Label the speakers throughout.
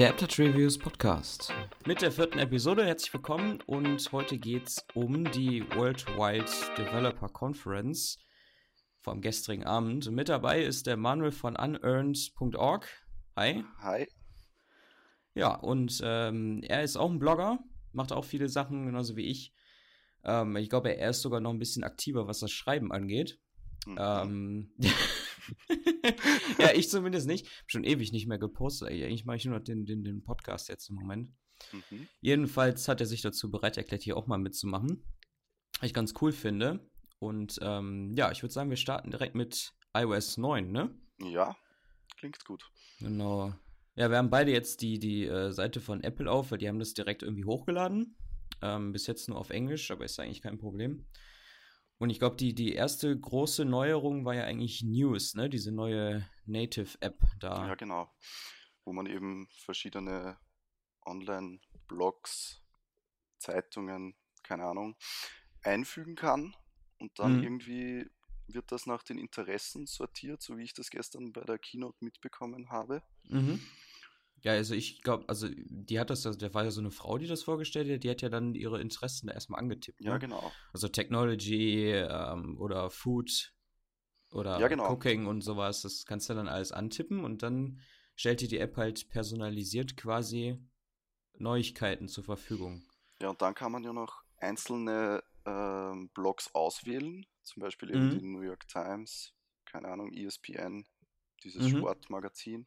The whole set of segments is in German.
Speaker 1: Der AppTouch Reviews Podcast. Mit der vierten Episode herzlich willkommen und heute geht es um die Worldwide Developer Conference vom gestrigen Abend. Und mit dabei ist der Manuel von unearned.org. Hi.
Speaker 2: Hi.
Speaker 1: Ja, und ähm, er ist auch ein Blogger, macht auch viele Sachen, genauso wie ich. Ähm, ich glaube, er ist sogar noch ein bisschen aktiver, was das Schreiben angeht. Mhm. Ähm, ja, ich zumindest nicht. Schon ewig nicht mehr gepostet. Eigentlich mache ich nur noch den, den, den Podcast jetzt im Moment. Mhm. Jedenfalls hat er sich dazu bereit erklärt, hier auch mal mitzumachen. Was ich ganz cool finde. Und ähm, ja, ich würde sagen, wir starten direkt mit iOS 9, ne?
Speaker 2: Ja, klingt gut.
Speaker 1: Genau. Ja, wir haben beide jetzt die, die äh, Seite von Apple auf, weil die haben das direkt irgendwie hochgeladen. Ähm, bis jetzt nur auf Englisch, aber ist eigentlich kein Problem. Und ich glaube, die, die erste große Neuerung war ja eigentlich News, ne? Diese neue Native-App da.
Speaker 2: Ja, genau. Wo man eben verschiedene Online-Blogs, Zeitungen, keine Ahnung, einfügen kann. Und dann mhm. irgendwie wird das nach den Interessen sortiert, so wie ich das gestern bei der Keynote mitbekommen habe.
Speaker 1: Mhm. Ja, also ich glaube, also die hat das, also da war ja so eine Frau, die das vorgestellt hat, die hat ja dann ihre Interessen da erstmal angetippt.
Speaker 2: Ne? Ja, genau.
Speaker 1: Also Technology ähm, oder Food oder
Speaker 2: ja, genau.
Speaker 1: Cooking und sowas, das kannst du dann alles antippen und dann stellt dir die App halt personalisiert quasi Neuigkeiten zur Verfügung.
Speaker 2: Ja, und dann kann man ja noch einzelne ähm, Blogs auswählen, zum Beispiel eben mhm. die New York Times, keine Ahnung, ESPN, dieses mhm. Sportmagazin.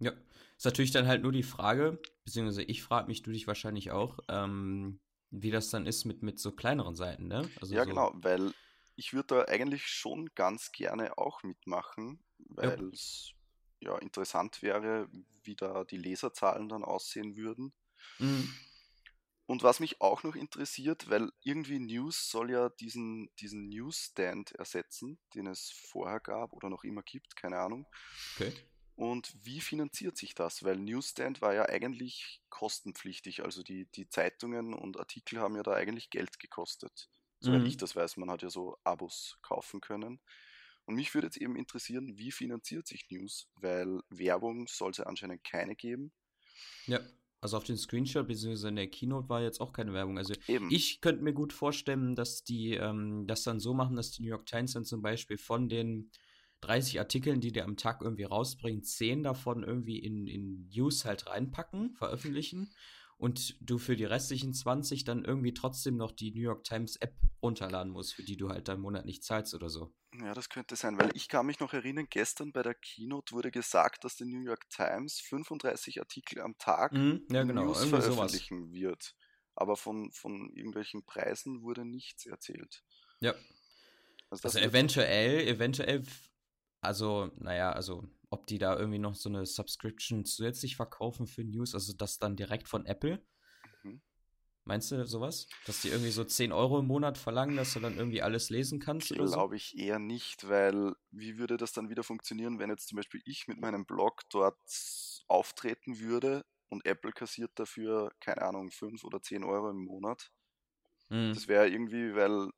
Speaker 1: Ja, ist natürlich dann halt nur die Frage, beziehungsweise ich frage mich, du dich wahrscheinlich auch, ähm, wie das dann ist mit, mit so kleineren Seiten, ne?
Speaker 2: Also ja,
Speaker 1: so
Speaker 2: genau, weil ich würde da eigentlich schon ganz gerne auch mitmachen, weil es ja. ja. interessant wäre, wie da die Leserzahlen dann aussehen würden. Mhm. Und was mich auch noch interessiert, weil irgendwie News soll ja diesen, diesen Newsstand ersetzen, den es vorher gab oder noch immer gibt, keine Ahnung.
Speaker 1: Okay.
Speaker 2: Und wie finanziert sich das? Weil Newsstand war ja eigentlich kostenpflichtig. Also die, die Zeitungen und Artikel haben ja da eigentlich Geld gekostet. Soweit mhm. ich das weiß, man hat ja so Abos kaufen können. Und mich würde jetzt eben interessieren, wie finanziert sich News? Weil Werbung soll es ja anscheinend keine geben.
Speaker 1: Ja, also auf den Screenshot bzw. in der Keynote war jetzt auch keine Werbung. Also eben. ich könnte mir gut vorstellen, dass die ähm, das dann so machen, dass die New York Times dann zum Beispiel von den 30 Artikeln, die der am Tag irgendwie rausbringt, 10 davon irgendwie in, in News halt reinpacken, veröffentlichen und du für die restlichen 20 dann irgendwie trotzdem noch die New York Times App runterladen musst, für die du halt deinen Monat nicht zahlst oder so.
Speaker 2: Ja, das könnte sein, weil ich kann mich noch erinnern, gestern bei der Keynote wurde gesagt, dass die New York Times 35 Artikel am Tag
Speaker 1: mhm, ja, genau,
Speaker 2: News veröffentlichen sowas. wird. Aber von, von irgendwelchen Preisen wurde nichts erzählt.
Speaker 1: Ja. Also, also eventuell, eventuell also, naja, also ob die da irgendwie noch so eine Subscription zusätzlich verkaufen für News, also das dann direkt von Apple. Mhm. Meinst du sowas? Dass die irgendwie so 10 Euro im Monat verlangen, dass du dann irgendwie alles lesen kannst?
Speaker 2: Glaube so? ich eher nicht, weil wie würde das dann wieder funktionieren, wenn jetzt zum Beispiel ich mit meinem Blog dort auftreten würde und Apple kassiert dafür, keine Ahnung, 5 oder 10 Euro im Monat? Mhm. Das wäre irgendwie, weil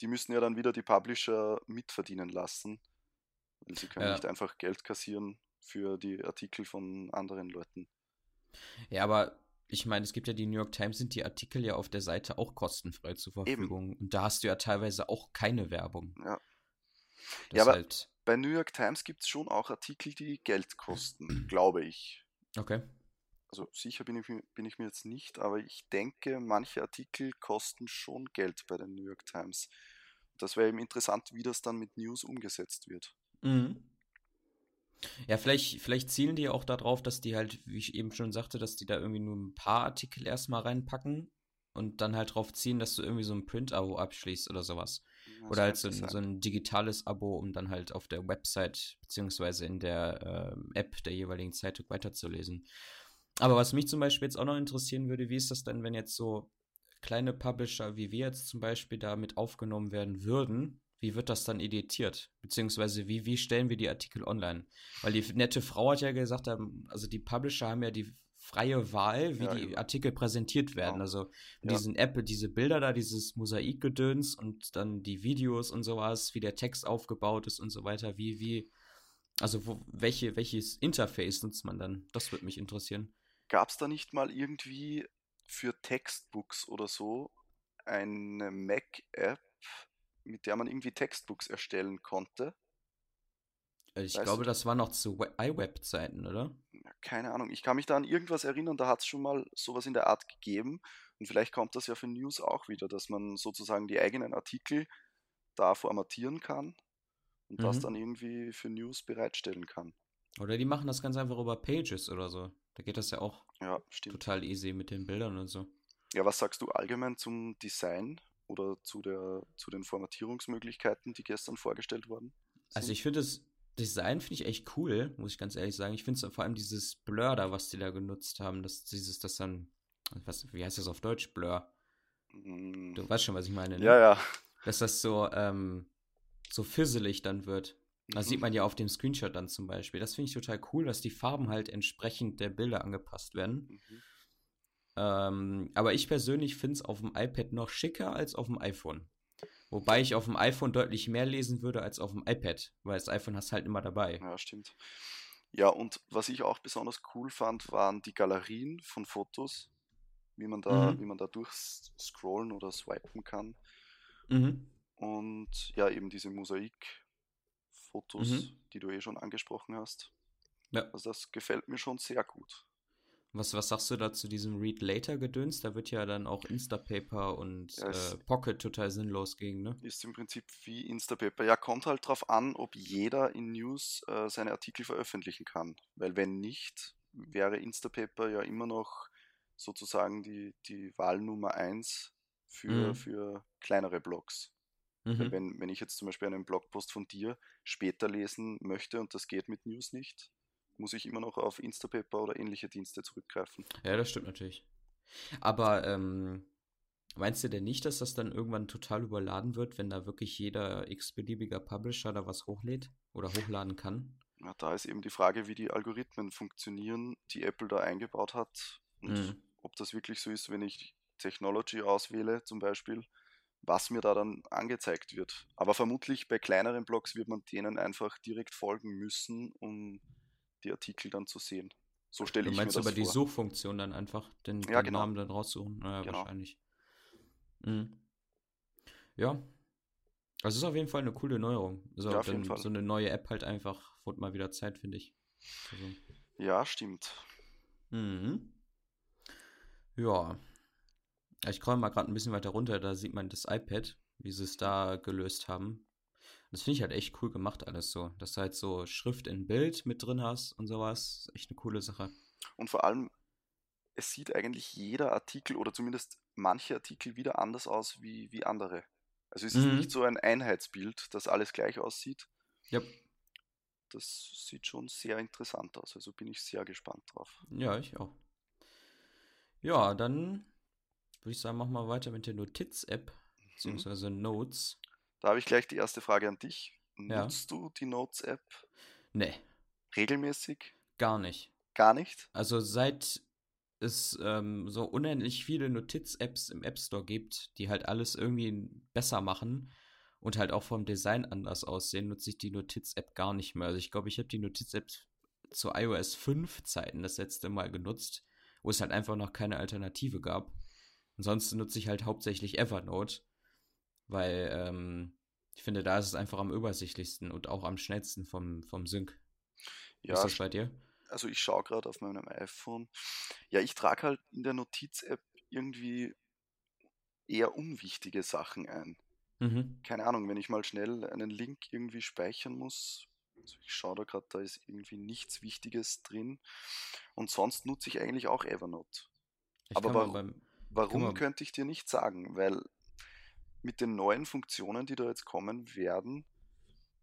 Speaker 2: die müssen ja dann wieder die Publisher mitverdienen lassen. Weil sie können ja. nicht einfach Geld kassieren für die Artikel von anderen Leuten.
Speaker 1: Ja, aber ich meine, es gibt ja die New York Times, sind die Artikel ja auf der Seite auch kostenfrei zur Verfügung. Eben. Und da hast du ja teilweise auch keine Werbung.
Speaker 2: Ja. Das ja, aber halt... bei New York Times gibt es schon auch Artikel, die Geld kosten, glaube ich.
Speaker 1: Okay.
Speaker 2: Also sicher bin ich, bin ich mir jetzt nicht, aber ich denke, manche Artikel kosten schon Geld bei der New York Times. Das wäre eben interessant, wie das dann mit News umgesetzt wird.
Speaker 1: Mhm. Ja, vielleicht, vielleicht zielen die auch darauf, dass die halt, wie ich eben schon sagte, dass die da irgendwie nur ein paar Artikel erstmal reinpacken und dann halt drauf ziehen, dass du irgendwie so ein Print-Abo abschließt oder sowas. Das oder halt so, so, ein digitales Abo, um dann halt auf der Website beziehungsweise in der äh, App der jeweiligen Zeitung weiterzulesen. Aber was mich zum Beispiel jetzt auch noch interessieren würde, wie ist das denn, wenn jetzt so kleine Publisher wie wir jetzt zum Beispiel da mit aufgenommen werden würden wie wird das dann editiert? Beziehungsweise wie, wie stellen wir die Artikel online? Weil die nette Frau hat ja gesagt, also die Publisher haben ja die freie Wahl, wie ja, die. Artikel präsentiert werden. Genau. Also in ja. diesen App, diese Bilder da, dieses Mosaikgedöns und dann die Videos und sowas, wie der Text aufgebaut ist und so weiter. Wie, wie, Also wo, welche, welches Interface nutzt man dann? Das würde mich interessieren.
Speaker 2: Gab es da nicht mal irgendwie für Textbooks oder so eine Mac-App, mit der man irgendwie Textbooks erstellen konnte?
Speaker 1: Äh, ich weißt glaube, du? das war noch zu iWeb-Zeiten, oder?
Speaker 2: Keine Ahnung. Ich kann mich da an irgendwas erinnern, da hat es schon mal sowas in der Art gegeben. Und vielleicht kommt das ja für News auch wieder, dass man sozusagen die eigenen Artikel da formatieren kann und mhm. das dann irgendwie für News bereitstellen kann.
Speaker 1: Oder die machen das ganz einfach über Pages oder so. Da geht das ja auch
Speaker 2: ja,
Speaker 1: total easy mit den Bildern und so.
Speaker 2: Ja, was sagst du allgemein zum Design oder zu, der, zu den Formatierungsmöglichkeiten, die gestern vorgestellt wurden?
Speaker 1: Also ich finde das Design finde ich echt cool, muss ich ganz ehrlich sagen. Ich finde vor allem dieses Blur da, was die da genutzt haben, dass dieses, das dann, was, wie heißt das auf Deutsch, Blur? Mm. Du weißt schon, was ich meine,
Speaker 2: ne? Ja, ja.
Speaker 1: Dass das so, ähm, so fisselig dann wird. Das mhm. sieht man ja auf dem Screenshot dann zum Beispiel. Das finde ich total cool, dass die Farben halt entsprechend der Bilder angepasst werden. Mhm. Ähm, aber ich persönlich finde es auf dem iPad noch schicker als auf dem iPhone. Wobei ich auf dem iPhone deutlich mehr lesen würde als auf dem iPad, weil das iPhone hast halt immer dabei.
Speaker 2: Ja, stimmt. Ja, und was ich auch besonders cool fand, waren die Galerien von Fotos, wie man da, mhm. wie man da durchscrollen oder swipen kann. Mhm. Und ja, eben diese Mosaik-Fotos, mhm. die du eh schon angesprochen hast. Ja. Also das gefällt mir schon sehr gut.
Speaker 1: Was, was sagst du da zu diesem Read Later Gedöns? Da wird ja dann auch Instapaper und ja, äh, Pocket total sinnlos gegen, ne?
Speaker 2: Ist im Prinzip wie Instapaper. Ja, kommt halt drauf an, ob jeder in News äh, seine Artikel veröffentlichen kann. Weil wenn nicht, wäre Instapaper ja immer noch sozusagen die, die Wahl Nummer 1 für, mhm. für kleinere Blogs. Mhm. Wenn, wenn ich jetzt zum Beispiel einen Blogpost von dir später lesen möchte und das geht mit News nicht, muss ich immer noch auf Instapaper oder ähnliche Dienste zurückgreifen.
Speaker 1: Ja, das stimmt natürlich. Aber ähm, meinst du denn nicht, dass das dann irgendwann total überladen wird, wenn da wirklich jeder x-beliebiger Publisher da was hochlädt oder hochladen kann?
Speaker 2: Ja, da ist eben die Frage, wie die Algorithmen funktionieren, die Apple da eingebaut hat. Und mhm. ob das wirklich so ist, wenn ich Technology auswähle, zum Beispiel, was mir da dann angezeigt wird. Aber vermutlich bei kleineren Blogs wird man denen einfach direkt folgen müssen, um die Artikel dann zu sehen. So stelle ich mir das vor. Du meinst
Speaker 1: aber die Suchfunktion dann einfach, den, ja, den genau. Namen dann raussuchen? Naja, genau. wahrscheinlich. Mhm. Ja. Also ist auf jeden Fall eine coole Neuerung. Also ja, dann so eine neue App halt einfach, wurde mal wieder Zeit, finde ich. Also.
Speaker 2: Ja, stimmt.
Speaker 1: Mhm. Ja. Ich komme mal gerade ein bisschen weiter runter, da sieht man das iPad, wie sie es da gelöst haben. Das finde ich halt echt cool gemacht, alles so. Dass du halt so Schrift in Bild mit drin hast und sowas. Ist echt eine coole Sache.
Speaker 2: Und vor allem, es sieht eigentlich jeder Artikel oder zumindest manche Artikel wieder anders aus wie, wie andere. Also es ist mhm. nicht so ein Einheitsbild, das alles gleich aussieht.
Speaker 1: Ja.
Speaker 2: Das sieht schon sehr interessant aus. Also bin ich sehr gespannt drauf.
Speaker 1: Ja, ich auch. Ja, dann würde ich sagen, machen wir weiter mit der Notiz-App, mhm. beziehungsweise Notes.
Speaker 2: Da habe ich gleich die erste Frage an dich. Nutzt ja. du die Notes-App?
Speaker 1: Nee.
Speaker 2: Regelmäßig?
Speaker 1: Gar nicht.
Speaker 2: Gar nicht?
Speaker 1: Also seit es ähm, so unendlich viele Notiz-Apps im App Store gibt, die halt alles irgendwie besser machen und halt auch vom Design anders aussehen, nutze ich die Notiz-App gar nicht mehr. Also ich glaube, ich habe die Notiz-App zu iOS 5 Zeiten das letzte Mal genutzt, wo es halt einfach noch keine Alternative gab. Ansonsten nutze ich halt hauptsächlich Evernote weil ähm, ich finde, da ist es einfach am übersichtlichsten und auch am schnellsten vom, vom Sync.
Speaker 2: Ja, ist das bei dir? Also ich schaue gerade auf meinem iPhone. Ja, ich trage halt in der Notiz-App irgendwie eher unwichtige Sachen ein. Mhm. Keine Ahnung, wenn ich mal schnell einen Link irgendwie speichern muss. Also ich schaue da gerade, da ist irgendwie nichts Wichtiges drin. Und sonst nutze ich eigentlich auch Evernote. Ich Aber warum, beim, warum könnte ich dir nicht sagen? Weil mit den neuen Funktionen, die da jetzt kommen werden,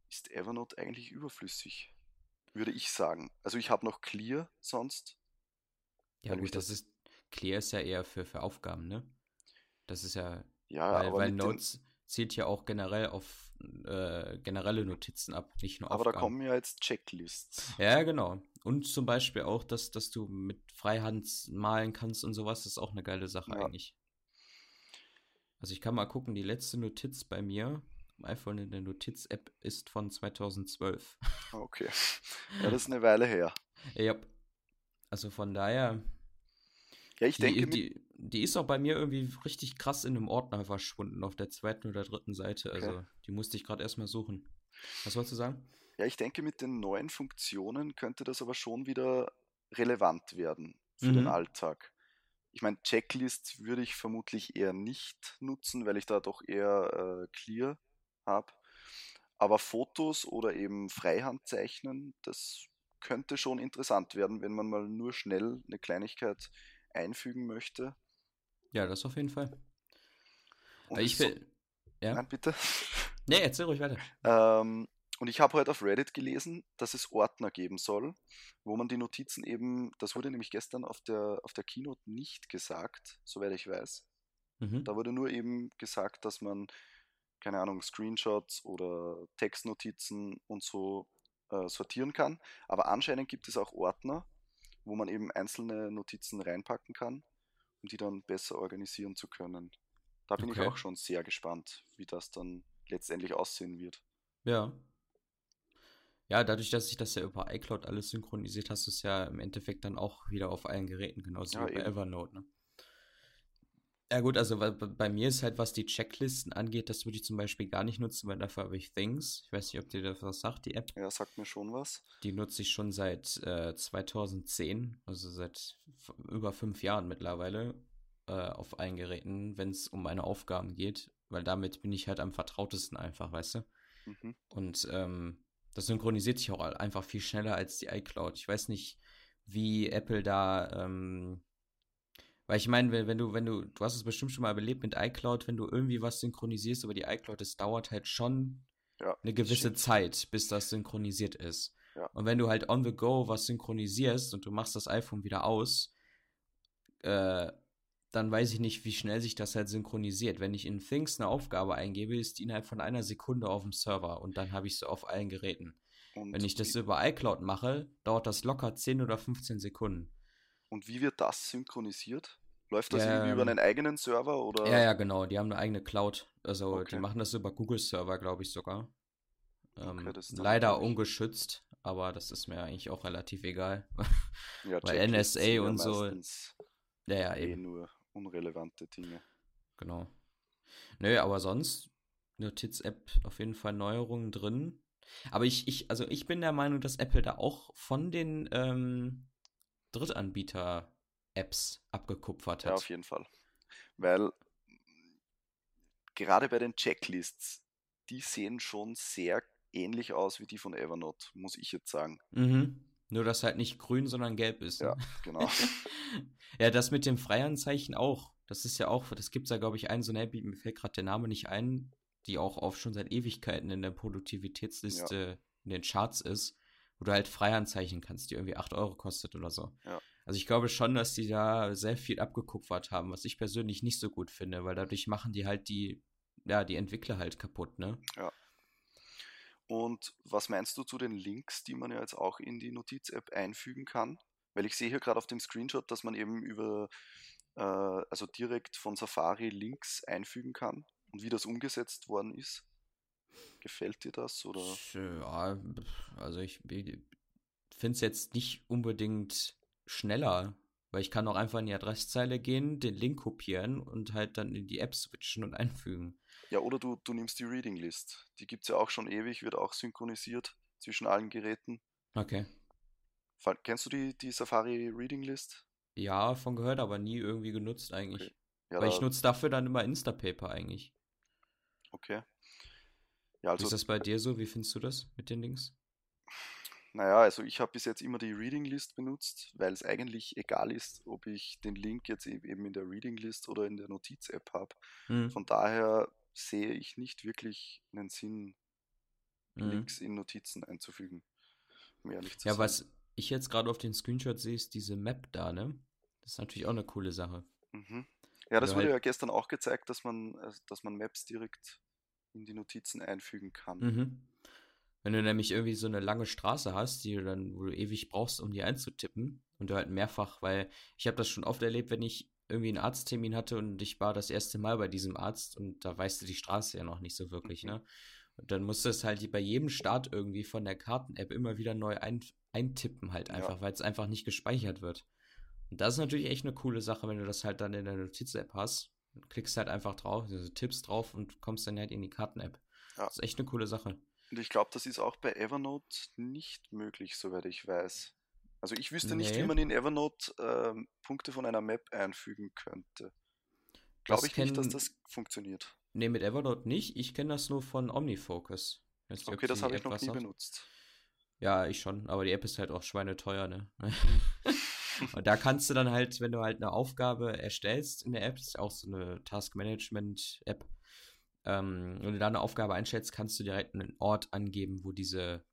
Speaker 2: ist Evernote eigentlich überflüssig, würde ich sagen. Also ich habe noch Clear sonst.
Speaker 1: Ja gut, das, das, ist Clear ist ja eher für, für Aufgaben, ne? Das ist ja,
Speaker 2: ja
Speaker 1: weil, weil Notes zählt ja auch generell auf äh, generelle Notizen ab, nicht nur
Speaker 2: aber Aufgaben. Aber da kommen ja jetzt Checklists.
Speaker 1: Ja, genau. Und zum Beispiel auch, dass, dass du mit Freihand malen kannst und sowas, das ist auch eine geile Sache ja. eigentlich. Also ich kann mal gucken, die letzte Notiz bei mir iPhone in der Notiz-App ist von 2012.
Speaker 2: Okay. Ja, das ist eine Weile her.
Speaker 1: Ja. Also von daher.
Speaker 2: Ja, ich
Speaker 1: Die,
Speaker 2: denke,
Speaker 1: die, die ist auch bei mir irgendwie richtig krass in einem Ordner verschwunden, auf der zweiten oder dritten Seite.
Speaker 2: Okay.
Speaker 1: Also, die musste ich gerade erstmal suchen. Was wolltest du sagen?
Speaker 2: Ja, ich denke, mit den neuen Funktionen könnte das aber schon wieder relevant werden für den
Speaker 1: Mhm.
Speaker 2: Alltag. Ich meine, Checklists würde ich vermutlich eher nicht nutzen, weil ich da doch eher äh, Clear habe. Aber Fotos oder eben Freihand zeichnen, das könnte schon interessant werden, wenn man mal nur schnell eine Kleinigkeit einfügen möchte.
Speaker 1: Ja, das auf jeden Fall.
Speaker 2: Und
Speaker 1: ich
Speaker 2: so-
Speaker 1: will. Ja?
Speaker 2: Nein, bitte.
Speaker 1: Nee, erzähl ruhig weiter.
Speaker 2: Ähm, und ich habe heute auf Reddit gelesen, dass es Ordner geben soll, wo man die Notizen eben, das wurde nämlich gestern auf der, auf der Keynote nicht gesagt, soweit ich weiß.
Speaker 1: Mhm.
Speaker 2: Da wurde nur eben gesagt, dass man, keine Ahnung, Screenshots oder Textnotizen und so äh, sortieren kann. Aber anscheinend gibt es auch Ordner, wo man eben einzelne Notizen reinpacken kann, um die dann besser organisieren zu können. Da bin
Speaker 1: Okay.
Speaker 2: ich auch schon sehr gespannt, wie das dann letztendlich aussehen wird.
Speaker 1: Ja. Ja, dadurch, dass sich das ja über iCloud alles synchronisiert, hast du es ja im Endeffekt dann auch wieder auf allen Geräten, genauso
Speaker 2: Ja,
Speaker 1: wie bei
Speaker 2: eben.
Speaker 1: Evernote, ne? Ja gut, also bei, mir ist halt, was die Checklisten angeht, das würde ich zum Beispiel gar nicht nutzen, weil dafür habe ich Things. Ich weiß nicht, ob dir das was sagt, die App.
Speaker 2: Ja, sagt mir schon was.
Speaker 1: Die nutze ich schon seit äh, 2010, also seit über fünf Jahren mittlerweile, äh, auf allen Geräten, wenn es um meine Aufgaben geht, weil damit bin ich halt am vertrautesten einfach, weißt du?
Speaker 2: Mhm.
Speaker 1: Und ähm, das synchronisiert sich auch einfach viel schneller als die iCloud. Ich weiß nicht, wie Apple da, ähm, weil ich meine, wenn, wenn du, wenn du, du hast es bestimmt schon mal erlebt mit iCloud, wenn du irgendwie was synchronisierst über die iCloud, das dauert halt schon
Speaker 2: Ja,
Speaker 1: eine gewisse
Speaker 2: stimmt.
Speaker 1: Zeit, bis das synchronisiert ist.
Speaker 2: Ja.
Speaker 1: Und wenn du halt on the go was synchronisierst und du machst das iPhone wieder aus, äh, dann weiß ich nicht, wie schnell sich das halt synchronisiert. Wenn ich in Things eine Aufgabe eingebe, ist die innerhalb von einer Sekunde auf dem Server und dann habe ich sie auf allen Geräten.
Speaker 2: Und,
Speaker 1: Wenn ich das über iCloud mache, dauert das locker 10 oder 15 Sekunden.
Speaker 2: und wie wird das synchronisiert? Läuft das irgendwie über
Speaker 1: Ähm,
Speaker 2: einen eigenen Server oder?
Speaker 1: Ja, ja, genau. Die haben eine eigene Cloud. Also die
Speaker 2: Okay.
Speaker 1: machen das über Google-Server, glaube ich sogar. Ähm,
Speaker 2: Okay,
Speaker 1: leider ungeschützt, aber das ist mir eigentlich auch relativ egal.
Speaker 2: Ja,
Speaker 1: Weil NSA und so- ja, ja,
Speaker 2: eh
Speaker 1: eben.
Speaker 2: nur unrelevante Dinge.
Speaker 1: Genau. Nö, aber sonst Notiz-App auf jeden Fall Neuerungen drin. Aber ich, ich, also ich bin der Meinung, dass Apple da auch von den ähm, Drittanbieter-Apps abgekupfert
Speaker 2: Ja,
Speaker 1: hat.
Speaker 2: auf jeden Fall. Weil gerade bei den Checklists, die sehen schon sehr ähnlich aus wie die von Evernote, muss ich jetzt sagen.
Speaker 1: Mhm. Nur, dass halt nicht grün, sondern gelb ist.
Speaker 2: Ja,
Speaker 1: Ne?
Speaker 2: genau.
Speaker 1: ja, das mit dem Freihandzeichen auch. Das ist ja auch, das gibt es ja, glaube ich, einen so eine App, mir fällt gerade der Name nicht ein, die auch auf schon seit Ewigkeiten in der Produktivitätsliste in den Charts ist, wo du halt Freihandzeichen kannst, die irgendwie 8 Euro kostet oder so.
Speaker 2: Ja.
Speaker 1: Also ich glaube schon, dass die da sehr viel abgekupfert haben, was ich persönlich nicht so gut finde, weil dadurch machen die halt die, ja, die Entwickler halt kaputt, ne?
Speaker 2: Und was meinst du zu den Links, die man ja jetzt auch in die Notiz-App einfügen kann? Weil ich sehe hier gerade auf dem Screenshot, dass man eben über, äh, also direkt von Safari Links einfügen kann und wie das umgesetzt worden ist. Gefällt dir das oder?
Speaker 1: Ja, also ich finde es jetzt nicht unbedingt schneller, weil ich kann auch einfach in die Adresszeile gehen, den Link kopieren und halt dann in die App switchen und einfügen.
Speaker 2: Ja, oder du, du nimmst die Reading List. Die gibt es ja auch schon ewig, wird auch synchronisiert zwischen allen Geräten.
Speaker 1: Okay.
Speaker 2: Kennst du die, die Safari Reading List?
Speaker 1: Ja, von gehört, aber nie irgendwie genutzt eigentlich.
Speaker 2: Okay. Ja,
Speaker 1: weil ich nutze dafür dann immer Instapaper eigentlich.
Speaker 2: Okay. Ja, also
Speaker 1: ist das bei dir so? Wie findest du das mit den Links?
Speaker 2: Naja, also ich habe bis jetzt immer die Reading List benutzt, weil es eigentlich egal ist, ob ich den Link jetzt e- eben in der Reading List oder in der Notiz-App habe.
Speaker 1: Hm.
Speaker 2: Von daher sehe ich nicht wirklich einen Sinn,
Speaker 1: Mhm.
Speaker 2: Links in Notizen einzufügen. Um ehrlich zu
Speaker 1: Ja,
Speaker 2: sein.
Speaker 1: was ich jetzt gerade auf den Screenshot sehe, ist diese Map da, ne? Das ist natürlich auch eine coole Sache.
Speaker 2: Mhm. Ja, das
Speaker 1: Oder
Speaker 2: wurde
Speaker 1: halt-
Speaker 2: ja gestern auch gezeigt, dass man, äh, dass man Maps direkt in die Notizen einfügen kann.
Speaker 1: Mhm. Wenn du nämlich irgendwie so eine lange Straße hast, die du dann, wo du ewig brauchst, um die einzutippen und du halt mehrfach, weil ich habe das schon oft erlebt, wenn ich irgendwie einen Arzttermin hatte und ich war das erste Mal bei diesem Arzt und da weißt du die Straße ja noch nicht so wirklich, mhm. ne? Und dann musst du es halt bei jedem Start irgendwie von der Karten-App immer wieder neu ein, eintippen, halt einfach, ja. weil es einfach nicht gespeichert wird. Und das ist natürlich echt eine coole Sache, wenn du das halt dann in der Notiz-App hast. Klickst halt einfach drauf, also tippst drauf und kommst dann halt in die Karten-App. Ja. Das ist echt eine coole Sache.
Speaker 2: Und ich glaube, das ist auch bei Evernote nicht möglich, soweit ich weiß. Also ich wüsste nee. nicht, wie man in Evernote ähm, Punkte von einer Map einfügen könnte. Glaube ich kenn... nicht, dass das funktioniert.
Speaker 1: Nee, mit Evernote nicht. Ich kenne das nur von OmniFocus.
Speaker 2: Nicht, okay, das habe ich noch nie hat. benutzt.
Speaker 1: Ja, ich schon, aber die App ist halt auch schweineteuer, ne? und da kannst du dann halt, wenn du halt eine Aufgabe erstellst in der App, das ist auch so eine Task-Management-App, ähm, wenn du da eine Aufgabe einstellst, kannst du direkt einen Ort angeben, wo diese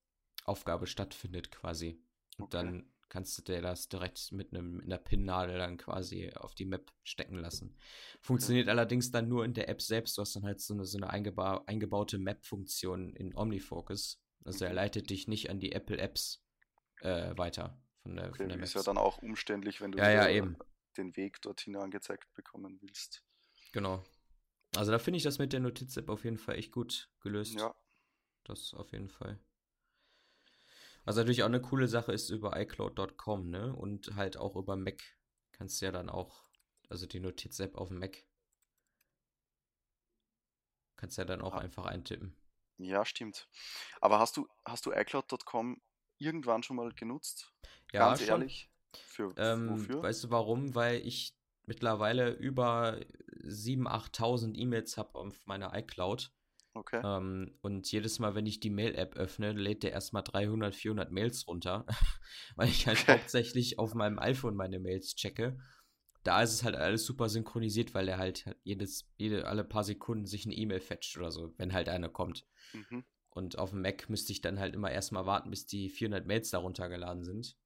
Speaker 1: Aufgabe stattfindet, quasi. Und okay. dann kannst du dir das direkt mit einem in der Pin-Nadel dann quasi auf die Map stecken lassen. Funktioniert okay. allerdings dann nur in der App selbst. Du hast dann halt so eine, so eine eingeba eingebaute Map-Funktion in OmniFocus. Also er mhm. leitet dich nicht an die Apple-Apps äh, weiter von der,
Speaker 2: okay, von der Ist ja dann auch umständlich, wenn du
Speaker 1: ja, ja,
Speaker 2: den Weg dorthin angezeigt bekommen willst.
Speaker 1: Genau. Also da finde ich das mit der Notiz-App auf jeden Fall echt gut gelöst.
Speaker 2: Ja.
Speaker 1: Das auf jeden Fall. Was natürlich auch eine coole Sache ist über iCloud.com, ne? Und halt auch über Mac. Kannst du ja dann auch, also die Notiz-App auf dem Mac. Kannst du ja dann auch ah. einfach eintippen.
Speaker 2: Ja, stimmt. Aber hast du, hast du iCloud.com irgendwann schon mal genutzt?
Speaker 1: Ja, Ganz schon. ehrlich. Für, ähm, wofür? Weißt du warum? Weil ich mittlerweile über 7.000, 8.000 E-Mails habe auf meiner iCloud.
Speaker 2: Okay.
Speaker 1: Ähm, und jedes Mal, wenn ich die Mail-App öffne, lädt der erstmal 300, 400 Mails runter, weil ich halt okay. hauptsächlich auf meinem iPhone meine Mails checke. Da ist es halt alles super synchronisiert, weil er halt jedes, jede, alle paar Sekunden sich eine E-Mail fetcht oder so, wenn halt eine kommt. Mhm. Und auf dem Mac müsste ich dann halt immer erstmal warten, bis die 400 Mails da runtergeladen sind.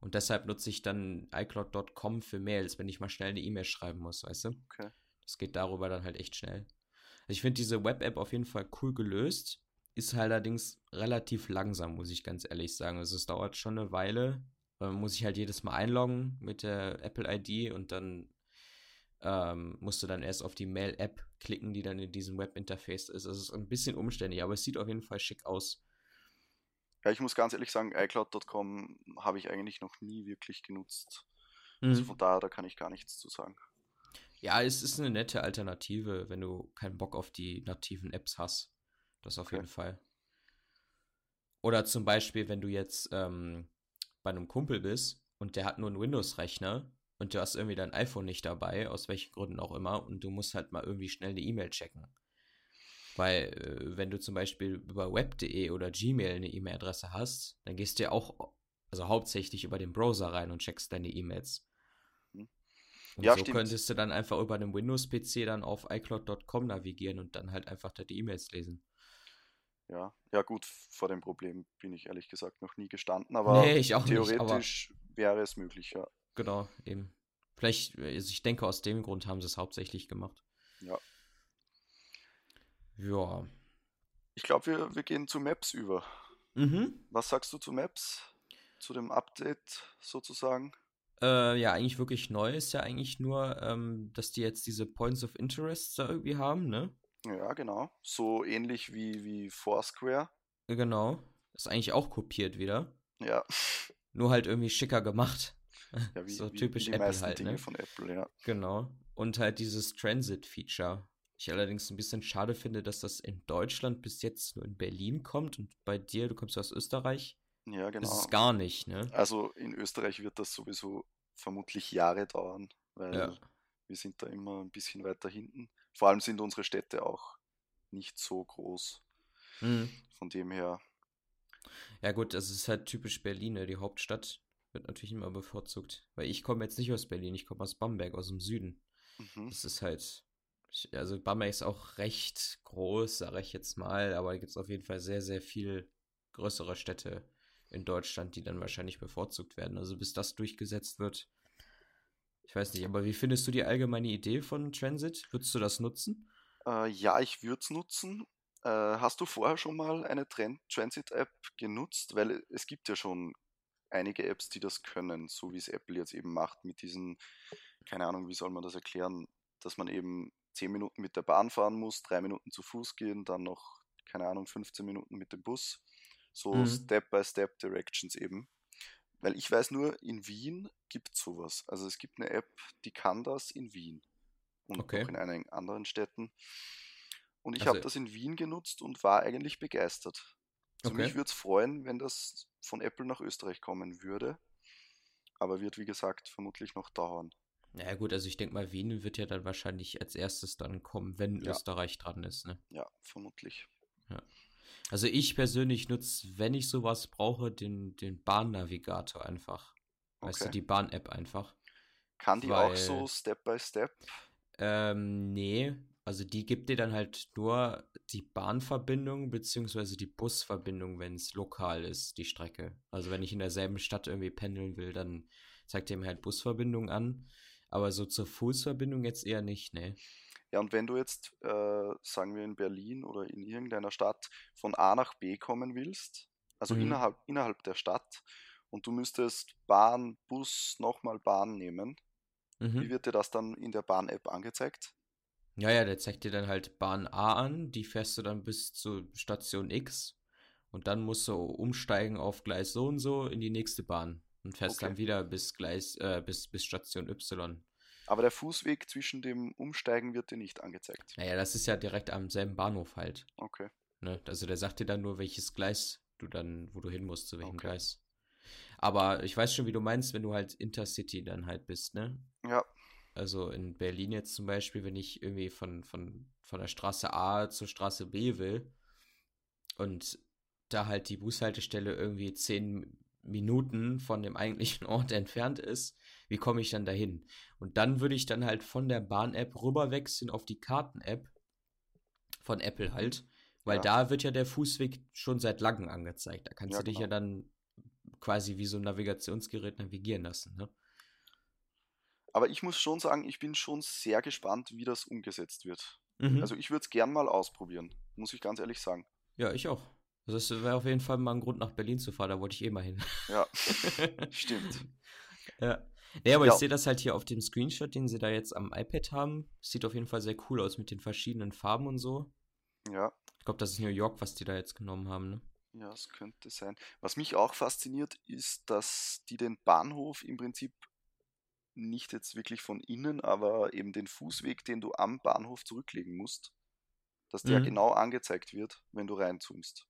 Speaker 1: Und deshalb nutze ich dann iCloud.com für Mails, wenn ich mal schnell eine E-Mail schreiben muss, weißt du?
Speaker 2: Okay.
Speaker 1: Das geht darüber dann halt echt schnell. Also ich finde diese Web-App auf jeden Fall cool gelöst. Ist halt allerdings relativ langsam, muss ich ganz ehrlich sagen. Also es dauert schon eine Weile. Man muss ich halt jedes Mal einloggen mit der Apple-ID und dann ähm, musst du dann erst auf die Mail-App klicken, die dann in diesem Web-Interface ist. Also es ist ein bisschen umständlich, aber es sieht auf jeden Fall schick aus.
Speaker 2: Ja, ich muss ganz ehrlich sagen, iCloud.com habe ich eigentlich noch nie wirklich genutzt. Also mhm. Also von daher, da kann ich gar nichts zu sagen.
Speaker 1: Ja, es ist eine nette Alternative, wenn du keinen Bock auf die nativen Apps hast. Das auf okay. jeden Fall. Oder zum Beispiel, wenn du jetzt ähm, bei einem Kumpel bist und der hat nur einen Windows-Rechner und du hast irgendwie dein iPhone nicht dabei, aus welchen Gründen auch immer, und du musst halt mal irgendwie schnell eine E-Mail checken. Weil, äh, wenn du zum Beispiel über web.de oder Gmail eine E-Mail-Adresse hast, dann gehst du ja auch, also hauptsächlich über den Browser rein und checkst deine E-Mails. Und ja, so stimmt. könntest du dann einfach über einen Windows-PC dann auf iCloud.com navigieren und dann halt einfach da die E-Mails lesen.
Speaker 2: Ja, ja gut, vor dem Problem bin ich ehrlich gesagt noch nie gestanden, aber nee, theoretisch nicht, aber wäre es möglich, ja.
Speaker 1: Genau, eben. Vielleicht, also ich denke, aus dem Grund haben sie es hauptsächlich gemacht.
Speaker 2: Ja.
Speaker 1: Ja.
Speaker 2: Ich glaube, wir, wir gehen zu Maps über.
Speaker 1: Mhm.
Speaker 2: Was sagst du zu Maps? Zu dem Update sozusagen?
Speaker 1: Äh, ja, eigentlich wirklich neu ist ja eigentlich nur, ähm, dass die jetzt diese Points of Interest da irgendwie haben, ne?
Speaker 2: Ja, genau. So ähnlich wie, wie Foursquare.
Speaker 1: Genau. Ist eigentlich auch kopiert wieder.
Speaker 2: Ja.
Speaker 1: Nur halt irgendwie schicker gemacht.
Speaker 2: Ja, wie, so typisch wie Apple halt, Dinge ne? von Apple, ja.
Speaker 1: Genau. Und halt dieses Transit-Feature. Ich allerdings ein bisschen schade finde, dass das in Deutschland bis jetzt nur in Berlin kommt und bei dir, du kommst aus Österreich,
Speaker 2: ja, genau.
Speaker 1: Ist es gar nicht, ne?
Speaker 2: Also in Österreich wird das sowieso vermutlich Jahre dauern, weil ja. wir sind da immer ein bisschen weiter hinten. Vor allem sind unsere Städte auch nicht so groß. Mhm. Von dem her.
Speaker 1: Ja gut, das ist halt typisch Berlin, ne? die Hauptstadt wird natürlich immer bevorzugt. Weil ich komme jetzt nicht aus Berlin, ich komme aus Bamberg, aus dem Süden. Mhm. Das ist halt, also Bamberg ist auch recht groß, sage ich jetzt mal, aber da gibt es auf jeden Fall sehr, sehr viel größere Städte in Deutschland, die dann wahrscheinlich bevorzugt werden. Also bis das durchgesetzt wird. Ich weiß nicht, aber wie findest du die allgemeine Idee von Transit? Würdest du das nutzen?
Speaker 2: Äh, ja, ich würde es nutzen. Äh, hast du vorher schon mal eine Transit-App genutzt? Weil es gibt ja schon einige Apps, die das können, so wie es Apple jetzt eben macht mit diesen keine Ahnung, wie soll man das erklären, dass man eben 10 Minuten mit der Bahn fahren muss, 3 Minuten zu Fuß gehen, dann noch, keine Ahnung, 15 Minuten mit dem Bus. So
Speaker 1: Mhm.
Speaker 2: Step-by-Step Directions eben. Weil ich weiß nur, in Wien gibt es sowas. Also es gibt eine App, die kann das in Wien und
Speaker 1: Okay.
Speaker 2: noch in einigen anderen Städten. Und ich
Speaker 1: Also-
Speaker 2: habe das in Wien genutzt und war eigentlich begeistert. Also
Speaker 1: Okay.
Speaker 2: mich würde es freuen, wenn das von Apple nach Österreich kommen würde. Aber wird, wie gesagt, vermutlich noch dauern.
Speaker 1: Ja gut, also ich denke mal, Wien wird ja dann wahrscheinlich als erstes dann kommen, wenn
Speaker 2: Ja.
Speaker 1: Österreich dran ist, ne?
Speaker 2: Ja, vermutlich.
Speaker 1: Also ich persönlich nutze, wenn ich sowas brauche, den, den Bahnnavigator einfach. Weißt du,
Speaker 2: Okay.
Speaker 1: die Bahn-App einfach.
Speaker 2: Kann die auch
Speaker 1: Weil-
Speaker 2: so Step-by-Step?
Speaker 1: Ähm, nee. Also die gibt dir dann halt nur die Bahnverbindung beziehungsweise die Busverbindung, wenn es lokal ist, die Strecke. Also wenn ich in derselben Stadt irgendwie pendeln will, dann zeigt er mir halt Busverbindung an. Aber so zur Fußverbindung jetzt eher nicht, ne?
Speaker 2: Ja, und wenn du jetzt, äh, sagen wir in Berlin oder in irgendeiner Stadt von A nach B kommen willst, also
Speaker 1: Mhm.
Speaker 2: innerhalb, innerhalb der Stadt, und du müsstest Bahn, Bus, nochmal Bahn nehmen, wie
Speaker 1: Mhm.
Speaker 2: wird dir das dann in der Bahn-App angezeigt?
Speaker 1: Ja, ja, der zeigt dir dann halt Bahn A an, die fährst du dann bis zur Station X und dann musst du umsteigen auf Gleis so und so in die nächste Bahn und fährst
Speaker 2: Okay.
Speaker 1: dann wieder bis Gleis, äh, bis, bis Station Y.
Speaker 2: Aber der Fußweg zwischen dem Umsteigen wird dir nicht angezeigt.
Speaker 1: Naja, das ist ja direkt am selben Bahnhof halt.
Speaker 2: Okay.
Speaker 1: Ne? Also der sagt dir dann nur, welches Gleis du dann, wo du hin musst, zu welchem
Speaker 2: Okay.
Speaker 1: Gleis. Aber ich weiß schon, wie du meinst, wenn du halt Intercity dann halt bist, ne?
Speaker 2: Ja,
Speaker 1: Also in Berlin jetzt zum Beispiel, wenn ich irgendwie von, von, von der Straße A zur Straße B will und da halt die Bushaltestelle irgendwie zehn Minuten von dem eigentlichen Ort entfernt ist, wie komme ich dann dahin? Und dann würde ich dann halt von der Bahn-App rüberwechseln auf die Karten-App von Apple halt, weil
Speaker 2: Ja.
Speaker 1: da wird ja der Fußweg schon seit langem angezeigt. Da kannst
Speaker 2: Ja,
Speaker 1: du dich ja
Speaker 2: genau.
Speaker 1: dann quasi wie so ein Navigationsgerät navigieren lassen, ne?
Speaker 2: aber ich muss schon sagen, ich bin schon sehr gespannt, wie das umgesetzt wird.
Speaker 1: Mhm.
Speaker 2: Also ich würde es gern mal ausprobieren, muss ich ganz ehrlich sagen.
Speaker 1: Ja, ich auch. Also das wäre auf jeden Fall mal ein Grund, nach Berlin zu fahren, da wollte ich eh mal hin.
Speaker 2: Ja, stimmt.
Speaker 1: Ja. Nee, aber
Speaker 2: Ja.
Speaker 1: ich sehe das halt hier auf dem Screenshot, den sie da jetzt am iPad haben. Sieht auf jeden Fall sehr cool aus mit den verschiedenen Farben und so.
Speaker 2: Ja,
Speaker 1: Ich glaube, das ist New York, was die da jetzt genommen haben, ne?
Speaker 2: Ja, es könnte sein. Was mich auch fasziniert, ist, dass die den Bahnhof im Prinzip nicht jetzt wirklich von innen, aber eben den Fußweg, den du am Bahnhof zurücklegen musst, dass der
Speaker 1: Mhm.
Speaker 2: genau angezeigt wird, wenn du reinzoomst.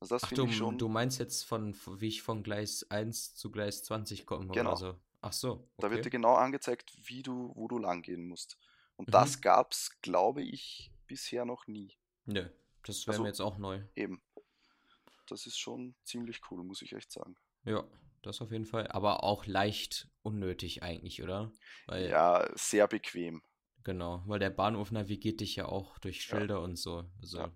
Speaker 2: Also das
Speaker 1: Ach,
Speaker 2: finde
Speaker 1: du,
Speaker 2: ich schon,
Speaker 1: du meinst jetzt von, wie ich von Gleis 1 zu Gleis 20 komme
Speaker 2: Genau.
Speaker 1: oder so? Ach so,
Speaker 2: da wird dir
Speaker 1: okay.
Speaker 2: genau angezeigt, wie du, wo du lang gehen musst. Und
Speaker 1: Mhm.
Speaker 2: das gab's, glaube ich, bisher noch nie.
Speaker 1: Nö, das wäre
Speaker 2: Also-
Speaker 1: mir jetzt auch neu.
Speaker 2: Eben. Das ist schon ziemlich cool, muss ich echt sagen.
Speaker 1: Ja, das auf jeden Fall. Aber auch leicht unnötig eigentlich, oder? Weil,
Speaker 2: Ja, sehr bequem.
Speaker 1: Genau, weil der Bahnhof navigiert dich ja auch durch
Speaker 2: Ja.
Speaker 1: Schilder und so. Also,
Speaker 2: Ja.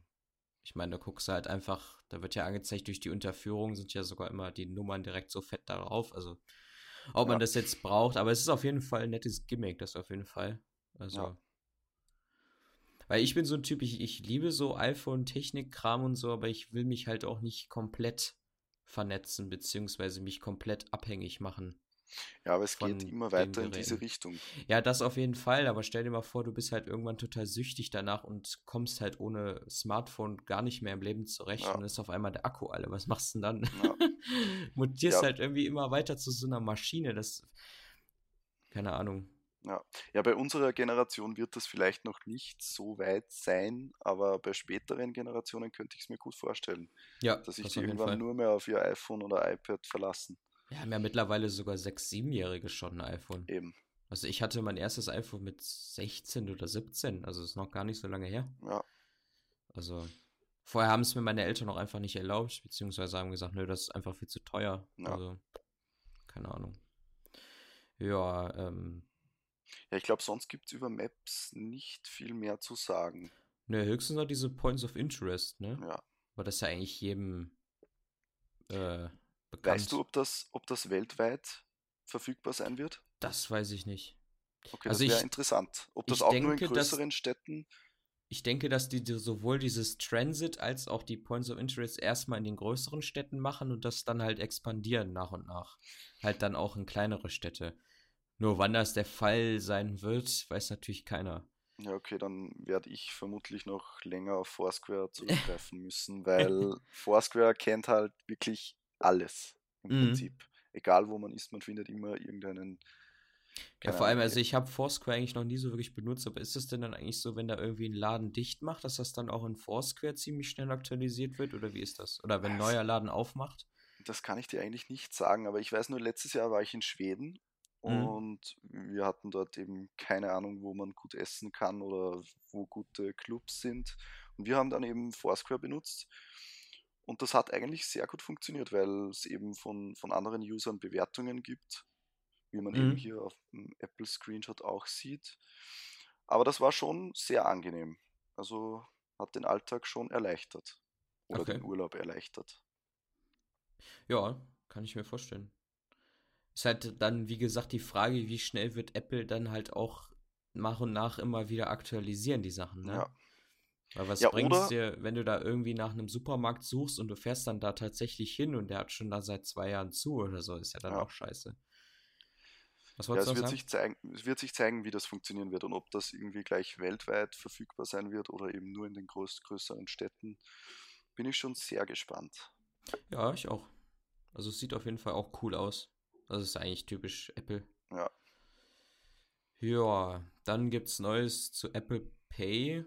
Speaker 1: ich meine, da guckst du halt einfach, da wird ja angezeigt, durch die Unterführung sind ja sogar immer die Nummern direkt so fett darauf. Also, ob man
Speaker 2: Ja.
Speaker 1: das jetzt braucht, aber es ist auf jeden Fall ein nettes Gimmick, das auf jeden Fall. Also,
Speaker 2: Ja.
Speaker 1: weil ich bin so ein Typ, ich, ich liebe so iPhone-Technik-Kram und so, aber ich will mich halt auch nicht komplett vernetzen, beziehungsweise mich komplett abhängig machen.
Speaker 2: Ja, aber es geht immer weiter in diese. Richtung.
Speaker 1: Ja, das auf jeden Fall, aber stell dir mal vor, du bist halt irgendwann total süchtig danach und kommst halt ohne Smartphone gar nicht mehr im Leben zurecht
Speaker 2: Ja.
Speaker 1: und ist auf einmal der Akku alle. Was machst du denn dann?
Speaker 2: Ja.
Speaker 1: Mutierst
Speaker 2: Ja.
Speaker 1: halt irgendwie immer weiter zu so einer Maschine, das. Keine Ahnung.
Speaker 2: Ja, bei unserer Generation wird das vielleicht noch nicht so weit sein, aber bei späteren Generationen könnte ich es mir gut vorstellen,
Speaker 1: Ja,
Speaker 2: dass sich
Speaker 1: das
Speaker 2: die irgendwann
Speaker 1: Fall.
Speaker 2: nur mehr auf ihr iPhone oder iPad verlassen.
Speaker 1: Wir haben ja mittlerweile sogar sechs, siebenjährige schon ein iPhone.
Speaker 2: Eben.
Speaker 1: Also ich hatte mein erstes iPhone mit 16 oder 17, also ist noch gar nicht so lange her.
Speaker 2: Ja,
Speaker 1: Also vorher haben es mir meine Eltern noch einfach nicht erlaubt, beziehungsweise haben gesagt, nö, das ist einfach viel zu teuer.
Speaker 2: Ja.
Speaker 1: Also, keine Ahnung. Ja, ähm,
Speaker 2: ja ich glaube, sonst gibt es über Maps nicht viel mehr zu sagen.
Speaker 1: ne, höchstens noch diese Points of Interest, ne?
Speaker 2: Ja.
Speaker 1: Aber das ist ja eigentlich jedem äh, bekannt.
Speaker 2: Weißt du, ob das, ob das weltweit verfügbar sein wird?
Speaker 1: Das weiß ich nicht.
Speaker 2: Okay,
Speaker 1: Also
Speaker 2: das wäre interessant. Ob das auch nur in
Speaker 1: denke, dass-
Speaker 2: größeren Städten.
Speaker 1: Ich denke, dass die die sowohl dieses Transit als auch die Points of Interest erstmal in den größeren Städten machen und das dann halt expandieren nach und nach. Halt dann auch in kleinere Städte. Nur wann das der Fall sein wird, weiß natürlich keiner.
Speaker 2: Ja, okay, dann werde ich vermutlich noch länger auf Foursquare zurückgreifen müssen, weil Foursquare kennt halt wirklich alles im
Speaker 1: Mhm.
Speaker 2: Prinzip. Egal wo man ist, man findet immer irgendeinen.
Speaker 1: Ja, vor allem, also ich habe Foursquare eigentlich noch nie so wirklich benutzt, aber ist es denn dann eigentlich so, wenn da irgendwie ein Laden dicht macht, dass das dann auch in Foursquare ziemlich schnell aktualisiert wird? Oder wie ist das? Oder wenn ein neuer Laden aufmacht?
Speaker 2: Das kann ich dir eigentlich nicht sagen, aber ich weiß nur, letztes Jahr war ich in Schweden
Speaker 1: Mhm.
Speaker 2: und wir hatten dort eben keine Ahnung, wo man gut essen kann oder wo gute Clubs sind. Und wir haben dann eben Foursquare benutzt und das hat eigentlich sehr gut funktioniert, weil es eben von, von anderen Usern Bewertungen gibt, wie man eben
Speaker 1: Mhm.
Speaker 2: hier auf dem Apple Screenshot auch sieht. Aber das war schon sehr angenehm. Also hat den Alltag schon erleichtert oder
Speaker 1: Okay.
Speaker 2: den Urlaub erleichtert.
Speaker 1: Ja, kann ich mir vorstellen. Ist halt dann, wie gesagt, die Frage, wie schnell wird Apple dann halt auch nach und nach immer wieder aktualisieren, die Sachen, ne?
Speaker 2: Ja.
Speaker 1: Weil was
Speaker 2: Ja,
Speaker 1: bringt's
Speaker 2: oder-
Speaker 1: dir, wenn du da irgendwie nach einem Supermarkt suchst und du fährst dann da tatsächlich hin und der hat schon da seit zwei Jahren zu oder so, ist ja dann
Speaker 2: Ja.
Speaker 1: auch scheiße. Was
Speaker 2: Ja,
Speaker 1: wolltest
Speaker 2: es
Speaker 1: du noch
Speaker 2: wird,
Speaker 1: sagen?
Speaker 2: sich zeigen, es wird sich zeigen, wie das funktionieren wird und ob das irgendwie gleich weltweit verfügbar sein wird oder eben nur in den groß, größeren Städten. Bin ich schon sehr gespannt.
Speaker 1: Ja, ich auch. Also es sieht auf jeden Fall auch cool aus. Das ist eigentlich typisch Apple.
Speaker 2: Ja.
Speaker 1: Ja, dann gibt's Neues zu Apple Pay.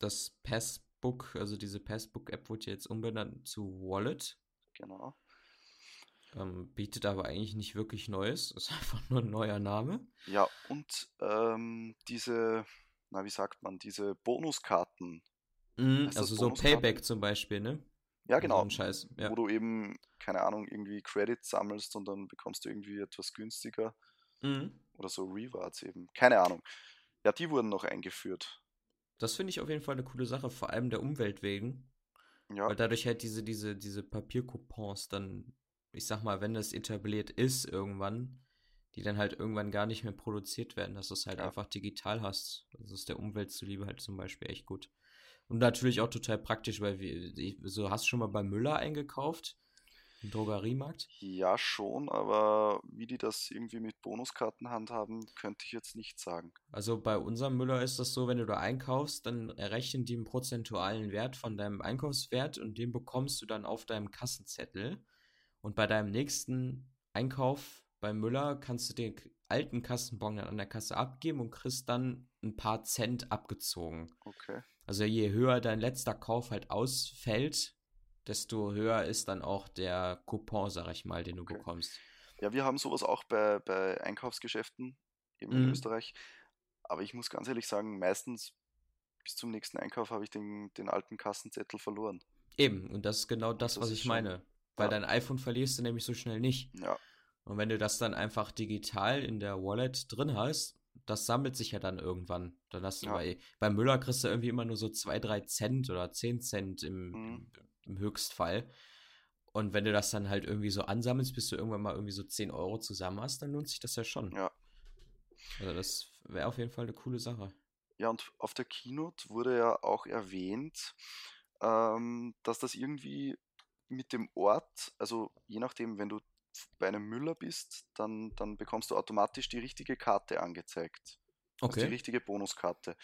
Speaker 1: Das Passbook, also diese Passbook-App wurde jetzt umbenannt zu Wallet.
Speaker 2: Genau.
Speaker 1: Ähm, bietet aber eigentlich nicht wirklich Neues. Ist einfach nur ein neuer Name.
Speaker 2: Ja, und ähm, diese, na wie sagt man, diese Bonuskarten. Das
Speaker 1: also so
Speaker 2: Bonuskarten?
Speaker 1: Payback zum Beispiel, ne?
Speaker 2: Ja,
Speaker 1: So
Speaker 2: genau.
Speaker 1: ein Scheiß, ja.
Speaker 2: Wo du eben, keine Ahnung, irgendwie Credits sammelst und dann bekommst du irgendwie etwas günstiger.
Speaker 1: Mhm.
Speaker 2: Oder so Rewards eben. Keine Ahnung. Ja, die wurden noch eingeführt.
Speaker 1: Das finde ich auf jeden Fall eine coole Sache, vor allem der Umwelt wegen.
Speaker 2: Ja,
Speaker 1: Weil dadurch halt diese, diese, diese Papiercoupons dann, ich sag mal, wenn das etabliert ist irgendwann, die dann halt irgendwann gar nicht mehr produziert werden, dass du es halt
Speaker 2: Ja.
Speaker 1: einfach digital hast. Das ist der Umwelt zuliebe halt zum Beispiel echt gut. Und natürlich auch total praktisch, weil wir, so hast du schon mal bei Müller eingekauft, im Drogeriemarkt.
Speaker 2: ja schon, aber wie die das irgendwie mit Bonuskarten handhaben, könnte ich jetzt nicht sagen.
Speaker 1: Also bei unserem Müller ist das so, wenn du da einkaufst, dann errechnen die einen prozentualen Wert von deinem Einkaufswert und den bekommst du dann auf deinem Kassenzettel. Und bei deinem nächsten Einkauf bei Müller kannst du den alten Kassenbon dann an der Kasse abgeben und kriegst dann ein paar Cent abgezogen.
Speaker 2: Okay.
Speaker 1: Also je höher dein letzter Kauf halt ausfällt, desto höher ist dann auch der Coupon, sag ich mal, den du
Speaker 2: Okay.
Speaker 1: bekommst.
Speaker 2: Ja, wir haben sowas auch bei, bei Einkaufsgeschäften eben in
Speaker 1: Mhm.
Speaker 2: Österreich. Aber ich muss ganz ehrlich sagen, meistens bis zum nächsten Einkauf habe ich den, den alten Kassenzettel verloren.
Speaker 1: Eben, und das ist genau das,
Speaker 2: das
Speaker 1: was ich
Speaker 2: schon-
Speaker 1: meine. Weil
Speaker 2: ja.
Speaker 1: dein iPhone verlierst du nämlich so schnell nicht.
Speaker 2: Ja,
Speaker 1: Und wenn du das dann einfach digital in der Wallet drin hast, das sammelt sich ja dann irgendwann. Dann hast du
Speaker 2: Ja.
Speaker 1: bei, bei Müller kriegst du irgendwie immer nur so 2, 3 Cent oder 10 Cent im,
Speaker 2: Mhm.
Speaker 1: im, im Höchstfall. Und wenn du das dann halt irgendwie so ansammelst, bis du irgendwann mal irgendwie so 10 Euro zusammen hast, dann lohnt sich das ja schon.
Speaker 2: ja.
Speaker 1: Also das wäre auf jeden Fall eine coole Sache.
Speaker 2: Ja, und auf der Keynote wurde ja auch erwähnt, ähm, dass das irgendwie mit dem Ort, also je nachdem, wenn du bei einem Müller bist, dann, dann bekommst du automatisch die richtige Karte angezeigt. Also die
Speaker 1: Okay.
Speaker 2: richtige Bonuskarte.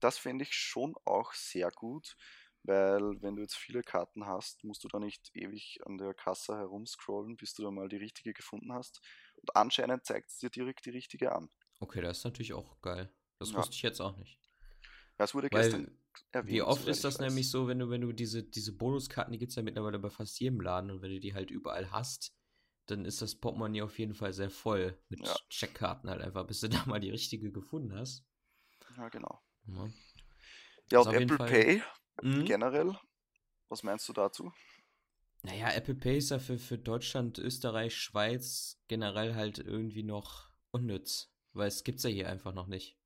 Speaker 2: Das fände ich schon auch sehr gut, weil wenn du jetzt viele Karten hast, musst du da nicht ewig an der Kasse herumscrollen, bis du da mal die richtige gefunden hast. Und anscheinend zeigt es dir direkt die richtige an.
Speaker 1: Okay, das ist natürlich auch geil. Das
Speaker 2: Ja.
Speaker 1: wusste ich jetzt auch nicht.
Speaker 2: Ja, es wurde
Speaker 1: Weil
Speaker 2: gestern erwähnt.
Speaker 1: Wie oft ist das
Speaker 2: weiß.
Speaker 1: nämlich so, wenn du, wenn du diese, diese Bonuskarten, die gibt es ja mittlerweile bei fast jedem Laden und wenn du die halt überall hast, dann ist das Portemonnaie auf jeden Fall sehr voll mit
Speaker 2: Ja.
Speaker 1: Checkkarten halt einfach, bis du da mal die richtige gefunden hast.
Speaker 2: Ja, genau.
Speaker 1: Ja.
Speaker 2: Ja, und Apple
Speaker 1: Fall-
Speaker 2: Pay
Speaker 1: Mhm.
Speaker 2: generell, was meinst du dazu?
Speaker 1: Naja, Apple Pay ist ja für, für Deutschland, Österreich, Schweiz generell halt irgendwie noch unnütz, weil es gibt's ja hier einfach noch nicht.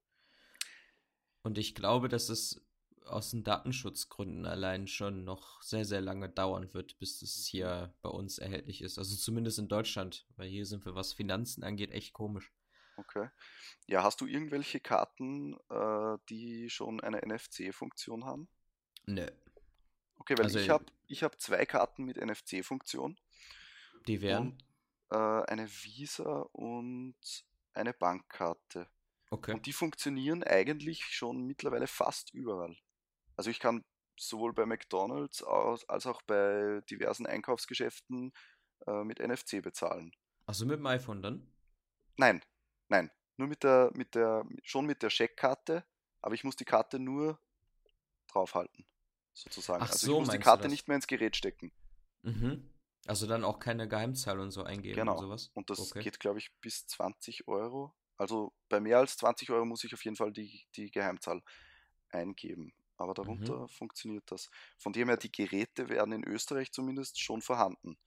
Speaker 1: Und ich glaube, dass es aus den Datenschutzgründen allein schon noch sehr, sehr lange dauern wird, bis das hier bei uns erhältlich ist. Also zumindest in Deutschland, weil hier sind wir, was Finanzen angeht, echt komisch.
Speaker 2: Okay. Ja, hast du irgendwelche Karten, äh, die schon eine NFC-Funktion haben?
Speaker 1: Nö.
Speaker 2: Okay, weil
Speaker 1: Also,
Speaker 2: ich habe ich hab zwei Karten mit NFC-Funktion
Speaker 1: Die wären.
Speaker 2: und äh, eine Visa und eine Bankkarte.
Speaker 1: Okay.
Speaker 2: Und die funktionieren eigentlich schon mittlerweile fast überall. Also ich kann sowohl bei McDonald's als auch bei diversen Einkaufsgeschäften äh, mit NFC bezahlen.
Speaker 1: Achso, mit dem iPhone dann?
Speaker 2: Nein, nein. Nur mit der, mit der, schon mit der Scheckkarte, aber ich muss die Karte nur draufhalten, sozusagen.
Speaker 1: Ach
Speaker 2: also
Speaker 1: so,
Speaker 2: ich muss die Karte nicht mehr ins Gerät stecken.
Speaker 1: Mhm. Also dann auch keine Geheimzahl und so eingeben
Speaker 2: Genau.
Speaker 1: und sowas?
Speaker 2: Und das
Speaker 1: Okay.
Speaker 2: geht, glaube ich, bis 20 Euro. Also bei mehr als 20 Euro muss ich auf jeden Fall die, die Geheimzahl eingeben. Aber
Speaker 1: Mhm.
Speaker 2: darunter funktioniert das. Von dem her, die Geräte werden in Österreich zumindest schon vorhanden.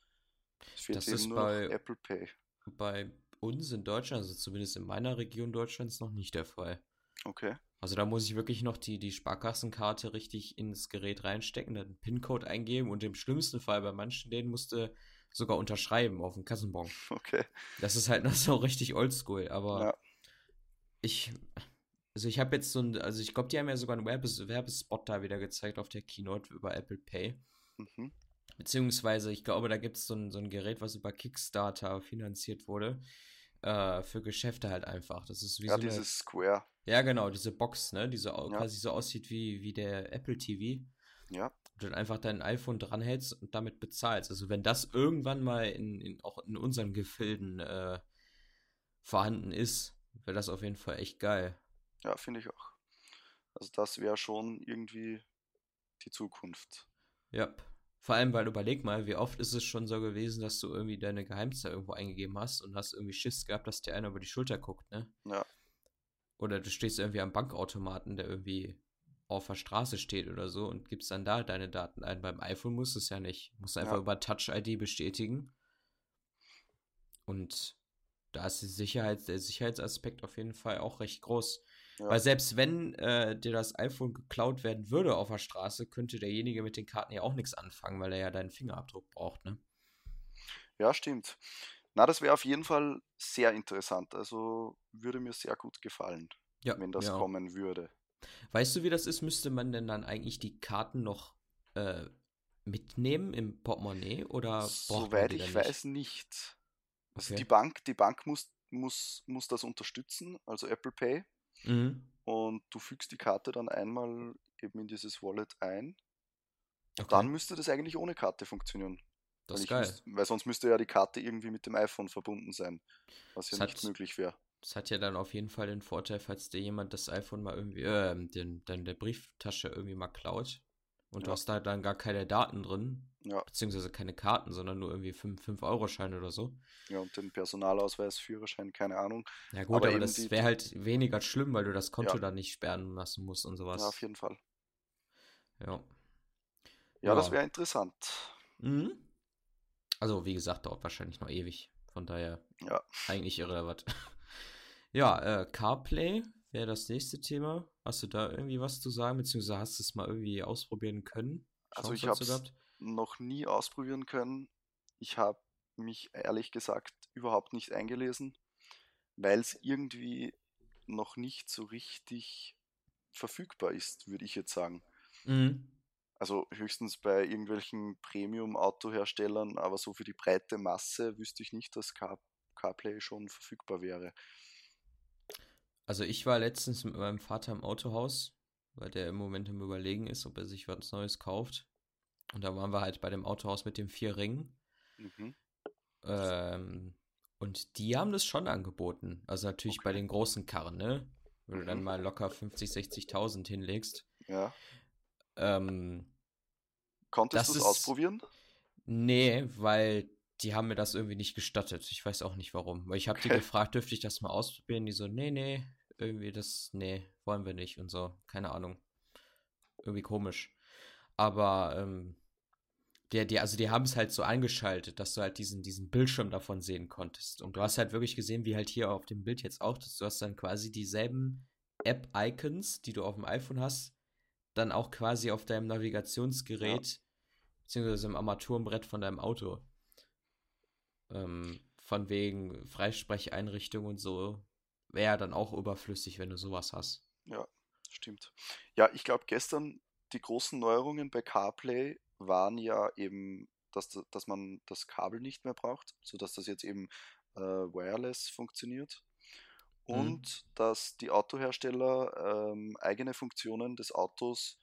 Speaker 2: Es fehlt
Speaker 1: Das
Speaker 2: eben
Speaker 1: ist
Speaker 2: nur
Speaker 1: bei-
Speaker 2: Apple Pay.
Speaker 1: Bei uns in Deutschland, also zumindest in meiner Region Deutschlands, noch nicht der Fall.
Speaker 2: Okay.
Speaker 1: Also da muss ich wirklich noch die, die Sparkassenkarte richtig ins Gerät reinstecken, dann einen PIN-Code eingeben und im schlimmsten Fall bei manchen denen musste sogar unterschreiben auf dem Kassenbon.
Speaker 2: Okay.
Speaker 1: Das ist halt noch so richtig oldschool, aber
Speaker 2: Ja.
Speaker 1: ich, also ich habe jetzt so ein, also ich glaube, die haben ja sogar einen Werbes Werbespot da wieder gezeigt auf der Keynote über Apple Pay.
Speaker 2: Mhm.
Speaker 1: Beziehungsweise, ich glaube, da gibt es so ein, so ein Gerät, was über Kickstarter finanziert wurde. Äh, für Geschäfte halt einfach. Das ist wie
Speaker 2: Ja,
Speaker 1: so eine,
Speaker 2: dieses Square.
Speaker 1: Ja, genau, diese Box, ne? Die so
Speaker 2: Ja.
Speaker 1: quasi so aussieht wie, wie der Apple TV.
Speaker 2: Ja.
Speaker 1: Und dann einfach dein iPhone dranhältst und damit bezahlst. Also wenn das irgendwann mal in, in auch in unseren Gefilden äh, vorhanden ist, wäre das auf jeden Fall echt geil.
Speaker 2: Ja, finde ich auch. Also das wäre schon irgendwie die Zukunft.
Speaker 1: Ja. Vor allem, weil überleg mal, wie oft ist es schon so gewesen, dass du irgendwie deine Geheimzahl irgendwo eingegeben hast und hast irgendwie Schiss gehabt, dass dir einer über die Schulter guckt, ne?
Speaker 2: Ja.
Speaker 1: Oder du stehst irgendwie am Bankautomaten, der irgendwie auf der Straße steht oder so und gibst dann da deine Daten ein. Beim iPhone musst du es ja nicht. Du musst einfach
Speaker 2: Ja.
Speaker 1: über Touch-ID bestätigen. Und da ist die Sicherheit, der Sicherheitsaspekt auf jeden Fall auch recht groß.
Speaker 2: Ja.
Speaker 1: Weil selbst wenn äh, dir das iPhone geklaut werden würde auf der Straße, könnte derjenige mit den Karten ja auch nichts anfangen, weil er ja deinen Fingerabdruck braucht, ne?
Speaker 2: Ja, stimmt. Na, das wäre auf jeden Fall sehr interessant. Also würde mir sehr gut gefallen,
Speaker 1: Ja,
Speaker 2: wenn das
Speaker 1: ja.
Speaker 2: kommen würde.
Speaker 1: Weißt du, wie das ist? Müsste man denn dann eigentlich die Karten noch äh, mitnehmen im Portemonnaie oder
Speaker 2: Soweit ich
Speaker 1: dann
Speaker 2: weiß, nicht. Also
Speaker 1: Okay.
Speaker 2: die Bank, die Bank muss, muss, muss das unterstützen, also Apple Pay.
Speaker 1: Mhm.
Speaker 2: Und du fügst die Karte dann einmal eben in dieses Wallet ein.
Speaker 1: Okay.
Speaker 2: Dann müsste das eigentlich ohne Karte funktionieren.
Speaker 1: das
Speaker 2: weil,
Speaker 1: ist geil.
Speaker 2: müsst- weil sonst müsste ja die Karte irgendwie mit dem iPhone verbunden sein, was ja
Speaker 1: Das
Speaker 2: nicht
Speaker 1: hat-
Speaker 2: möglich wäre.
Speaker 1: Das hat ja dann auf jeden Fall den Vorteil, falls dir jemand das iPhone mal irgendwie, äh, den, dann der Brieftasche irgendwie mal klaut und du
Speaker 2: Ja.
Speaker 1: hast da dann gar keine Daten drin,
Speaker 2: Ja,
Speaker 1: beziehungsweise keine Karten, sondern nur irgendwie 5-Euro-Scheine oder so.
Speaker 2: ja, und den Personalausweis, Führerschein, keine Ahnung.
Speaker 1: Ja gut,
Speaker 2: Aber
Speaker 1: aber, das wäre halt weniger schlimm, weil du das Konto
Speaker 2: Ja.
Speaker 1: dann nicht sperren lassen musst und sowas.
Speaker 2: Ja, auf jeden Fall.
Speaker 1: Ja.
Speaker 2: Ja, das wäre interessant.
Speaker 1: Mhm. Also, wie gesagt, dauert wahrscheinlich noch ewig. Von daher
Speaker 2: Ja.
Speaker 1: eigentlich irrelevant. ja, äh, CarPlay wäre das nächste Thema. Hast du da irgendwie was zu sagen, beziehungsweise hast du es mal irgendwie ausprobieren können?
Speaker 2: Also ich habe es noch nie ausprobieren können. Ich habe mich ehrlich gesagt überhaupt nicht eingelesen, weil es irgendwie noch nicht so richtig verfügbar ist, würde ich jetzt sagen.
Speaker 1: Mhm.
Speaker 2: Also höchstens bei irgendwelchen Premium-Autoherstellern, aber so für die breite Masse wüsste ich nicht, dass Car CarPlay schon verfügbar wäre.
Speaker 1: Also ich war letztens mit meinem Vater im Autohaus, weil der im Moment im Überlegen ist, ob er sich was Neues kauft. Und da waren wir halt bei dem Autohaus mit den vier Ringen.
Speaker 2: Mhm.
Speaker 1: Ähm, und die haben das schon angeboten. Also natürlich bei
Speaker 2: Okay.
Speaker 1: den großen Karren, ne? Wenn du dann
Speaker 2: Mhm.
Speaker 1: mal locker 50, 60.000 hinlegst.
Speaker 2: Ja.
Speaker 1: Ähm,
Speaker 2: Konntest du es ausprobieren?
Speaker 1: nee, weil die haben mir das irgendwie nicht gestattet. Ich weiß auch nicht warum. Weil ich habe die
Speaker 2: Okay.
Speaker 1: gefragt, dürfte ich das mal ausprobieren? Die so, nee, nee, irgendwie das, nee, wollen wir nicht und so. Keine Ahnung. Irgendwie komisch. Aber, ähm, der, die, also die haben es halt so eingeschaltet, dass du halt diesen, diesen Bildschirm davon sehen konntest. Und du hast halt wirklich gesehen, wie halt hier auf dem Bild jetzt auch, dass du hast dann quasi dieselben App-Icons, die du auf dem iPhone hast, dann auch quasi auf deinem Navigationsgerät, beziehungsweise im Armaturenbrett von deinem Auto. Ähm, von wegen Freisprecheinrichtung und so, wäre dann auch überflüssig, wenn du sowas hast.
Speaker 2: Ja, stimmt. Ja, ich glaube, gestern die großen Neuerungen bei CarPlay waren ja eben, dass, da- dass man das Kabel nicht mehr braucht, sodass das jetzt eben äh, wireless funktioniert. und mhm. dass die Autohersteller ähm, eigene Funktionen des Autos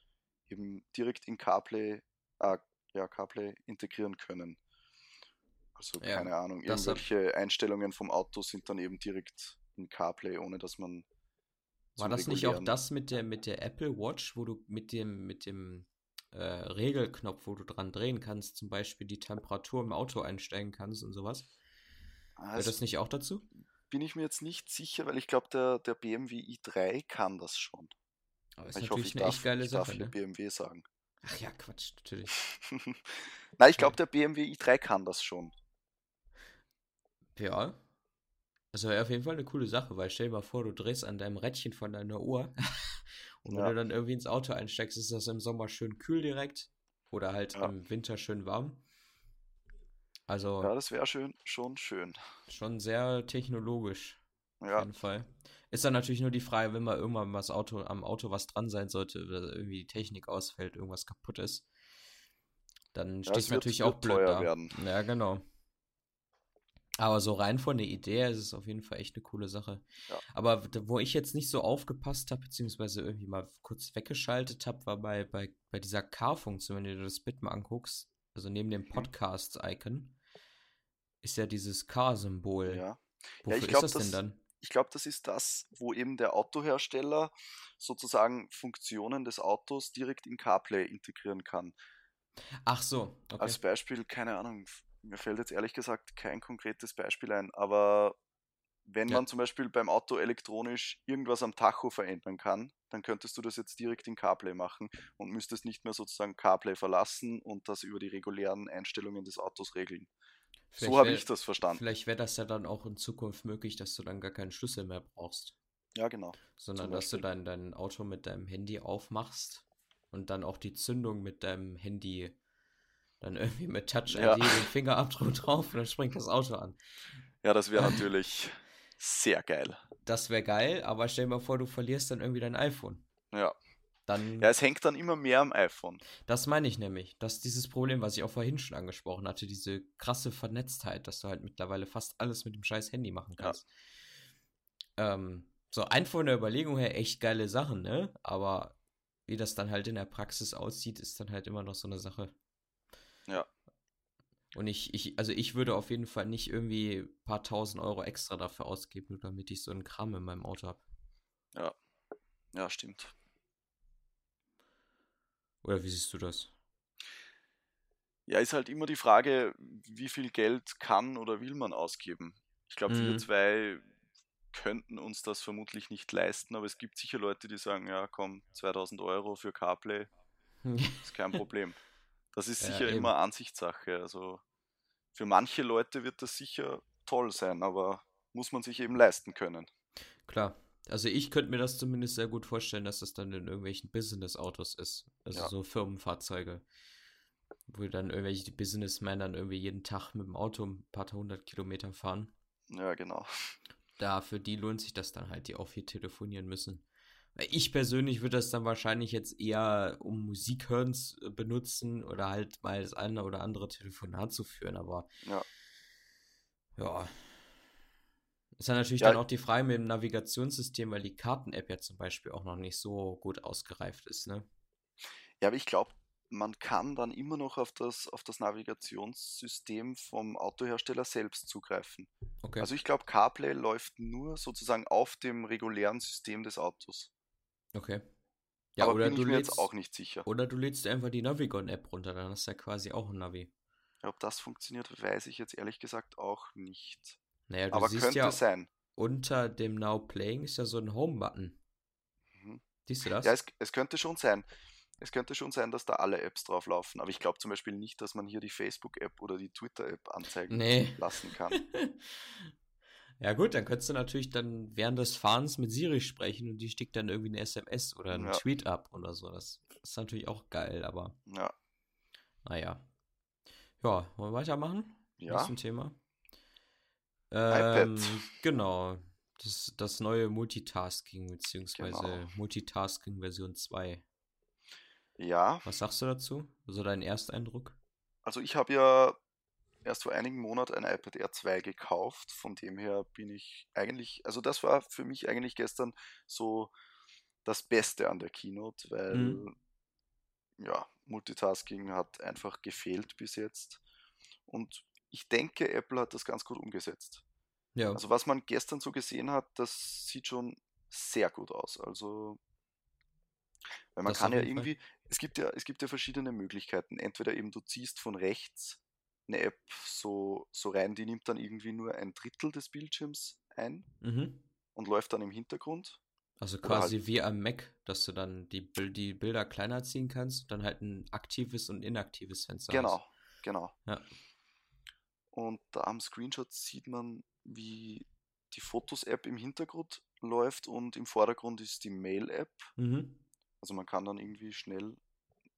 Speaker 2: eben direkt in CarPlay, äh, ja, CarPlay integrieren können. Also ja, keine Ahnung, irgendwelche hat... Einstellungen vom Auto sind dann eben direkt in CarPlay, ohne dass man.
Speaker 1: War das nicht auch das mit der mit der Apple Watch, wo du mit dem mit dem äh, Regelknopf, wo du dran drehen kannst, zum Beispiel die Temperatur im Auto einstellen kannst und sowas? Also Hört das nicht auch dazu?
Speaker 2: Bin ich mir jetzt nicht sicher, weil ich glaube, der, der BMW i3 kann das schon.
Speaker 1: Aber ist ich hoffe, ich eine darf, echt geile
Speaker 2: ich
Speaker 1: Sache,
Speaker 2: darf
Speaker 1: ne?
Speaker 2: BMW sagen.
Speaker 1: Ach ja, Quatsch, natürlich.
Speaker 2: Nein, ich glaube, der BMW i3 kann das schon.
Speaker 1: Ja. Das wäre auf jeden Fall eine coole Sache, weil stell dir mal vor, du drehst an deinem Rädchen von deiner Uhr und wenn ja. du dann irgendwie ins Auto einsteigst, ist das im Sommer schön kühl direkt oder halt ja. im Winter schön warm. Also.
Speaker 2: Ja, das wäre schön, schon schön.
Speaker 1: Schon sehr technologisch.
Speaker 2: Ja.
Speaker 1: Auf jeden Fall. Ist dann natürlich nur die Frage, wenn mal irgendwann was Auto, am Auto was dran sein sollte, oder irgendwie die Technik ausfällt, irgendwas kaputt ist, dann ja, stehst du natürlich auch blöd da. Werden. Ja, genau. Aber so rein von der Idee ist es auf jeden Fall echt eine coole Sache. Ja. Aber wo ich jetzt nicht so aufgepasst habe, beziehungsweise irgendwie mal kurz weggeschaltet habe, war bei, bei, bei dieser K-Funktion, wenn du das Bit mal anguckst, also neben dem mhm. Podcast-Icon, ist ja dieses K-Symbol.
Speaker 2: Ja.
Speaker 1: Wofür ja, ich glaub, ist das, das denn dann?
Speaker 2: Ich glaube, das ist das, wo eben der Autohersteller sozusagen Funktionen des Autos direkt in CarPlay integrieren kann.
Speaker 1: Ach so.
Speaker 2: Okay. Als Beispiel, keine Ahnung, mir fällt jetzt ehrlich gesagt kein konkretes Beispiel ein, aber wenn ja. man zum Beispiel beim Auto elektronisch irgendwas am Tacho verändern kann, dann könntest du das jetzt direkt in CarPlay machen und müsstest nicht mehr sozusagen CarPlay verlassen und das über die regulären Einstellungen des Autos regeln. Vielleicht so habe ich das verstanden.
Speaker 1: Vielleicht wäre das ja dann auch in Zukunft möglich, dass du dann gar keinen Schlüssel mehr brauchst.
Speaker 2: Ja, genau.
Speaker 1: Sondern dass du dann dein Auto mit deinem Handy aufmachst und dann auch die Zündung mit deinem Handy dann irgendwie mit Touch ID ja. den Fingerabdruck drauf und dann springt das Auto an.
Speaker 2: Ja, das wäre natürlich sehr geil.
Speaker 1: Das wäre geil, aber stell dir mal vor, du verlierst dann irgendwie dein iPhone.
Speaker 2: Ja.
Speaker 1: Dann,
Speaker 2: ja, es hängt dann immer mehr am iPhone.
Speaker 1: Das meine ich nämlich. Das ist dieses Problem, was ich auch vorhin schon angesprochen hatte, diese krasse Vernetztheit, dass du halt mittlerweile fast alles mit dem scheiß Handy machen kannst. Ja. Ähm, so, ein von der Überlegung her echt geile Sachen, ne? Aber wie das dann halt in der Praxis aussieht, ist dann halt immer noch so eine Sache.
Speaker 2: Ja.
Speaker 1: Und ich, ich, also ich würde auf jeden Fall nicht irgendwie ein paar tausend Euro extra dafür ausgeben, nur damit ich so einen Kram in meinem Auto habe.
Speaker 2: Ja. Ja, stimmt.
Speaker 1: Oder wie siehst du das?
Speaker 2: Ja, ist halt immer die Frage, wie viel Geld kann oder will man ausgeben. Ich glaube, mhm. wir zwei könnten uns das vermutlich nicht leisten, aber es gibt sicher Leute, die sagen, ja, komm, 2000 Euro für CarPlay ist kein Problem. Das ist sicher ja, immer Ansichtssache. Also für manche Leute wird das sicher toll sein, aber muss man sich eben leisten können.
Speaker 1: Klar. Also ich könnte mir das zumindest sehr gut vorstellen, dass das dann in irgendwelchen Business-Autos ist. Also ja. so Firmenfahrzeuge. Wo dann irgendwelche Businessmen dann irgendwie jeden Tag mit dem Auto ein paar hundert Kilometer fahren.
Speaker 2: Ja, genau.
Speaker 1: Da für die lohnt sich das dann halt, die auch viel telefonieren müssen. Ich persönlich würde das dann wahrscheinlich jetzt eher um Musik hören äh, benutzen oder halt mal das eine oder andere Telefonat zu führen, aber
Speaker 2: ja.
Speaker 1: Ja. Ist dann natürlich ja. dann auch die Frage mit dem Navigationssystem, weil die Karten-App ja zum Beispiel auch noch nicht so gut ausgereift ist, ne?
Speaker 2: Ja, aber ich glaube, man kann dann immer noch auf das, auf das Navigationssystem vom Autohersteller selbst zugreifen.
Speaker 1: Okay.
Speaker 2: Also ich glaube, CarPlay läuft nur sozusagen auf dem regulären System des Autos.
Speaker 1: Okay.
Speaker 2: Ja, Aber oder bin du ich mir lädst, jetzt auch nicht sicher.
Speaker 1: Oder du lädst einfach die Navigon-App runter, dann hast du ja quasi auch ein Navi.
Speaker 2: Ja, ob das funktioniert, weiß ich jetzt ehrlich gesagt auch nicht.
Speaker 1: Naja, du Aber siehst könnte ja sein. Unter dem Now Playing ist ja so ein Home-Button. Mhm. Siehst du das?
Speaker 2: Ja, es, es könnte schon sein. Es könnte schon sein, dass da alle Apps drauf laufen, aber ich glaube zum Beispiel nicht, dass man hier die Facebook-App oder die Twitter-App anzeigen
Speaker 1: nee.
Speaker 2: lassen kann.
Speaker 1: Ja gut, dann könntest du natürlich dann während des Fahrens mit Siri sprechen und die stickt dann irgendwie eine SMS oder einen ja. Tweet ab oder so. Das ist natürlich auch geil, aber.
Speaker 2: Ja.
Speaker 1: Naja. Ja, wollen wir weitermachen?
Speaker 2: Ja.
Speaker 1: Nächsten Thema. Ähm. Genau. Das, das neue Multitasking, beziehungsweise genau. Multitasking Version 2.
Speaker 2: Ja.
Speaker 1: Was sagst du dazu? So dein Ersteindruck?
Speaker 2: Also ich habe ja erst vor einigen Monaten ein iPad Air 2 gekauft. Von dem her bin ich eigentlich, also das war für mich eigentlich gestern so das Beste an der Keynote, weil mhm. ja, Multitasking hat einfach gefehlt bis jetzt. Und ich denke, Apple hat das ganz gut umgesetzt. Ja. Also was man gestern so gesehen hat, das sieht schon sehr gut aus. Also weil man das kann ja irgendwie, es gibt ja, es gibt ja verschiedene Möglichkeiten. Entweder eben du ziehst von rechts eine App so, so rein, die nimmt dann irgendwie nur ein Drittel des Bildschirms ein mhm. und läuft dann im Hintergrund.
Speaker 1: Also quasi halt, wie am Mac, dass du dann die, die Bilder kleiner ziehen kannst und dann halt ein aktives und inaktives Fenster
Speaker 2: Genau, hast. genau. Ja. Und da am Screenshot sieht man, wie die Fotos-App im Hintergrund läuft und im Vordergrund ist die Mail-App. Mhm. Also man kann dann irgendwie schnell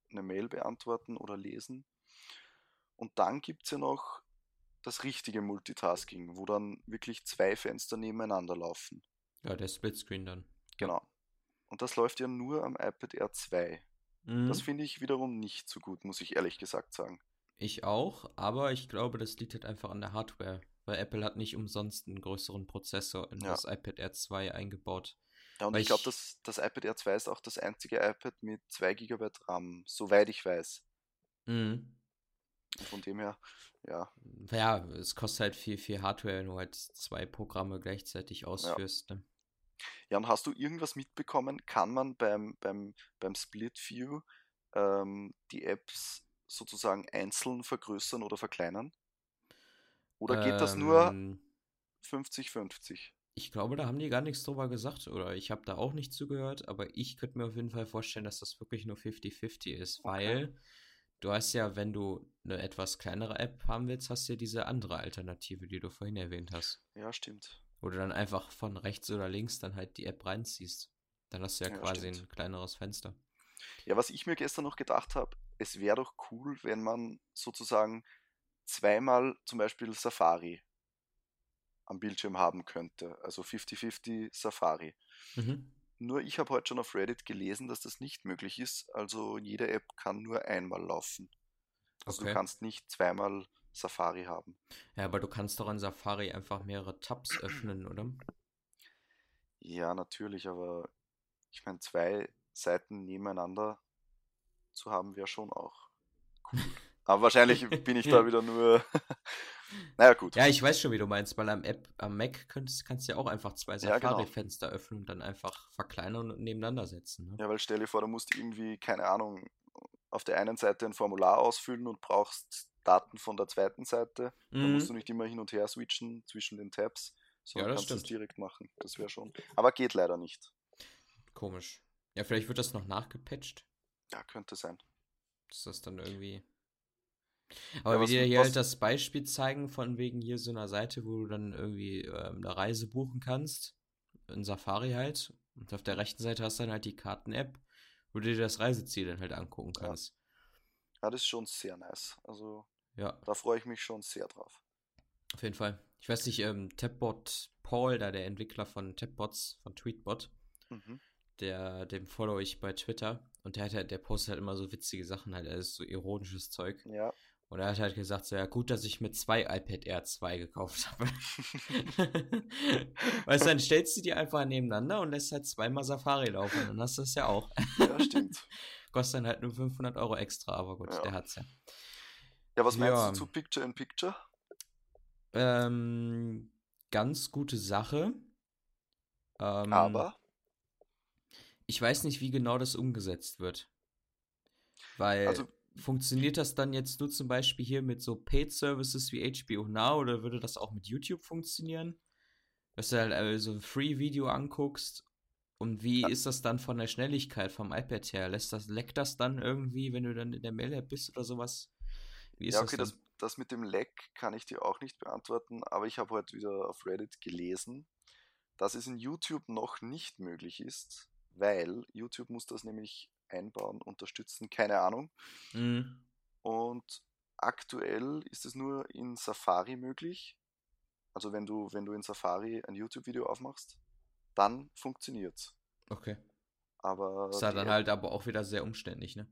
Speaker 2: eine Mail beantworten oder lesen. Und dann gibt es ja noch das richtige Multitasking, wo dann wirklich zwei Fenster nebeneinander laufen.
Speaker 1: Ja, der Splitscreen dann.
Speaker 2: Genau. Und das läuft ja nur am iPad Air 2. Mhm. Das finde ich wiederum nicht so gut, muss ich ehrlich gesagt sagen.
Speaker 1: Ich auch, aber ich glaube, das liegt halt einfach an der Hardware, weil Apple hat nicht umsonst einen größeren Prozessor in ja. das iPad Air 2 eingebaut.
Speaker 2: Ja, und ich, ich glaube, das, das iPad Air 2 ist auch das einzige iPad mit 2 GB RAM, soweit ich weiß. Mhm. Von dem her, ja.
Speaker 1: Ja, es kostet halt viel, viel Hardware, wenn du halt zwei Programme gleichzeitig ausführst.
Speaker 2: Ja. Ne? ja, und hast du irgendwas mitbekommen? Kann man beim, beim, beim Split View ähm, die Apps sozusagen einzeln vergrößern oder verkleinern? Oder geht ähm, das nur 50-50?
Speaker 1: Ähm, ich glaube, da haben die gar nichts drüber gesagt oder ich habe da auch nicht zugehört, aber ich könnte mir auf jeden Fall vorstellen, dass das wirklich nur 50-50 ist, okay. weil du hast ja, wenn du eine etwas kleinere App haben willst, hast du ja diese andere Alternative, die du vorhin erwähnt hast.
Speaker 2: Ja, stimmt.
Speaker 1: Wo du dann einfach von rechts oder links dann halt die App reinziehst. Dann hast du ja, ja quasi stimmt. ein kleineres Fenster.
Speaker 2: Ja, was ich mir gestern noch gedacht habe, es wäre doch cool, wenn man sozusagen zweimal zum Beispiel Safari am Bildschirm haben könnte. Also 50-50 Safari. Mhm. Nur ich habe heute schon auf Reddit gelesen, dass das nicht möglich ist. Also jede App kann nur einmal laufen. Also okay. du kannst nicht zweimal Safari haben.
Speaker 1: Ja, aber du kannst doch an Safari einfach mehrere Tabs öffnen, oder?
Speaker 2: Ja, natürlich, aber ich meine, zwei Seiten nebeneinander zu haben wäre schon auch cool. aber wahrscheinlich bin ich da wieder nur
Speaker 1: naja, gut. Ja, ich weiß schon, wie du meinst, weil am, App, am Mac könntest, kannst du ja auch einfach zwei Safari-Fenster ja, genau. öffnen und dann einfach verkleinern und nebeneinander setzen. Ne?
Speaker 2: Ja, weil stell dir vor, du musst irgendwie, keine Ahnung, auf der einen Seite ein Formular ausfüllen und brauchst Daten von der zweiten Seite. Mhm. Dann musst du nicht immer hin und her switchen zwischen den Tabs, sondern ja, kannst es direkt machen. Das wäre schon. Aber geht leider nicht.
Speaker 1: Komisch. Ja, vielleicht wird das noch nachgepatcht.
Speaker 2: Ja, könnte sein.
Speaker 1: Dass das dann irgendwie aber ja, wie die hier halt das Beispiel zeigen, von wegen hier so einer Seite, wo du dann irgendwie ähm, eine Reise buchen kannst, in Safari halt, und auf der rechten Seite hast du dann halt die Karten-App, wo du dir das Reiseziel dann halt angucken kannst.
Speaker 2: Ja. ja, das ist schon sehr nice. Also, ja. da freue ich mich schon sehr drauf.
Speaker 1: Auf jeden Fall. Ich weiß nicht, ähm, Tapbot Paul, da der Entwickler von Tapbots, von Tweetbot, mhm. der, dem follow ich bei Twitter und der hat halt, der postet halt immer so witzige Sachen, halt, er ist so ironisches Zeug. Ja. Und er hat halt gesagt, so, ja gut, dass ich mit zwei iPad Air 2 gekauft habe. weißt du, dann stellst du die einfach nebeneinander und lässt halt zweimal Safari laufen. Dann hast du das ja auch.
Speaker 2: ja, stimmt.
Speaker 1: Kostet dann halt nur 500 Euro extra, aber gut, ja. der hat's ja.
Speaker 2: Ja, was meinst ja. du zu Picture in Picture?
Speaker 1: Ähm, ganz gute Sache.
Speaker 2: Ähm, aber?
Speaker 1: Ich weiß nicht, wie genau das umgesetzt wird. Weil. Also, Funktioniert das dann jetzt nur zum Beispiel hier mit so Paid Services wie HBO Now oder würde das auch mit YouTube funktionieren? Dass du halt also ein Free-Video anguckst und wie ja. ist das dann von der Schnelligkeit vom iPad her? Lässt das, leckt das dann irgendwie, wenn du dann in der Mail-App bist oder sowas?
Speaker 2: Wie ist ja, okay, das, das, das, mit dem Leck kann ich dir auch nicht beantworten, aber ich habe heute wieder auf Reddit gelesen, dass es in YouTube noch nicht möglich ist, weil YouTube muss das nämlich einbauen, unterstützen, keine Ahnung. Mhm. Und aktuell ist es nur in Safari möglich. Also wenn du, wenn du in Safari ein YouTube-Video aufmachst, dann funktioniert's.
Speaker 1: Okay.
Speaker 2: Aber.
Speaker 1: Ist ja dann App, halt aber auch wieder sehr umständlich, ne?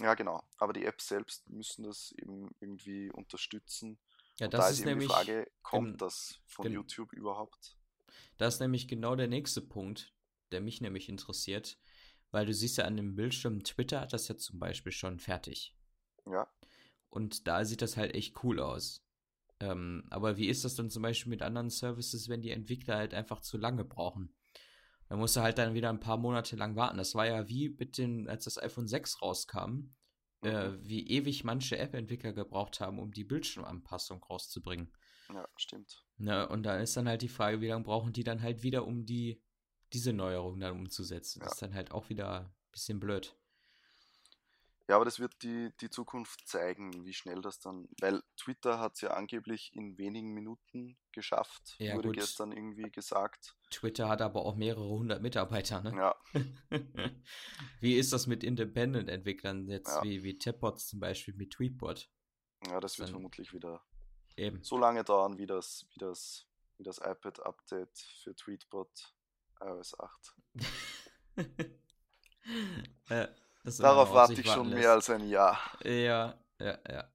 Speaker 2: Ja, genau. Aber die Apps selbst müssen das eben irgendwie unterstützen.
Speaker 1: Ja,
Speaker 2: Und
Speaker 1: das
Speaker 2: da
Speaker 1: ist
Speaker 2: ist eben die
Speaker 1: nämlich
Speaker 2: Frage, kommt
Speaker 1: im-
Speaker 2: das von YouTube überhaupt?
Speaker 1: Das ist nämlich genau der nächste Punkt, der mich nämlich interessiert, weil du siehst ja an dem Bildschirm, Twitter hat das ja zum Beispiel schon fertig.
Speaker 2: Ja,
Speaker 1: Und da sieht das halt echt cool aus. Ähm, aber wie ist das dann zum Beispiel mit anderen Services, wenn die Entwickler halt einfach zu lange brauchen? Da musst du halt dann wieder ein paar Monate lang warten. Das war ja wie mit den, als das iPhone 6 rauskam, äh,
Speaker 2: Mhm.
Speaker 1: wie ewig manche App-Entwickler gebraucht haben, um die Bildschirmanpassung rauszubringen.
Speaker 2: ja, stimmt.
Speaker 1: Ne, und da ist dann halt die Frage, wie lange brauchen die dann halt wieder, um die, diese Neuerung dann umzusetzen. Das
Speaker 2: Ja.
Speaker 1: ist dann halt auch wieder ein bisschen blöd.
Speaker 2: Ja, aber das wird die, die Zukunft zeigen, wie schnell das dann, weil Twitter hat es ja angeblich in wenigen Minuten geschafft,
Speaker 1: Ja,
Speaker 2: wurde
Speaker 1: gut.
Speaker 2: gestern irgendwie gesagt.
Speaker 1: Twitter hat aber auch mehrere hundert Mitarbeiter, ne?
Speaker 2: Ja,
Speaker 1: wie ist das mit Independent-Entwicklern jetzt,
Speaker 2: Ja.
Speaker 1: wie, wie Tapbots zum Beispiel mit Tweetbot?
Speaker 2: ja, das wird
Speaker 1: Dann-
Speaker 2: vermutlich wieder
Speaker 1: Eben.
Speaker 2: so lange dauern, wie das, wie das, wie das iPad-Update für Tweetbot iOS 8.
Speaker 1: Äh, das immer
Speaker 2: Darauf warte ich schon mehr als ein Jahr.
Speaker 1: Ja, ja, ja.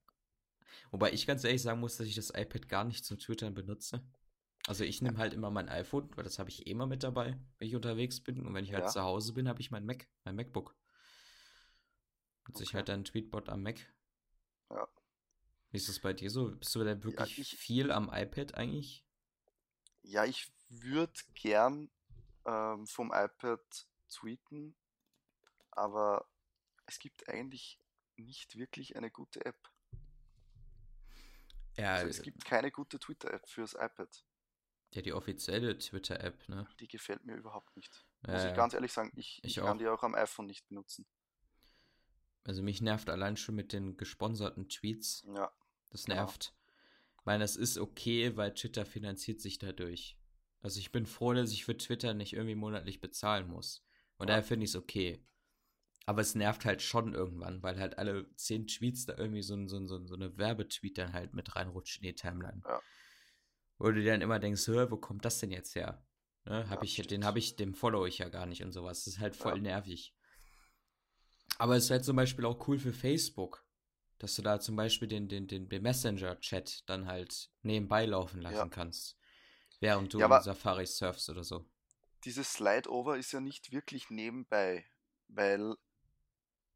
Speaker 1: Wobei ich ganz ehrlich sagen muss, dass ich das iPad gar nicht zum Twittern benutze. Also ich nehme halt immer mein iPhone, weil das habe ich eh immer mit dabei, wenn ich unterwegs bin. Und wenn ich halt
Speaker 2: Ja.
Speaker 1: zu Hause bin, habe ich mein Mac, mein MacBook. Nutze ich
Speaker 2: Okay.
Speaker 1: halt dann Tweetbot am Mac.
Speaker 2: Ja.
Speaker 1: Wie ist das bei dir so? Bist du denn wirklich
Speaker 2: ich-
Speaker 1: viel am iPad eigentlich?
Speaker 2: Ja, ich würde gern ähm, vom iPad tweeten, aber es gibt eigentlich nicht wirklich eine gute App.
Speaker 1: Ja,
Speaker 2: Also es gibt keine gute Twitter-App fürs iPad.
Speaker 1: ja die offizielle Twitter-App, ne?
Speaker 2: Die gefällt mir überhaupt nicht.
Speaker 1: Ja,
Speaker 2: Muss ich ganz ehrlich sagen, ich,
Speaker 1: Ich
Speaker 2: ich kann
Speaker 1: auch.
Speaker 2: die auch am iPhone nicht benutzen.
Speaker 1: Also mich nervt allein schon mit den gesponserten Tweets.
Speaker 2: Ja,
Speaker 1: Das
Speaker 2: Genau.
Speaker 1: nervt. Ich meine, das ist okay, weil Twitter finanziert sich dadurch. Also ich bin froh, dass ich für Twitter nicht irgendwie monatlich bezahlen muss. Und
Speaker 2: Ja.
Speaker 1: daher finde ich es okay. Aber es nervt halt schon irgendwann, weil halt alle zehn Tweets da irgendwie so, ein- so, so, so eine Werbetweet dann halt mit reinrutscht in die Timeline.
Speaker 2: Ja.
Speaker 1: Wo du dir dann immer denkst, hör, wo kommt das denn jetzt her? Ne, hab
Speaker 2: Ja,
Speaker 1: ich,
Speaker 2: stimmt.
Speaker 1: den habe ich, dem follow ich ja gar nicht und sowas. Das ist halt voll
Speaker 2: Ja.
Speaker 1: nervig. Aber es wäre zum Beispiel auch cool für Facebook, dass du da zum Beispiel den, den, den, den Messenger-Chat dann halt nebenbei laufen lassen kannst. Während du
Speaker 2: Ja,
Speaker 1: Safari surfst oder so.
Speaker 2: dieses Slide-Over ist ja nicht wirklich nebenbei, weil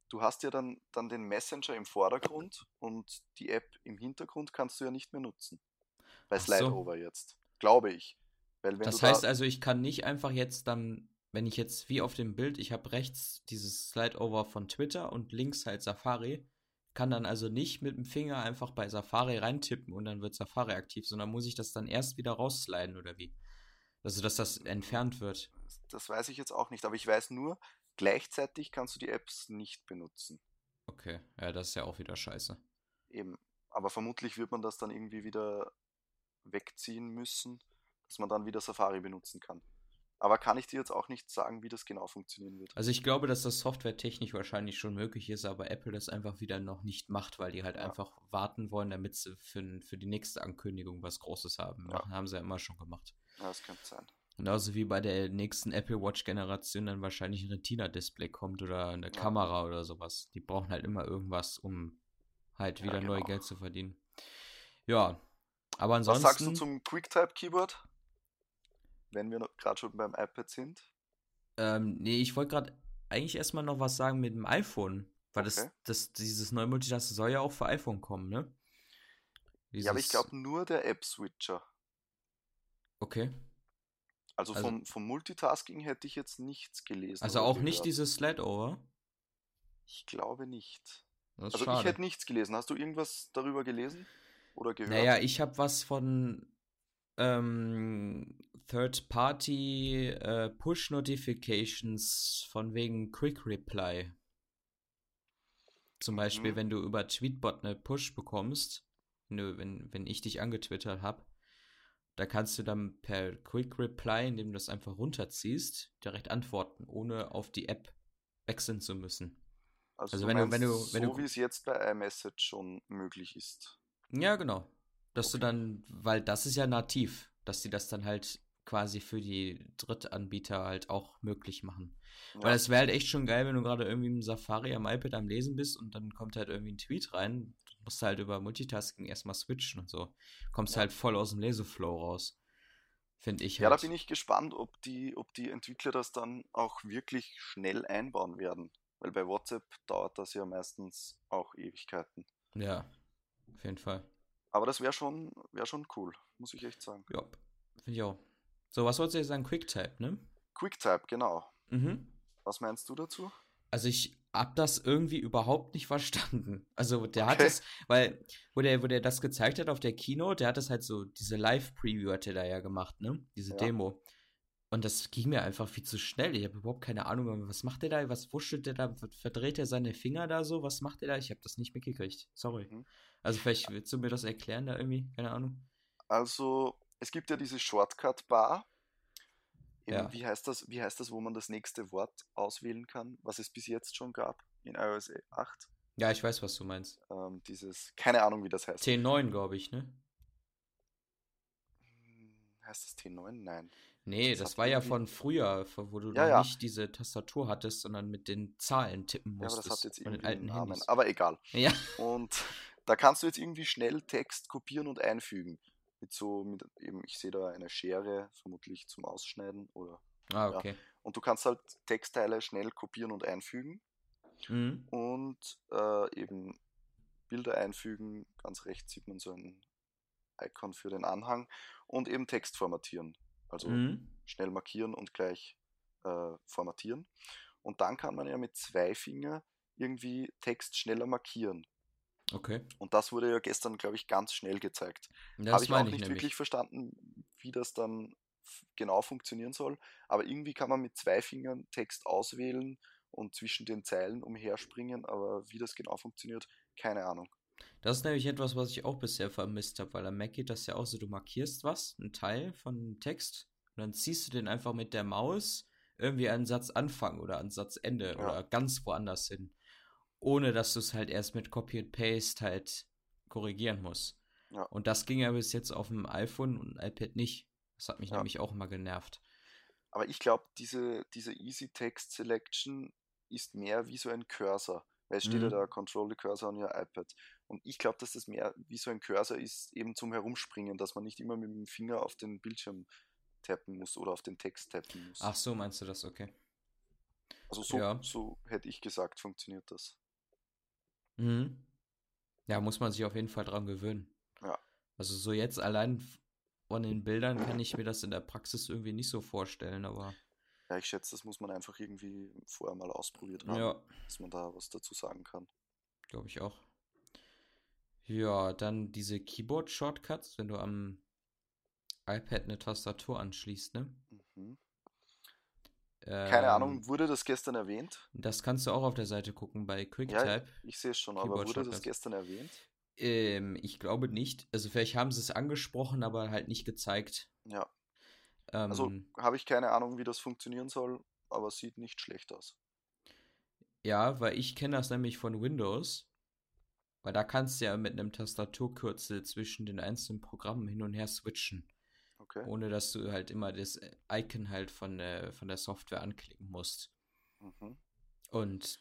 Speaker 2: du hast ja dann, dann den Messenger im Vordergrund und die App im Hintergrund kannst du ja nicht mehr nutzen. Bei
Speaker 1: Ach so.
Speaker 2: Slide-Over jetzt, glaube ich. Weil wenn
Speaker 1: Das heißt
Speaker 2: da,
Speaker 1: also, ich kann nicht einfach jetzt dann, wenn ich jetzt wie auf dem Bild, ich habe rechts dieses Slide-Over von Twitter und links halt Safari, kann dann also nicht mit dem Finger einfach bei Safari reintippen und dann wird Safari aktiv, sondern muss ich das dann erst wieder raussliden oder wie? Also, dass das entfernt wird.
Speaker 2: das weiß ich jetzt auch nicht, aber ich weiß nur, gleichzeitig kannst du die Apps nicht benutzen.
Speaker 1: Okay, ja, das ist ja auch wieder scheiße.
Speaker 2: Eben. Aber vermutlich wird man das dann irgendwie wieder wegziehen müssen, dass man dann wieder Safari benutzen kann. Aber kann ich dir jetzt auch nicht sagen, wie das genau funktionieren wird.
Speaker 1: Also ich glaube, dass das softwaretechnisch wahrscheinlich schon möglich ist, aber Apple das einfach wieder noch nicht macht, weil die halt
Speaker 2: Ja.
Speaker 1: einfach warten wollen, damit sie für, für die nächste Ankündigung was Großes haben.
Speaker 2: Ja.
Speaker 1: Machen, haben sie ja immer schon gemacht.
Speaker 2: Ja, das könnte sein.
Speaker 1: Genauso wie bei der nächsten Apple Watch-Generation dann wahrscheinlich ein Retina-Display kommt oder eine
Speaker 2: Ja.
Speaker 1: Kamera oder sowas. Die brauchen halt immer irgendwas, um halt
Speaker 2: Ja,
Speaker 1: wieder neu
Speaker 2: genau.
Speaker 1: Geld zu verdienen. Ja, aber
Speaker 2: Was
Speaker 1: ansonsten.
Speaker 2: sagst du zum QuickType-Keyboard? Wenn wir gerade schon beim iPad sind.
Speaker 1: Ähm, nee, ich wollte gerade eigentlich erstmal noch was sagen mit dem iPhone. Weil
Speaker 2: Okay.
Speaker 1: das, das, dieses neue Multitask soll ja auch für iPhone kommen, ne?
Speaker 2: Ja, aber ich
Speaker 1: Dieses-
Speaker 2: glaube nur der App-Switcher.
Speaker 1: Okay.
Speaker 2: Also,
Speaker 1: Also-
Speaker 2: vom, vom Multitasking hätte ich jetzt nichts gelesen.
Speaker 1: Also auch nicht
Speaker 2: gehört.
Speaker 1: dieses Slide-Over.
Speaker 2: Ich glaube nicht. Also
Speaker 1: schade.
Speaker 2: ich hätte nichts gelesen. Hast du irgendwas darüber gelesen? Oder gehört?
Speaker 1: Naja, ich habe was von ähm, Third-Party äh, Push-Notifications von wegen Quick Reply. Zum Beispiel,
Speaker 2: Mhm.
Speaker 1: wenn du über Tweetbot eine Push bekommst, nö, wenn, wenn ich dich angetwittert habe, da kannst du dann per Quick Reply, indem du das einfach runterziehst, direkt antworten, ohne auf die App wechseln zu müssen.
Speaker 2: also,
Speaker 1: also
Speaker 2: du
Speaker 1: wenn du- wenn du- wenn
Speaker 2: so
Speaker 1: du-
Speaker 2: wie es jetzt bei iMessage schon möglich ist.
Speaker 1: Ja, genau. Dass du
Speaker 2: Okay.
Speaker 1: dann, weil das ist ja nativ, dass die das dann halt quasi für die Drittanbieter halt auch möglich machen.
Speaker 2: Ja.
Speaker 1: Weil es wäre halt echt schon geil, wenn du gerade irgendwie im Safari am iPad am Lesen bist und dann kommt halt irgendwie ein Tweet rein. musst halt über Multitasking erstmal switchen und so. Kommst
Speaker 2: Ja.
Speaker 1: halt voll aus dem Leseflow raus. Finde ich
Speaker 2: Ja, da
Speaker 1: halt.
Speaker 2: bin ich gespannt, ob die, ob die Entwickler das dann auch wirklich schnell einbauen werden. Weil bei WhatsApp dauert das ja meistens auch Ewigkeiten.
Speaker 1: Ja, auf jeden Fall.
Speaker 2: Aber das wäre schon, wär schon cool, muss ich echt sagen.
Speaker 1: Ja, finde ich auch. So, was wolltest du jetzt sagen? QuickType, ne?
Speaker 2: QuickType, genau.
Speaker 1: Mhm.
Speaker 2: Was meinst du dazu?
Speaker 1: Also ich hab das irgendwie überhaupt nicht verstanden. Also der hat
Speaker 2: Okay.
Speaker 1: es, weil, wo der, wo der das gezeigt hat auf der Keynote, der hat das halt so, diese Live-Preview hat er da ja gemacht, ne? Diese
Speaker 2: Ja.
Speaker 1: Demo. Und das ging mir einfach viel zu schnell. Ich habe überhaupt keine Ahnung, was macht der da? Was wuschelt der da? Verdreht er seine Finger da so? Was macht der da? Ich habe das nicht mitgekriegt. Sorry.
Speaker 2: Mhm.
Speaker 1: Also vielleicht willst du mir das erklären da irgendwie? Keine Ahnung.
Speaker 2: Also, es gibt ja diese Shortcut-Bar. Im-
Speaker 1: Ja.
Speaker 2: Wie heißt das, wie heißt das, wo man das nächste Wort auswählen kann, was es bis jetzt schon gab in iOS 8?
Speaker 1: Ja, ich weiß, was du meinst.
Speaker 2: Ähm, dieses, keine Ahnung, wie das heißt.
Speaker 1: T9, glaube ich, ne?
Speaker 2: Hm, Heißt das T9? Nein.
Speaker 1: Nee,
Speaker 2: Das
Speaker 1: das war ja von früher, wo du
Speaker 2: Ja, ja.
Speaker 1: nicht diese Tastatur hattest, sondern mit den Zahlen tippen
Speaker 2: Ja, aber
Speaker 1: musstest.
Speaker 2: das hat jetzt
Speaker 1: den
Speaker 2: irgendwie
Speaker 1: alten
Speaker 2: Namen.
Speaker 1: Handys.
Speaker 2: Aber egal.
Speaker 1: Ja.
Speaker 2: Und da kannst du jetzt irgendwie schnell Text kopieren und einfügen. Mit so, mit eben, ich sehe da eine Schere, vermutlich zum Ausschneiden oder.
Speaker 1: Ah,
Speaker 2: Ja.
Speaker 1: okay.
Speaker 2: Und du kannst halt Textteile schnell kopieren und einfügen
Speaker 1: Mhm.
Speaker 2: und äh, eben Bilder einfügen. Ganz rechts sieht man so ein Icon für den Anhang und eben Text formatieren. Also
Speaker 1: Mhm.
Speaker 2: schnell markieren und gleich äh, formatieren. Und dann kann man ja mit zwei Finger irgendwie Text schneller markieren.
Speaker 1: Okay.
Speaker 2: Und das wurde ja gestern, glaube ich, ganz schnell gezeigt. Habe ich auch nicht
Speaker 1: nämlich.
Speaker 2: wirklich verstanden, wie das dann genau funktionieren soll. Aber irgendwie kann man mit zwei Fingern Text auswählen und zwischen den Zeilen umherspringen. Aber wie das genau funktioniert, keine Ahnung.
Speaker 1: Das ist nämlich etwas, was ich auch bisher vermisst habe, weil am Mac geht das ja auch so, du markierst was, einen Teil von Text, und dann ziehst du den einfach mit der Maus irgendwie an Satz Anfang oder an Satz Ende
Speaker 2: Ja.
Speaker 1: oder ganz woanders hin. Ohne dass du es halt erst mit Copy and Paste halt korrigieren musst.
Speaker 2: Ja.
Speaker 1: Und das ging ja bis jetzt auf dem iPhone und iPad nicht. Das hat mich
Speaker 2: Ja.
Speaker 1: nämlich auch immer genervt.
Speaker 2: Aber ich glaube, diese, diese Easy Text Selection ist mehr wie so ein Cursor. Weil es steht ja
Speaker 1: Mhm.
Speaker 2: da, Control the Cursor on your iPad. Und ich glaube, dass das mehr wie so ein Cursor ist, eben zum Herumspringen, dass man nicht immer mit dem Finger auf den Bildschirm tappen muss oder auf den Text tappen muss.
Speaker 1: Ach so, meinst du das? Okay.
Speaker 2: also so,
Speaker 1: ja.
Speaker 2: so hätte ich gesagt, funktioniert das.
Speaker 1: Mhm. Ja, muss man sich auf jeden Fall dran gewöhnen.
Speaker 2: Ja.
Speaker 1: Also so jetzt allein von den Bildern kann ich mir das in der Praxis irgendwie nicht so vorstellen, aber
Speaker 2: Ja, ich schätze, das muss man einfach irgendwie vorher mal ausprobiert haben,
Speaker 1: ja,
Speaker 2: dass man da was dazu sagen kann.
Speaker 1: glaube ich auch. Ja, dann diese Keyboard-Shortcuts, wenn du am iPad eine Tastatur anschließt, ne?
Speaker 2: Mhm. Keine
Speaker 1: Ähm,
Speaker 2: Ahnung, wurde das gestern erwähnt?
Speaker 1: Das kannst du auch auf der Seite gucken bei
Speaker 2: Ja,
Speaker 1: QuickType.
Speaker 2: ich sehe es schon, aber wurde das gestern erwähnt?
Speaker 1: Ähm, ich glaube nicht. Also vielleicht haben sie es angesprochen, aber halt nicht gezeigt.
Speaker 2: Ja,
Speaker 1: Ähm,
Speaker 2: also habe ich keine Ahnung, wie das funktionieren soll, aber es sieht nicht schlecht aus.
Speaker 1: Ja, weil ich kenne das nämlich von Windows. Weil da kannst du ja mit einem Tastaturkürzel zwischen den einzelnen Programmen hin und her switchen.
Speaker 2: Okay.
Speaker 1: Ohne dass du halt immer das Icon halt von der, von der Software anklicken musst.
Speaker 2: Mhm.
Speaker 1: Und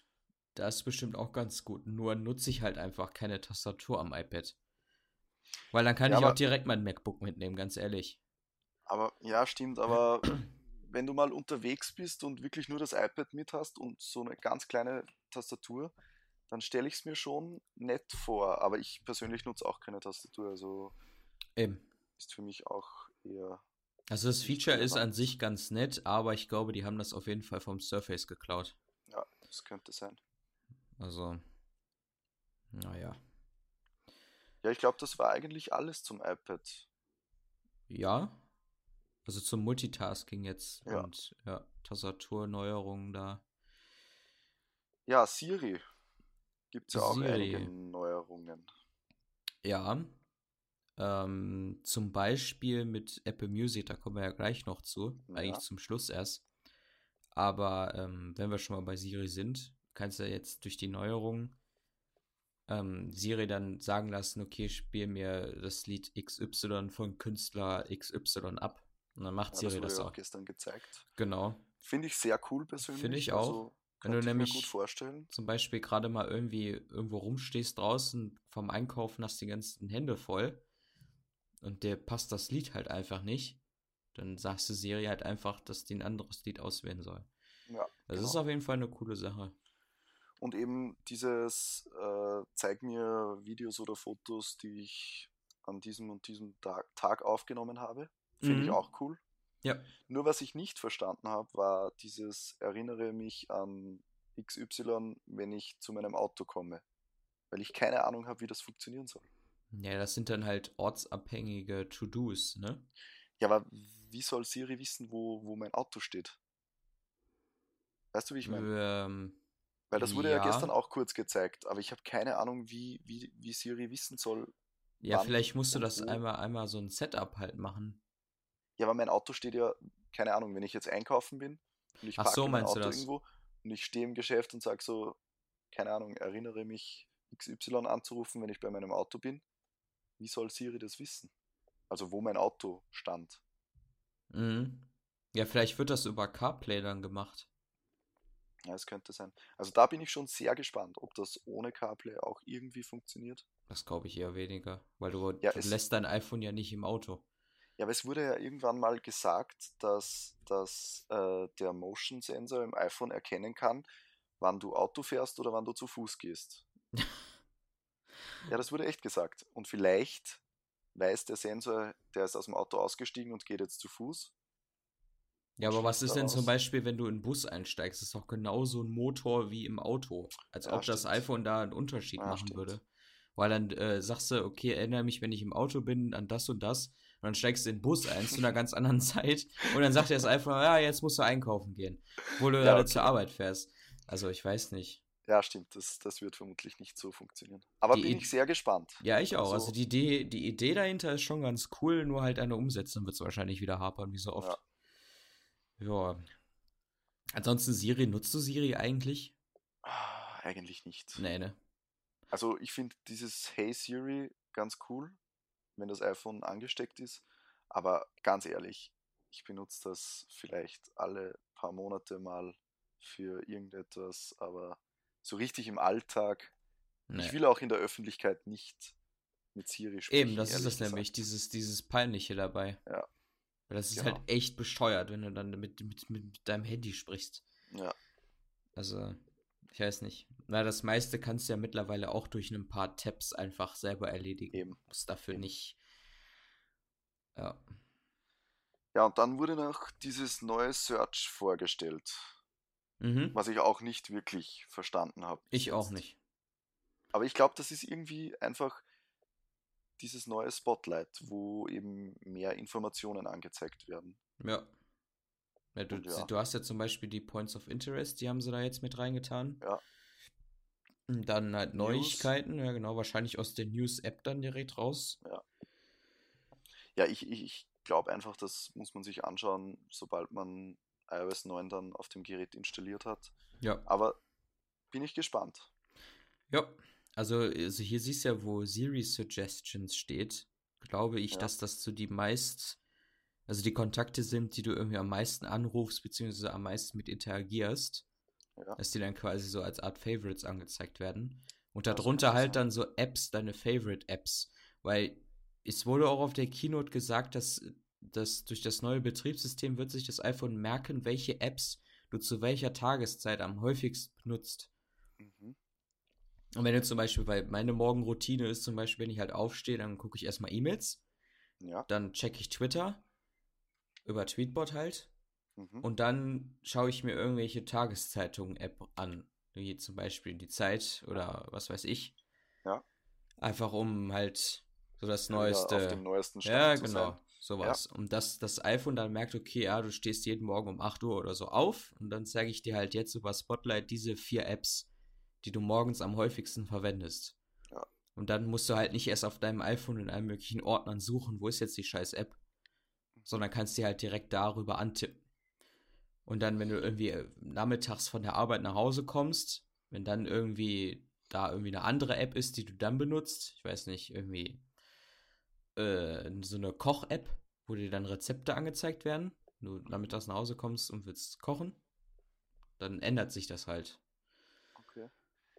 Speaker 1: das ist bestimmt auch ganz gut. Nur nutze ich halt einfach keine Tastatur am iPad. Weil dann kann
Speaker 2: Ja,
Speaker 1: ich auch direkt mein MacBook mitnehmen, ganz ehrlich.
Speaker 2: Aber ja, stimmt, aber wenn du mal unterwegs bist und wirklich nur das iPad mit hast und so eine ganz kleine Tastatur, dann stelle ich es mir schon nett vor. Aber ich persönlich nutze auch keine Tastatur, also
Speaker 1: Eben.
Speaker 2: ist für mich auch eher.
Speaker 1: Also das Feature ist an sich ganz nett, aber ich glaube, die haben das auf jeden Fall vom Surface geklaut.
Speaker 2: Ja, das könnte sein.
Speaker 1: Also, naja.
Speaker 2: Ja, ich glaube, das war eigentlich alles zum iPad.
Speaker 1: Ja. Also zum Multitasking jetzt
Speaker 2: Ja.
Speaker 1: und ja, Tasturneuerungen da.
Speaker 2: Ja, Siri. Gibt es ja auch
Speaker 1: Siri.
Speaker 2: einige Neuerungen.
Speaker 1: Ja. Ähm, zum Beispiel mit Apple Music, da kommen wir ja gleich noch zu.
Speaker 2: Ja.
Speaker 1: Eigentlich zum Schluss erst. Aber ähm, wenn wir schon mal bei Siri sind, kannst du ja jetzt durch die Neuerungen ähm, Siri dann sagen lassen, okay, spiel mir das Lied XY von Künstler XY ab. Und dann macht
Speaker 2: Ja, das
Speaker 1: Siri
Speaker 2: wurde
Speaker 1: das
Speaker 2: ja
Speaker 1: auch.
Speaker 2: auch gestern gezeigt.
Speaker 1: Genau.
Speaker 2: Finde ich sehr cool persönlich.
Speaker 1: Finde ich auch.
Speaker 2: Also,
Speaker 1: Wenn du nämlich
Speaker 2: gut vorstellen.
Speaker 1: zum Beispiel gerade mal irgendwie irgendwo rumstehst draußen vom Einkaufen, hast die ganzen Hände voll und dir passt das Lied halt einfach nicht, dann sagst du Siri halt einfach, dass die ein anderes Lied auswählen soll.
Speaker 2: Ja,
Speaker 1: Das
Speaker 2: genau.
Speaker 1: ist auf jeden Fall eine coole Sache.
Speaker 2: Und eben dieses, äh, zeig mir Videos oder Fotos, die ich an diesem und diesem Tag, Tag aufgenommen habe. Finde ich
Speaker 1: Mhm.
Speaker 2: auch cool.
Speaker 1: Ja.
Speaker 2: Nur was ich nicht verstanden habe, war dieses erinnere mich an XY, wenn ich zu meinem Auto komme. Weil ich keine Ahnung habe, wie das funktionieren soll.
Speaker 1: Ja, das sind dann halt ortsabhängige To-Dos, ne?
Speaker 2: Ja, aber wie soll Siri wissen, wo, wo mein Auto steht? Weißt du, wie ich meine?
Speaker 1: Ähm,
Speaker 2: Weil das wurde ja
Speaker 1: ja.
Speaker 2: gestern auch kurz gezeigt, aber ich habe keine Ahnung, wie, wie, wie Siri wissen soll.
Speaker 1: ja, vielleicht musst du das
Speaker 2: wo.
Speaker 1: einmal, einmal so ein Setup halt machen.
Speaker 2: Ja, aber mein Auto steht ja, keine Ahnung, wenn ich jetzt einkaufen bin und ich
Speaker 1: Ach
Speaker 2: parke
Speaker 1: so,
Speaker 2: mein Auto irgendwo und ich stehe im Geschäft und sage so, keine Ahnung, erinnere mich XY anzurufen, wenn ich bei meinem Auto bin. Wie soll Siri das wissen? Also wo mein Auto stand.
Speaker 1: Mhm. Ja, vielleicht wird das über CarPlay dann gemacht.
Speaker 2: Ja, es könnte sein. Also da bin ich schon sehr gespannt, ob das ohne CarPlay auch irgendwie funktioniert.
Speaker 1: Das glaube ich eher weniger, weil du,
Speaker 2: Ja,
Speaker 1: du lässt dein iPhone ja nicht im Auto.
Speaker 2: Ja, aber es wurde ja irgendwann mal gesagt, dass, dass äh, der Motion-Sensor im iPhone erkennen kann, wann du Auto fährst oder wann du zu Fuß gehst. ja, das wurde echt gesagt. Und vielleicht weiß der Sensor, der ist aus dem Auto ausgestiegen und geht jetzt zu Fuß.
Speaker 1: Ja, aber was ist denn zum Beispiel, wenn du in den Bus einsteigst? Das ist doch genauso ein Motor wie im Auto. Als
Speaker 2: Ja,
Speaker 1: ob das
Speaker 2: stimmt.
Speaker 1: iPhone da einen Unterschied
Speaker 2: Ja,
Speaker 1: machen
Speaker 2: stimmt.
Speaker 1: würde. Weil dann äh, sagst du, okay, erinnere mich, wenn ich im Auto bin, an das und das. Und dann steigst du in den Bus ein zu einer ganz anderen Zeit. Und dann sagt dir das iPhone, ja, jetzt musst du einkaufen gehen. Obwohl du
Speaker 2: Ja,
Speaker 1: gerade
Speaker 2: okay.
Speaker 1: zur Arbeit fährst. Also ich weiß nicht.
Speaker 2: Ja, stimmt, das, das wird vermutlich nicht so funktionieren. Aber
Speaker 1: Die
Speaker 2: bin ich sehr gespannt.
Speaker 1: Ja, ich auch.
Speaker 2: Also-
Speaker 1: Also die Idee, die Idee dahinter ist schon ganz cool, nur halt eine Umsetzung wird es wahrscheinlich wieder hapern, wie so oft. Ja. Ansonsten Siri, nutzt du Siri eigentlich?
Speaker 2: Ah, eigentlich nicht.
Speaker 1: Nee, ne?
Speaker 2: Also ich finde dieses Hey Siri ganz cool, wenn das iPhone angesteckt ist. Aber ganz ehrlich, ich benutze das vielleicht alle paar Monate mal für irgendetwas, aber so richtig im Alltag.
Speaker 1: Nee.
Speaker 2: Ich will auch in der Öffentlichkeit nicht mit Siri sprechen.
Speaker 1: Eben, das ist
Speaker 2: gesagt.
Speaker 1: nämlich, dieses, dieses Peinliche dabei.
Speaker 2: Ja.
Speaker 1: Weil das ist
Speaker 2: Genau.
Speaker 1: halt echt bescheuert, wenn du dann mit, mit, mit deinem Handy sprichst.
Speaker 2: Ja,
Speaker 1: Also, ich weiß nicht. Na, das meiste kannst du ja mittlerweile auch durch ein paar Tabs einfach selber erledigen.
Speaker 2: eben.
Speaker 1: Muss dafür
Speaker 2: Eben.
Speaker 1: nicht. Ja.
Speaker 2: Ja, und dann wurde noch dieses neue Search vorgestellt,
Speaker 1: Mhm.
Speaker 2: was ich auch nicht wirklich verstanden habe.
Speaker 1: Ich auch nicht.
Speaker 2: Aber ich glaube, das ist irgendwie einfach dieses neue Spotlight, wo eben mehr Informationen angezeigt werden.
Speaker 1: Ja. Ja, du,
Speaker 2: ja.
Speaker 1: du hast ja zum Beispiel die Points of Interest, die haben sie da jetzt mit reingetan.
Speaker 2: Ja.
Speaker 1: Und dann halt
Speaker 2: News.
Speaker 1: Neuigkeiten, ja genau, wahrscheinlich aus der News-App dann direkt raus.
Speaker 2: Ja, ich, ich, ich glaube einfach, das muss man sich anschauen, sobald man iOS 9 dann auf dem Gerät installiert hat.
Speaker 1: Ja.
Speaker 2: Aber bin ich gespannt.
Speaker 1: Ja, also, also hier siehst du ja, wo Siri Suggestions steht, glaube ich,
Speaker 2: Ja.
Speaker 1: dass das so die meist, also die Kontakte sind, die du irgendwie am meisten anrufst, beziehungsweise am meisten mit interagierst.
Speaker 2: Ja.
Speaker 1: Dass die dann quasi so als Art Favorites angezeigt werden. Und darunter halt dann so Apps, deine Favorite-Apps. Weil es wurde auch auf der Keynote gesagt, dass, dass durch das neue Betriebssystem wird sich das iPhone merken, welche Apps du zu welcher Tageszeit am häufigsten benutzt.
Speaker 2: Mhm.
Speaker 1: Und wenn du zum Beispiel, weil meine Morgenroutine ist zum Beispiel, wenn ich halt aufstehe, dann gucke ich erstmal E-Mails,
Speaker 2: Ja.
Speaker 1: dann checke ich Twitter, über Tweetbot halt,
Speaker 2: Mhm.
Speaker 1: und dann schaue ich mir irgendwelche Tageszeitungen-App an, wie zum Beispiel die Zeit oder was weiß ich.
Speaker 2: Ja.
Speaker 1: Einfach um halt so das
Speaker 2: Wieder
Speaker 1: Neueste.
Speaker 2: Auf dem neuesten Stand
Speaker 1: Ja, genau.
Speaker 2: sein.
Speaker 1: Sowas. Und dass das iPhone dann merkt, okay, ja, du stehst jeden Morgen um 8 Uhr oder so auf und dann zeige ich dir halt jetzt über Spotlight diese vier Apps, die du morgens am häufigsten verwendest.
Speaker 2: Ja.
Speaker 1: Und dann musst du halt nicht erst auf deinem iPhone in allen möglichen Ordnern suchen, wo ist jetzt die scheiß App, sondern kannst die halt direkt darüber antippen. Und dann, wenn du irgendwie äh, nachmittags von der Arbeit nach Hause kommst, wenn dann irgendwie da irgendwie eine andere App ist, die du dann benutzt, ich weiß nicht, irgendwie äh, so eine Koch-App, wo dir dann Rezepte angezeigt werden, du nachmittags nach Hause kommst und willst kochen, dann ändert sich das halt.
Speaker 2: Okay.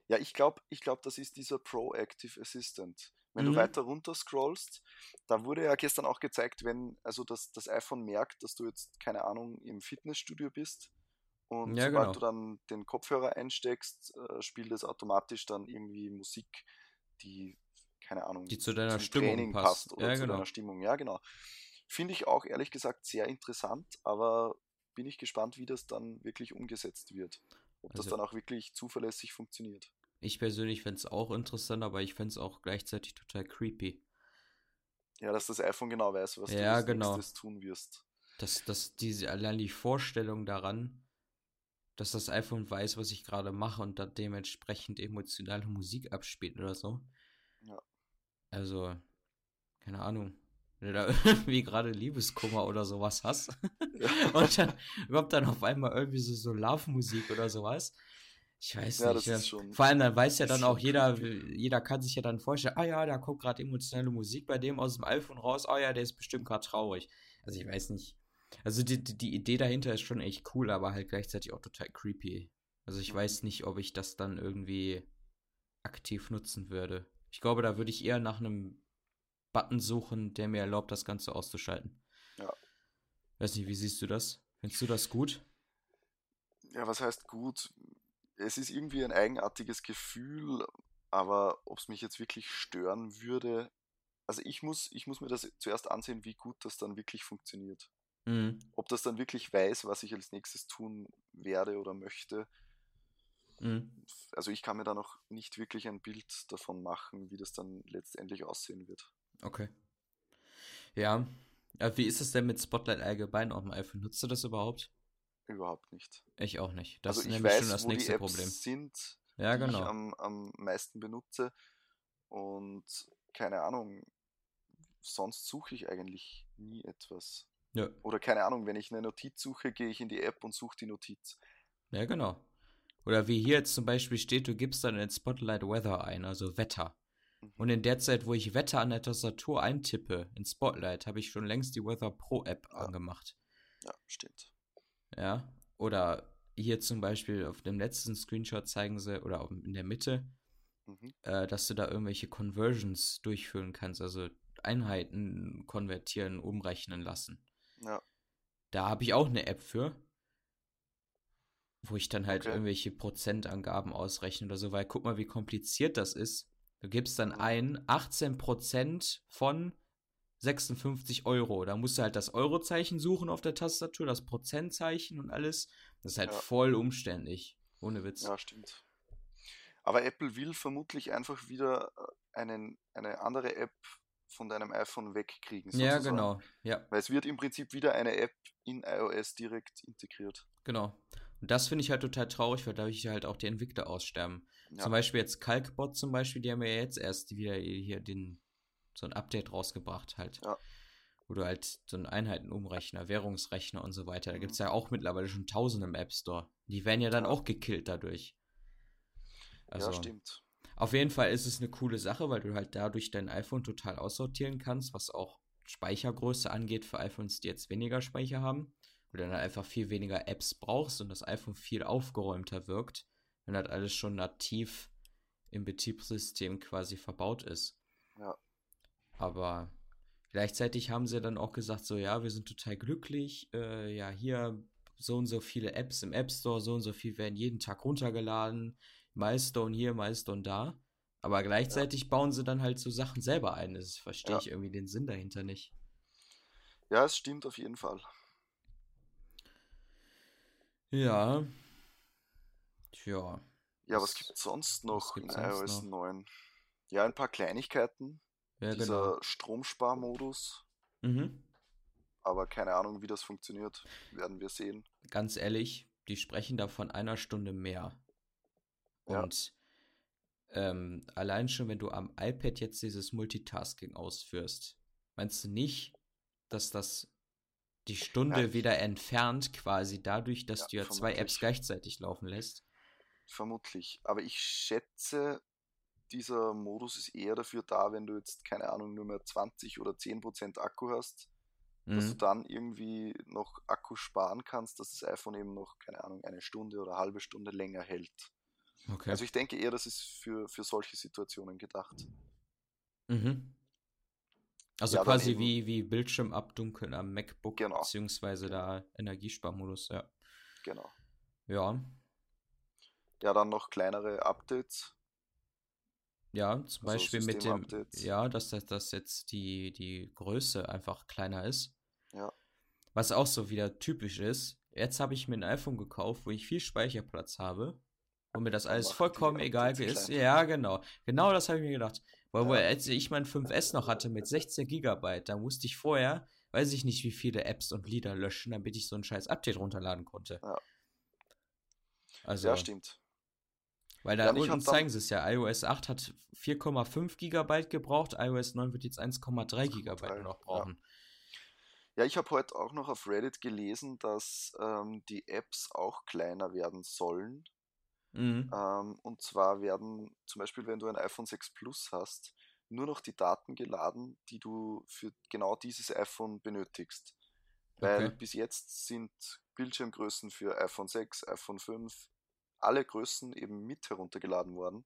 Speaker 2: Ja, ich glaube, ich glaub, das ist dieser Proactive Assistant. Wenn
Speaker 1: Mhm.
Speaker 2: du weiter runter scrollst, da wurde ja gestern auch gezeigt, wenn also das, das iPhone merkt, dass du jetzt, keine Ahnung, im Fitnessstudio bist und
Speaker 1: Ja,
Speaker 2: sobald
Speaker 1: genau.
Speaker 2: du dann den Kopfhörer einsteckst, äh, spielt es automatisch dann irgendwie Musik, die, keine Ahnung,
Speaker 1: Die zu deiner
Speaker 2: zum
Speaker 1: Stimmung
Speaker 2: Training
Speaker 1: passt.
Speaker 2: passt oder
Speaker 1: Ja,
Speaker 2: zu
Speaker 1: genau.
Speaker 2: deiner Stimmung. Ja, genau. Finde ich auch ehrlich gesagt sehr interessant, aber bin ich gespannt, wie das dann wirklich umgesetzt wird. Ob das
Speaker 1: Also-
Speaker 2: dann auch wirklich zuverlässig funktioniert.
Speaker 1: Ich persönlich fände es auch interessant, aber ich fände es auch gleichzeitig total creepy.
Speaker 2: Ja, dass das iPhone genau weiß, was du
Speaker 1: Ja,
Speaker 2: als
Speaker 1: genau.
Speaker 2: nächstes tun wirst.
Speaker 1: Dass, dass diese, allein die Vorstellung daran, dass das iPhone weiß, was ich gerade mache und dann dementsprechend emotionale Musik abspielt oder so.
Speaker 2: Ja.
Speaker 1: Also, keine Ahnung. Wenn du da irgendwie gerade Liebeskummer oder sowas hast und dann kommt dann auf einmal irgendwie so, so Love-Musik oder sowas. Ich weiß
Speaker 2: Ja,
Speaker 1: nicht.
Speaker 2: das ist schon-
Speaker 1: Vor allem dann weiß ja dann auch jeder, jeder kann sich ja dann vorstellen, ah ja, da kommt gerade emotionale Musik bei dem aus dem iPhone raus, ah ja, der ist bestimmt gerade traurig. Also ich weiß nicht. Also die, die, die Idee dahinter ist schon echt cool, aber halt gleichzeitig auch total creepy. Also ich
Speaker 2: Mhm.
Speaker 1: weiß nicht, ob ich das dann irgendwie aktiv nutzen würde. Ich glaube, da würde ich eher nach einem Button suchen, der mir erlaubt, das Ganze auszuschalten.
Speaker 2: Ja.
Speaker 1: Weiß nicht, wie siehst du das? Findest du das gut?
Speaker 2: Ja, was heißt gut? Es ist irgendwie ein eigenartiges Gefühl, aber ob es mich jetzt wirklich stören würde, also ich muss, ich muss mir das zuerst ansehen, wie gut das dann wirklich funktioniert.
Speaker 1: Mhm.
Speaker 2: Ob das dann wirklich weiß, was ich als nächstes tun werde oder möchte.
Speaker 1: Mhm.
Speaker 2: Also ich kann mir da noch nicht wirklich ein Bild davon machen, wie das dann letztendlich aussehen wird.
Speaker 1: Okay. Ja. Äh, Wie ist es denn mit Spotlight allgemein auf dem iPhone? Nutzt du das überhaupt?
Speaker 2: Überhaupt nicht.
Speaker 1: Ich auch nicht. Das
Speaker 2: also
Speaker 1: ist
Speaker 2: ich
Speaker 1: nämlich
Speaker 2: weiß,
Speaker 1: schon das
Speaker 2: wo die
Speaker 1: nächste
Speaker 2: Apps
Speaker 1: Problem.
Speaker 2: sind,
Speaker 1: Ja,
Speaker 2: die ich
Speaker 1: genau.
Speaker 2: am, am meisten benutze. Und keine Ahnung, sonst suche ich eigentlich nie etwas.
Speaker 1: Ja.
Speaker 2: Oder keine Ahnung, wenn ich eine Notiz suche, gehe ich in die App und suche die Notiz.
Speaker 1: Ja, genau. Oder wie hier jetzt zum Beispiel steht, du gibst dann in Spotlight Weather ein, also Wetter.
Speaker 2: Mhm.
Speaker 1: Und in der Zeit, wo ich Wetter an der Tastatur eintippe, in Spotlight, habe ich schon längst die Weather Pro App
Speaker 2: Ja.
Speaker 1: angemacht.
Speaker 2: Ja, stimmt.
Speaker 1: Ja. Oder hier zum Beispiel auf dem letzten Screenshot zeigen sie, oder in der Mitte,
Speaker 2: Mhm.
Speaker 1: äh, dass du da irgendwelche Conversions durchführen kannst, also Einheiten konvertieren, umrechnen lassen.
Speaker 2: Ja,
Speaker 1: Da habe ich auch eine App für, wo ich dann halt
Speaker 2: Okay.
Speaker 1: irgendwelche Prozentangaben ausrechne oder so, weil guck mal, wie kompliziert das ist. Du gibst dann ein 18% von 56 Euro. Da musst du halt das Eurozeichen suchen auf der Tastatur, das Prozentzeichen und alles. Das ist halt
Speaker 2: Ja.
Speaker 1: voll umständlich. Ohne Witz.
Speaker 2: ja, stimmt. Aber Apple will vermutlich einfach wieder äh, einen, eine andere App von deinem iPhone wegkriegen.
Speaker 1: Ja,
Speaker 2: sozusagen.
Speaker 1: genau. Ja,
Speaker 2: Weil es wird im Prinzip wieder eine App in iOS direkt integriert.
Speaker 1: genau. Und das finde ich halt total traurig, weil dadurch halt auch die Entwickler aussterben.
Speaker 2: Ja,
Speaker 1: Zum Beispiel jetzt Calcbot zum Beispiel, die haben ja jetzt erst wieder hier den, so ein Update rausgebracht halt.
Speaker 2: Ja.
Speaker 1: Wo du halt so einen Einheitenumrechner, Währungsrechner und so weiter. Da
Speaker 2: Mhm.
Speaker 1: gibt es ja auch mittlerweile schon tausende im App Store. Die werden ja dann
Speaker 2: Ja.
Speaker 1: auch gekillt dadurch. Also,
Speaker 2: ja, stimmt.
Speaker 1: auf jeden Fall ist es eine coole Sache, weil du halt dadurch dein iPhone total aussortieren kannst, was auch Speichergröße angeht für iPhones, die jetzt weniger Speicher haben. Wo du dann halt einfach viel weniger Apps brauchst und das iPhone viel aufgeräumter wirkt, wenn halt alles schon nativ im Betriebssystem quasi verbaut ist.
Speaker 2: Ja.
Speaker 1: Aber gleichzeitig haben sie dann auch gesagt, so ja, wir sind total glücklich, äh, ja, hier so und so viele Apps im App Store, so und so viel werden jeden Tag runtergeladen, Milestone hier, Milestone da. Aber gleichzeitig bauen sie dann halt so Sachen selber ein. Das verstehe
Speaker 2: Ja.
Speaker 1: ich irgendwie den Sinn dahinter nicht.
Speaker 2: Ja, es stimmt auf jeden Fall.
Speaker 1: Ja. Tja.
Speaker 2: Ja, was gibt es sonst noch in
Speaker 1: sonst
Speaker 2: iOS
Speaker 1: noch?
Speaker 2: 9? Ja, ein paar Kleinigkeiten.
Speaker 1: Ja,
Speaker 2: Dieser
Speaker 1: genau.
Speaker 2: Stromsparmodus.
Speaker 1: Mhm.
Speaker 2: Aber keine Ahnung, wie das funktioniert. Werden wir sehen.
Speaker 1: Ganz ehrlich, die sprechen da von einer Stunde mehr.
Speaker 2: Ja.
Speaker 1: Und ähm, allein schon, wenn du am iPad jetzt dieses Multitasking ausführst, meinst du nicht, dass das die Stunde
Speaker 2: Ja.
Speaker 1: wieder entfernt, quasi dadurch, dass
Speaker 2: Ja,
Speaker 1: du ja zwei Apps gleichzeitig laufen lässt?
Speaker 2: Vermutlich. Aber ich schätze, dieser Modus ist eher dafür da, wenn du jetzt, keine Ahnung, nur mehr 20 oder 10% Akku hast dass du dann irgendwie noch Akku sparen kannst, dass das iPhone eben noch, keine Ahnung, eine Stunde oder eine halbe Stunde länger hält.
Speaker 1: Okay.
Speaker 2: Also ich denke eher, das ist für, für solche Situationen gedacht.
Speaker 1: Mhm. Also
Speaker 2: Ja,
Speaker 1: quasi
Speaker 2: eben-
Speaker 1: wie, wie Bildschirm abdunkeln am MacBook,
Speaker 2: Genau.
Speaker 1: beziehungsweise
Speaker 2: Genau.
Speaker 1: da Energiesparmodus, ja.
Speaker 2: Genau.
Speaker 1: Ja,
Speaker 2: Ja, dann noch kleinere Updates.
Speaker 1: Ja, zum
Speaker 2: Also
Speaker 1: Beispiel mit dem, ja, dass, das- dass jetzt die, die Größe einfach kleiner ist.
Speaker 2: Ja.
Speaker 1: Was auch so wieder typisch ist. Jetzt habe ich mir ein iPhone gekauft, wo ich viel Speicherplatz habe. Wo mir das alles vollkommen egal ist.
Speaker 2: klein.
Speaker 1: Ja, genau. Genau das habe ich mir gedacht. Weil,
Speaker 2: Ja.
Speaker 1: als ich mein 5S noch hatte mit 16 GB, da musste ich vorher, weiß ich nicht, wie viele Apps und Lieder löschen, damit ich so ein scheiß Update runterladen konnte.
Speaker 2: Ja.
Speaker 1: Also,
Speaker 2: Ja, stimmt.
Speaker 1: Weil da
Speaker 2: Ja,
Speaker 1: unten zeigen sie es ja. iOS 8 hat 4,5 GB gebraucht, iOS 9 wird jetzt 1,3 GB nur
Speaker 2: 1,3,
Speaker 1: noch
Speaker 2: ja.
Speaker 1: brauchen.
Speaker 2: Ja, ich habe heute auch noch auf Reddit gelesen, dass ähm, die Apps auch kleiner werden sollen.
Speaker 1: Mhm.
Speaker 2: Ähm, und zwar werden zum Beispiel, wenn du ein iPhone 6 Plus hast, nur noch die Daten geladen, die du für genau dieses iPhone benötigst. Weil
Speaker 1: Okay.
Speaker 2: bis jetzt sind Bildschirmgrößen für iPhone 6, iPhone 5, alle Größen eben mit heruntergeladen worden.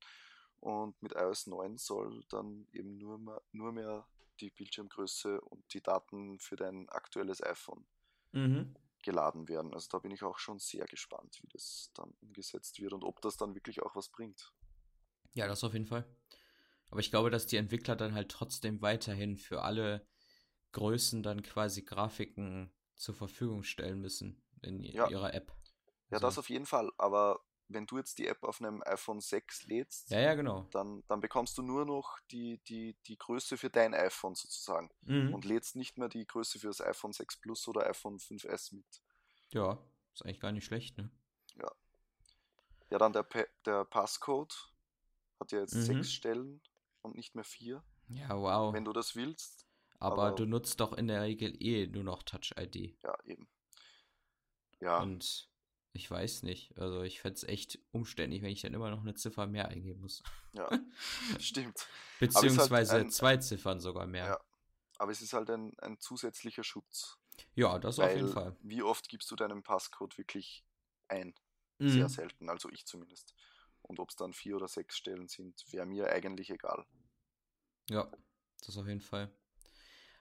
Speaker 2: Und mit iOS 9 soll dann eben nur mehr, nur mehr die Bildschirmgröße und die Daten für dein aktuelles iPhone
Speaker 1: Mhm.
Speaker 2: geladen werden. Also da bin ich auch schon sehr gespannt, wie das dann umgesetzt wird und ob das dann wirklich auch was bringt.
Speaker 1: Ja, das auf jeden Fall. Aber ich glaube, dass die Entwickler dann halt trotzdem weiterhin für alle Größen dann quasi Grafiken zur Verfügung stellen müssen in
Speaker 2: Ja.
Speaker 1: ihrer App.
Speaker 2: Ja,
Speaker 1: Also-
Speaker 2: das auf jeden Fall. Aber wenn du jetzt die App auf einem iPhone 6 lädst,
Speaker 1: Ja, ja, genau.
Speaker 2: dann, dann bekommst du nur noch die, die, die Größe für dein iPhone sozusagen
Speaker 1: Mhm.
Speaker 2: und lädst nicht mehr die Größe für das iPhone 6 Plus oder iPhone 5S mit.
Speaker 1: Ja, ist eigentlich gar nicht schlecht, ne?
Speaker 2: Ja, dann der, Pa- der Passcode hat ja jetzt
Speaker 1: Mhm.
Speaker 2: sechs Stellen und nicht mehr vier.
Speaker 1: Ja, wow.
Speaker 2: Wenn du das willst,
Speaker 1: aber,
Speaker 2: aber-
Speaker 1: du nutzt doch in der Regel eh nur noch Touch ID.
Speaker 2: ja, eben. Ja,
Speaker 1: Und ich weiß nicht. Also ich fände es echt umständlich, wenn ich dann immer noch eine Ziffer mehr eingeben muss.
Speaker 2: ja, stimmt.
Speaker 1: Beziehungsweise
Speaker 2: ein-
Speaker 1: zwei Ziffern sogar mehr.
Speaker 2: Ja. Aber es ist halt ein, ein zusätzlicher Schutz.
Speaker 1: Ja, das auf jeden
Speaker 2: Weil
Speaker 1: Fall.
Speaker 2: wie oft gibst du deinen Passcode wirklich ein?
Speaker 1: Mhm.
Speaker 2: Sehr selten, also ich zumindest. Und ob es dann vier oder sechs Stellen sind, wäre mir eigentlich egal.
Speaker 1: Ja, das auf jeden Fall.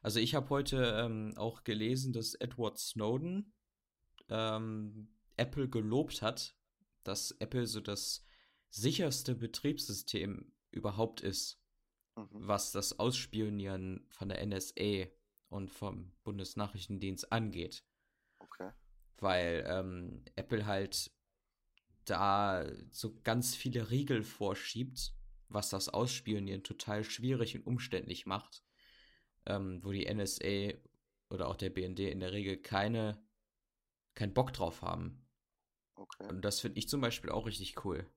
Speaker 1: Also ich habe heute ähm, auch gelesen, dass Edward Snowden ähm, Apple gelobt hat, dass Apple so das sicherste Betriebssystem überhaupt ist,
Speaker 2: Mhm.
Speaker 1: was das Ausspionieren von der NSA und vom Bundesnachrichtendienst angeht.
Speaker 2: Okay.
Speaker 1: Weil ähm, Apple halt da so ganz viele Riegel vorschiebt, was das Ausspionieren total schwierig und umständlich macht, ähm, wo die NSA oder auch der BND in der Regel keine, keinen Bock drauf haben.
Speaker 2: Okay.
Speaker 1: Und das finde ich zum Beispiel auch richtig cool.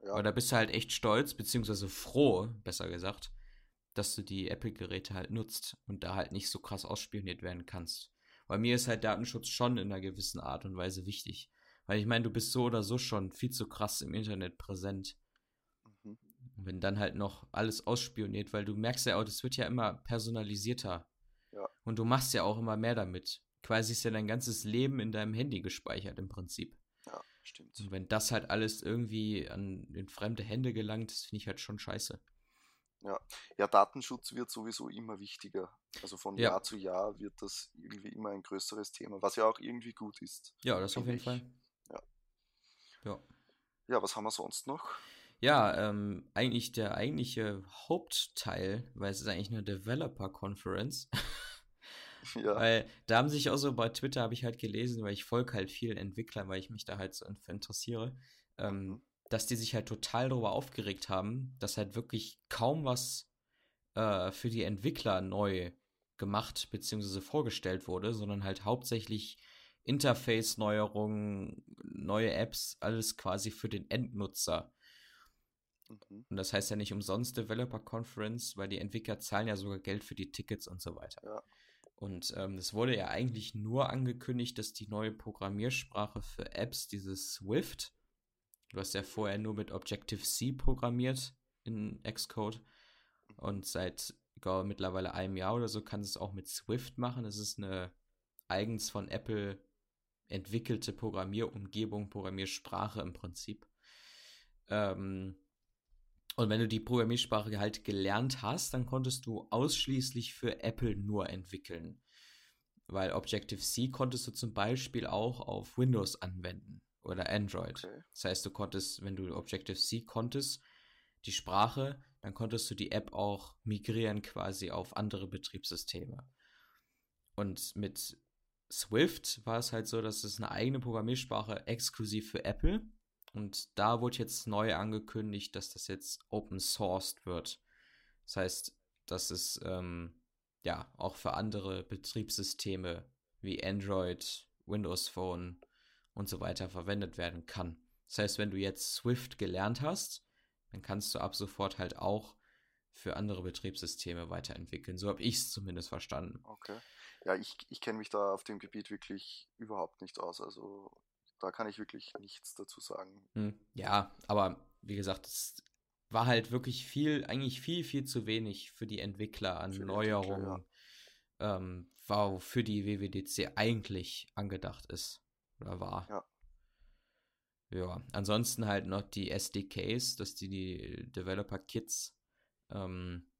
Speaker 2: Ja.
Speaker 1: Weil da bist du halt echt stolz, beziehungsweise froh, besser gesagt, dass du die Apple-Geräte halt nutzt und da halt nicht so krass ausspioniert werden kannst. Bei mir ist halt Datenschutz schon in einer gewissen Art und Weise wichtig. Weil ich meine, du bist so oder so schon viel zu krass im Internet präsent.
Speaker 2: Mhm.
Speaker 1: Und wenn dann halt noch alles ausspioniert, weil du merkst ja auch, das wird ja immer personalisierter.
Speaker 2: Ja.
Speaker 1: Und du machst ja auch immer mehr damit. Quasi ist ja dein ganzes Leben in deinem Handy gespeichert im Prinzip.
Speaker 2: ja, stimmt.
Speaker 1: Und wenn das halt alles irgendwie an in fremde Hände gelangt, das finde ich halt schon scheiße.
Speaker 2: Ja, Datenschutz wird sowieso immer wichtiger. Also von
Speaker 1: Ja.
Speaker 2: Jahr zu Jahr wird das irgendwie immer ein größeres Thema, was ja auch irgendwie gut ist.
Speaker 1: Ja, das auf jeden
Speaker 2: ich.
Speaker 1: Fall.
Speaker 2: Ja.
Speaker 1: Ja.
Speaker 2: Ja, was haben wir sonst noch?
Speaker 1: Ja, ähm, eigentlich der eigentliche Hauptteil, weil es ist eigentlich eine Developer Conference,
Speaker 2: Ja,
Speaker 1: weil da haben sich auch so bei Twitter habe ich halt gelesen, weil ich folge halt vielen Entwicklern, weil ich mich da halt so interessiere, ähm,
Speaker 2: Mhm.
Speaker 1: dass die sich halt total darüber aufgeregt haben, dass halt wirklich kaum was äh, für die Entwickler neu gemacht bzw. vorgestellt wurde, sondern halt hauptsächlich Interface-Neuerungen, neue Apps, alles quasi für den Endnutzer.
Speaker 2: mhm.
Speaker 1: Und das heißt ja nicht umsonst Developer Conference, weil die Entwickler zahlen ja sogar Geld für die Tickets und so weiter.
Speaker 2: Ja.
Speaker 1: Und ähm, es wurde ja eigentlich nur angekündigt, dass die neue Programmiersprache für Apps, dieses Swift, du hast ja vorher nur mit Objective-C programmiert in Xcode und seit glaube, mittlerweile einem Jahr oder so kannst du es auch mit Swift machen. Es ist eine eigens von Apple entwickelte Programmierumgebung, Programmiersprache im Prinzip. Ähm, und wenn du die Programmiersprache halt gelernt hast, dann konntest du ausschließlich für Apple nur entwickeln. Weil Objective-C konntest du zum Beispiel auch auf Windows anwenden oder Android. Okay. Das heißt, du konntest, wenn du Objective-C konntest, die Sprache, dann konntest du die App auch migrieren quasi auf andere Betriebssysteme. Und mit Swift war es halt so, dass es eine eigene Programmiersprache exklusiv für Apple und da wurde jetzt neu angekündigt, dass das jetzt open sourced wird. Das heißt, dass es ähm, ja auch für andere Betriebssysteme wie Android, Windows Phone und so weiter verwendet werden kann. Das heißt, wenn du jetzt Swift gelernt hast, dann kannst du ab sofort halt auch für andere Betriebssysteme weiterentwickeln. So habe ich es zumindest verstanden.
Speaker 2: Okay. Ja, ich, ich kenne mich da auf dem Gebiet wirklich überhaupt nicht aus. Also da kann ich wirklich nichts dazu sagen.
Speaker 1: Hm, ja, aber wie gesagt, es war halt wirklich viel, eigentlich viel, viel zu wenig für die Entwickler an Neuerungen, ja. ähm, wofür die WWDC eigentlich angedacht ist oder war.
Speaker 2: Ja.
Speaker 1: Ja, ansonsten halt noch die SDKs, dass die die Developer Kits ähm,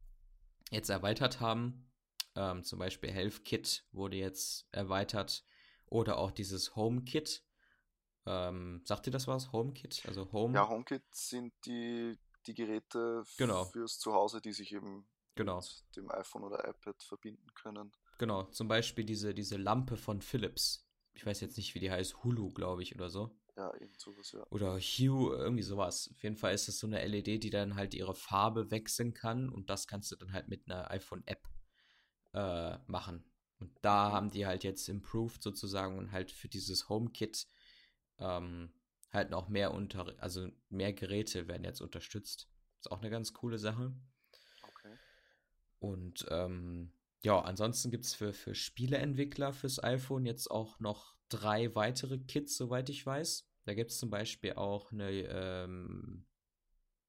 Speaker 1: jetzt erweitert haben. Ähm, zum Beispiel Health Kit wurde jetzt erweitert oder auch dieses Home Kit, ähm, sagt ihr das was? HomeKit? Also Home?
Speaker 2: Ja, HomeKit sind die, die Geräte
Speaker 1: genau.
Speaker 2: fürs Zuhause, die sich eben
Speaker 1: genau.
Speaker 2: mit dem iPhone oder iPad verbinden können.
Speaker 1: Genau, zum Beispiel diese, diese Lampe von Philips. Ich weiß jetzt nicht, wie die heißt, Hulu, glaube ich, oder so.
Speaker 2: Ja, irgend sowas, ja.
Speaker 1: Oder Hue, irgendwie sowas. Auf jeden Fall ist das so eine LED, die dann halt ihre Farbe wechseln kann und das kannst du dann halt mit einer iPhone-App äh, machen. Und da mhm. haben die halt jetzt improved sozusagen und halt für dieses HomeKit ähm, halt noch mehr unter, also mehr Geräte werden jetzt unterstützt. Ist auch eine ganz coole Sache.
Speaker 2: Okay.
Speaker 1: Und ähm, ja, ansonsten gibt es für, für Spieleentwickler fürs iPhone jetzt auch noch drei weitere Kits, soweit ich weiß. Da gibt es zum Beispiel auch eine, ähm,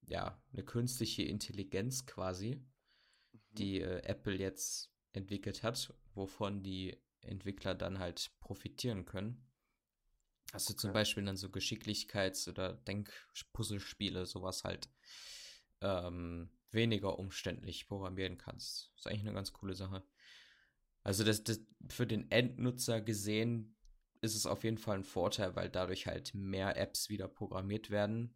Speaker 1: ja, eine künstliche Intelligenz quasi, mhm. die äh, Apple jetzt entwickelt hat, wovon die Entwickler dann halt profitieren können. Hast du zum okay. Beispiel dann so Geschicklichkeits- oder Denkpuzzlespiele, sowas halt ähm, weniger umständlich programmieren kannst. ist eigentlich eine ganz coole Sache. Also das, das für den Endnutzer gesehen ist es auf jeden Fall ein Vorteil, weil dadurch halt mehr Apps wieder programmiert werden.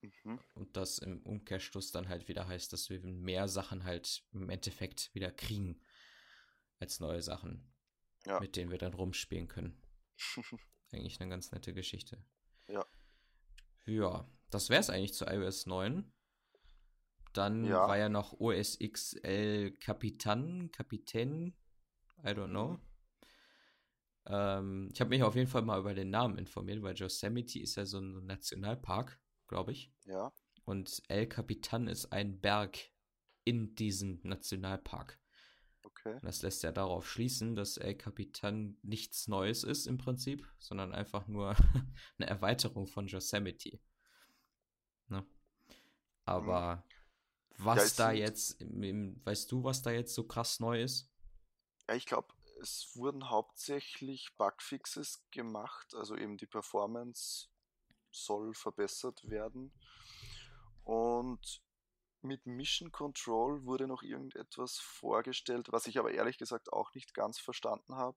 Speaker 1: Mhm. Und das im Umkehrschluss dann halt wieder heißt, dass wir mehr Sachen halt im Endeffekt wieder kriegen als neue Sachen, ja. mit denen wir dann rumspielen können. Eigentlich eine ganz nette Geschichte.
Speaker 2: Ja.
Speaker 1: Ja, das wäre es eigentlich zu iOS 9. Dann ja. war ja noch OS XL Kapitan, Kapitän, I don't know. Mhm. Ähm, ich habe mich auf jeden Fall mal über den Namen informiert, weil Yosemite ist ja so ein Nationalpark, glaube ich.
Speaker 2: Ja.
Speaker 1: Und El Capitan ist ein Berg in diesem Nationalpark.
Speaker 2: Okay.
Speaker 1: Das lässt ja darauf schließen, dass El Capitan nichts Neues ist im Prinzip, sondern einfach nur eine Erweiterung von Yosemite. Ne? Aber hm. was ja, da jetzt, im, weißt du, was da jetzt so krass neu ist?
Speaker 2: Ja, ich glaube, es wurden hauptsächlich Bugfixes gemacht, also eben die Performance soll verbessert werden. Und mit Mission Control wurde noch irgendetwas vorgestellt, was ich aber ehrlich gesagt auch nicht ganz verstanden habe,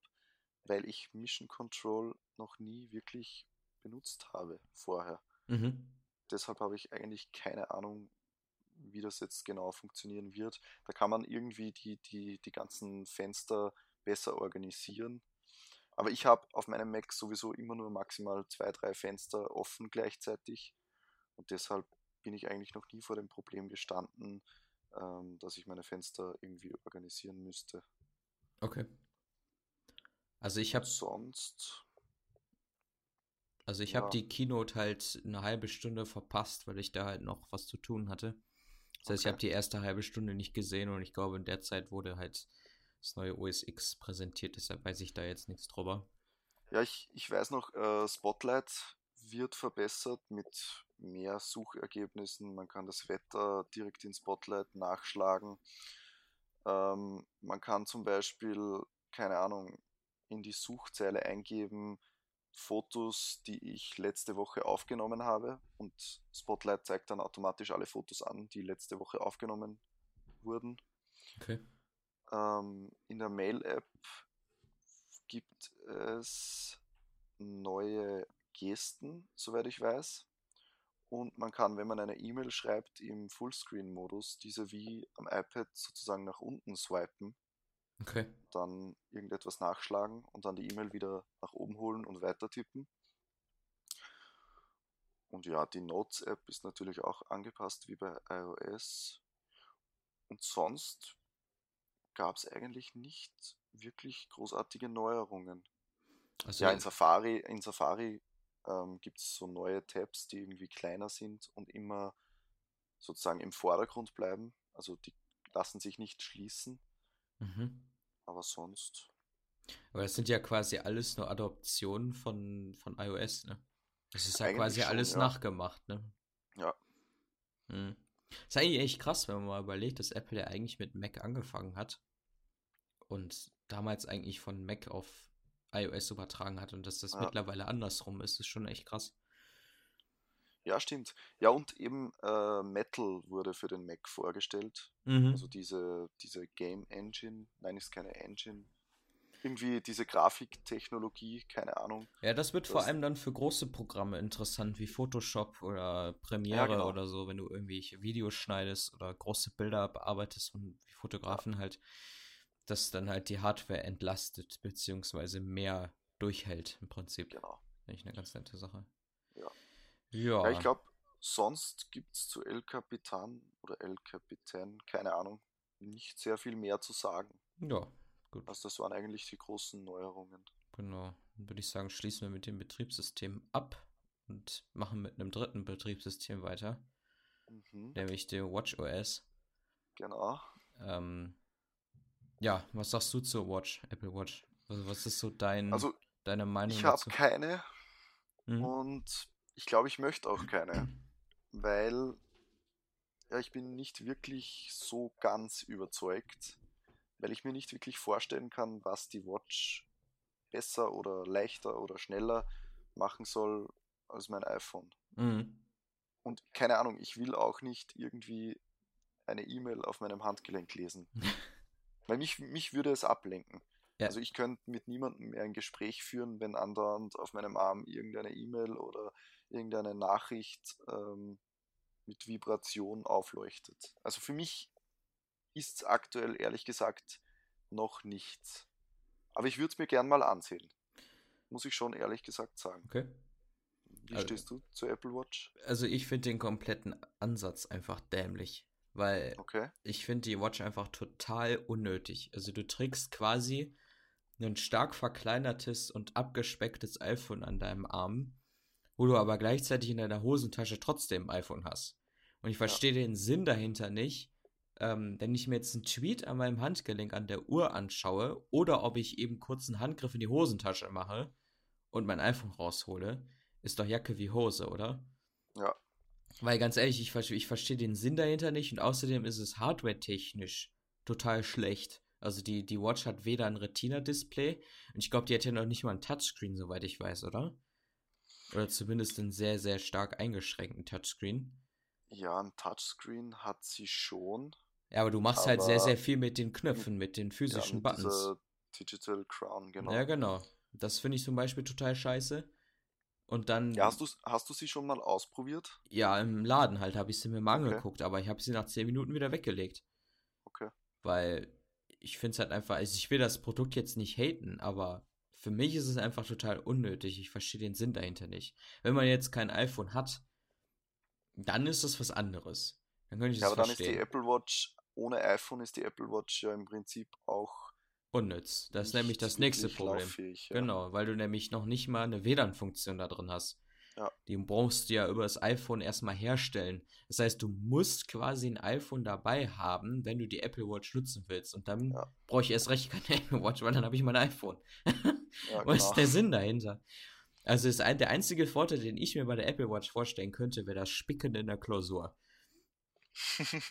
Speaker 2: weil ich Mission Control noch nie wirklich benutzt habe vorher.
Speaker 1: Mhm.
Speaker 2: Deshalb habe ich eigentlich keine Ahnung, wie das jetzt genau funktionieren wird. Da kann man irgendwie die, die, die ganzen Fenster besser organisieren. Aber ich habe auf meinem Mac sowieso immer nur maximal zwei, drei Fenster offen gleichzeitig. Und deshalb bin ich eigentlich noch nie vor dem Problem gestanden, ähm, dass ich meine Fenster irgendwie organisieren müsste.
Speaker 1: Okay. Also ich habe
Speaker 2: sonst.
Speaker 1: Also ich ja. habe die Keynote halt eine halbe Stunde verpasst, weil ich da halt noch was zu tun hatte. Das heißt, okay. ich habe die erste halbe Stunde nicht gesehen und ich glaube, in der Zeit wurde halt das neue OS X präsentiert, deshalb weiß ich da jetzt nichts drüber.
Speaker 2: Ja, ich, ich weiß noch, äh, Spotlight wird verbessert mit mehr Suchergebnissen. Man kann das Wetter direkt in Spotlight nachschlagen. Ähm, man kann zum Beispiel, keine Ahnung, in die Suchzeile eingeben, Fotos, die ich letzte Woche aufgenommen habe und Spotlight zeigt dann automatisch alle Fotos an, die letzte Woche aufgenommen wurden.
Speaker 1: Okay.
Speaker 2: Ähm, in der Mail-App gibt es neue Gesten, soweit ich weiß. Und man kann, wenn man eine E-Mail schreibt, im Fullscreen-Modus diese wie am iPad sozusagen nach unten swipen.
Speaker 1: Okay.
Speaker 2: Dann irgendetwas nachschlagen und dann die E-Mail wieder nach oben holen und weiter tippen. Und ja, die Notes-App ist natürlich auch angepasst wie bei iOS. Und sonst gab es eigentlich nicht wirklich großartige Neuerungen.
Speaker 1: Also,
Speaker 2: Ja, in Safari, in Safari ähm, gibt es so neue Tabs, die irgendwie kleiner sind und immer sozusagen im Vordergrund bleiben. Also die lassen sich nicht schließen,
Speaker 1: mhm.
Speaker 2: aber sonst.
Speaker 1: Aber das sind ja quasi alles nur Adoptionen von, von iOS, ne? Das ist ja
Speaker 2: Eigentlich
Speaker 1: quasi
Speaker 2: schon,
Speaker 1: alles
Speaker 2: ja.
Speaker 1: nachgemacht, ne?
Speaker 2: Ja.
Speaker 1: Mhm. Ist eigentlich echt krass, wenn man mal überlegt, dass Apple ja eigentlich mit Mac angefangen hat und damals eigentlich von Mac auf iOS übertragen hat und dass das
Speaker 2: Ja.
Speaker 1: mittlerweile andersrum ist, ist schon echt krass.
Speaker 2: Ja, stimmt. Ja, und eben äh, Metal wurde für den Mac vorgestellt.
Speaker 1: Mhm.
Speaker 2: Also diese, diese Game Engine, nein, ist keine Engine. Irgendwie diese Grafiktechnologie, keine Ahnung.
Speaker 1: Ja, das wird vor
Speaker 2: Das-
Speaker 1: allem dann für große Programme interessant, wie Photoshop oder Premiere
Speaker 2: genau.
Speaker 1: oder so, wenn du irgendwie Videos schneidest oder große Bilder bearbeitest und wie Fotografen halt, dass dann halt die Hardware entlastet, beziehungsweise mehr durchhält im Prinzip.
Speaker 2: Genau.
Speaker 1: Finde ich eine ganz nette Sache.
Speaker 2: Ja.
Speaker 1: Ja.
Speaker 2: Ja, ich glaube, sonst gibt es zu El Capitan oder El Capitan, keine Ahnung, nicht sehr viel mehr zu sagen.
Speaker 1: Ja, gut.
Speaker 2: Also das waren eigentlich die großen Neuerungen.
Speaker 1: Genau. Dann würde ich sagen, schließen wir mit dem Betriebssystem ab und machen mit einem dritten Betriebssystem weiter,
Speaker 2: Mhm,
Speaker 1: nämlich dem WatchOS.
Speaker 2: genau.
Speaker 1: Ähm, ja, was sagst du zur Watch, Apple Watch? Also was ist so dein,
Speaker 2: Also
Speaker 1: deine Meinung
Speaker 2: ich habe keine
Speaker 1: Mhm.
Speaker 2: und ich glaube, ich möchte auch keine, weil ja, ich bin nicht wirklich so ganz überzeugt, weil ich mir nicht wirklich vorstellen kann, was die Watch besser oder leichter oder schneller machen soll als mein iPhone.
Speaker 1: Mhm.
Speaker 2: Und keine Ahnung, ich will auch nicht irgendwie eine E-Mail auf meinem Handgelenk lesen. Weil mich, mich würde es ablenken.
Speaker 1: Ja.
Speaker 2: Also ich könnte mit niemandem mehr ein Gespräch führen, wenn andauernd auf meinem Arm irgendeine E-Mail oder irgendeine Nachricht ähm, mit Vibration aufleuchtet. Also für mich ist es aktuell ehrlich gesagt noch nichts. Aber ich würde es mir gern mal ansehen. Muss ich schon ehrlich gesagt sagen.
Speaker 1: Okay.
Speaker 2: Wie
Speaker 1: Also-
Speaker 2: stehst du zur Apple Watch?
Speaker 1: Also ich finde den kompletten Ansatz einfach dämlich, weil
Speaker 2: Okay.
Speaker 1: ich finde die Watch einfach total unnötig. Also du trägst quasi ein stark verkleinertes und abgespecktes iPhone an deinem Arm, wo du aber gleichzeitig in deiner Hosentasche trotzdem ein iPhone hast. Und ich verstehe den Sinn dahinter nicht, ähm, wenn ich mir jetzt einen Tweet an meinem Handgelenk an der Uhr anschaue oder ob ich eben kurz einen Handgriff in die Hosentasche mache und mein iPhone raushole, ist doch Jacke wie Hose, oder?
Speaker 2: Ja.
Speaker 1: Weil ganz ehrlich, ich, ich verstehe den Sinn dahinter nicht und außerdem ist es hardware-technisch total schlecht. Also die, die Watch hat weder ein Retina-Display und ich glaube, die hat ja noch nicht mal ein Touchscreen, soweit ich weiß, oder? Oder zumindest einen sehr, sehr stark eingeschränkten Touchscreen.
Speaker 2: Ja, ein Touchscreen hat sie schon.
Speaker 1: Ja, aber du machst halt sehr,
Speaker 2: Aber-
Speaker 1: sehr viel mit den Knöpfen, mit den
Speaker 2: Ja,
Speaker 1: physischen
Speaker 2: mit
Speaker 1: Buttons.
Speaker 2: Digital Crown, genau.
Speaker 1: Ja, genau. Das finde ich zum Beispiel total scheiße. Und dann,
Speaker 2: Ja, hast du, hast du sie schon mal ausprobiert?
Speaker 1: ja, im Laden halt habe ich sie mir mal
Speaker 2: Okay.
Speaker 1: angeguckt, aber ich habe sie nach 10 Minuten wieder weggelegt.
Speaker 2: Okay.
Speaker 1: Weil ich finde es halt einfach, also ich will das Produkt jetzt nicht haten, aber für mich ist es einfach total unnötig. Ich verstehe den Sinn dahinter nicht. Wenn man jetzt kein iPhone hat, dann ist das was anderes. Dann könnte ich
Speaker 2: Ja,
Speaker 1: das
Speaker 2: aber dann ist die
Speaker 1: verstehen.
Speaker 2: Apple Watch, ohne iPhone ist die Apple Watch ja im Prinzip auch
Speaker 1: Unnütz. Das ist nämlich das nächste Problem.
Speaker 2: ja.
Speaker 1: Genau, weil du nämlich noch nicht mal eine WLAN-Funktion da drin hast.
Speaker 2: Ja.
Speaker 1: Die brauchst du ja über das iPhone erstmal herstellen. Das heißt, du musst quasi ein iPhone dabei haben, wenn du die Apple Watch nutzen willst. Und dann
Speaker 2: Ja.
Speaker 1: brauche ich erst recht keine Apple Watch, weil dann habe ich mein iPhone.
Speaker 2: Ja,
Speaker 1: Was ist der Sinn dahinter? Also ist ein, der einzige Vorteil, den ich mir bei der Apple Watch vorstellen könnte, wäre das Spicken in der Klausur.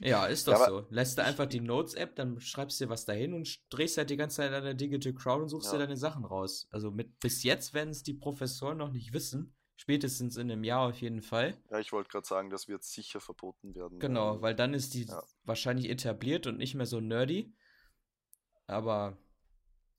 Speaker 1: Ja, ist doch ja, so. Lässt du einfach die Notes-App, dann schreibst du dir was dahin und drehst halt die ganze Zeit an der Digital Crowd und suchst ja. dir deine Sachen raus. Also mit bis jetzt werden es die Professoren noch nicht wissen. Spätestens in einem Jahr auf jeden Fall.
Speaker 2: Ja, ich wollte gerade sagen, das wird sicher verboten werden.
Speaker 1: Genau, weil dann ist die ja. wahrscheinlich etabliert und nicht mehr so nerdy. Aber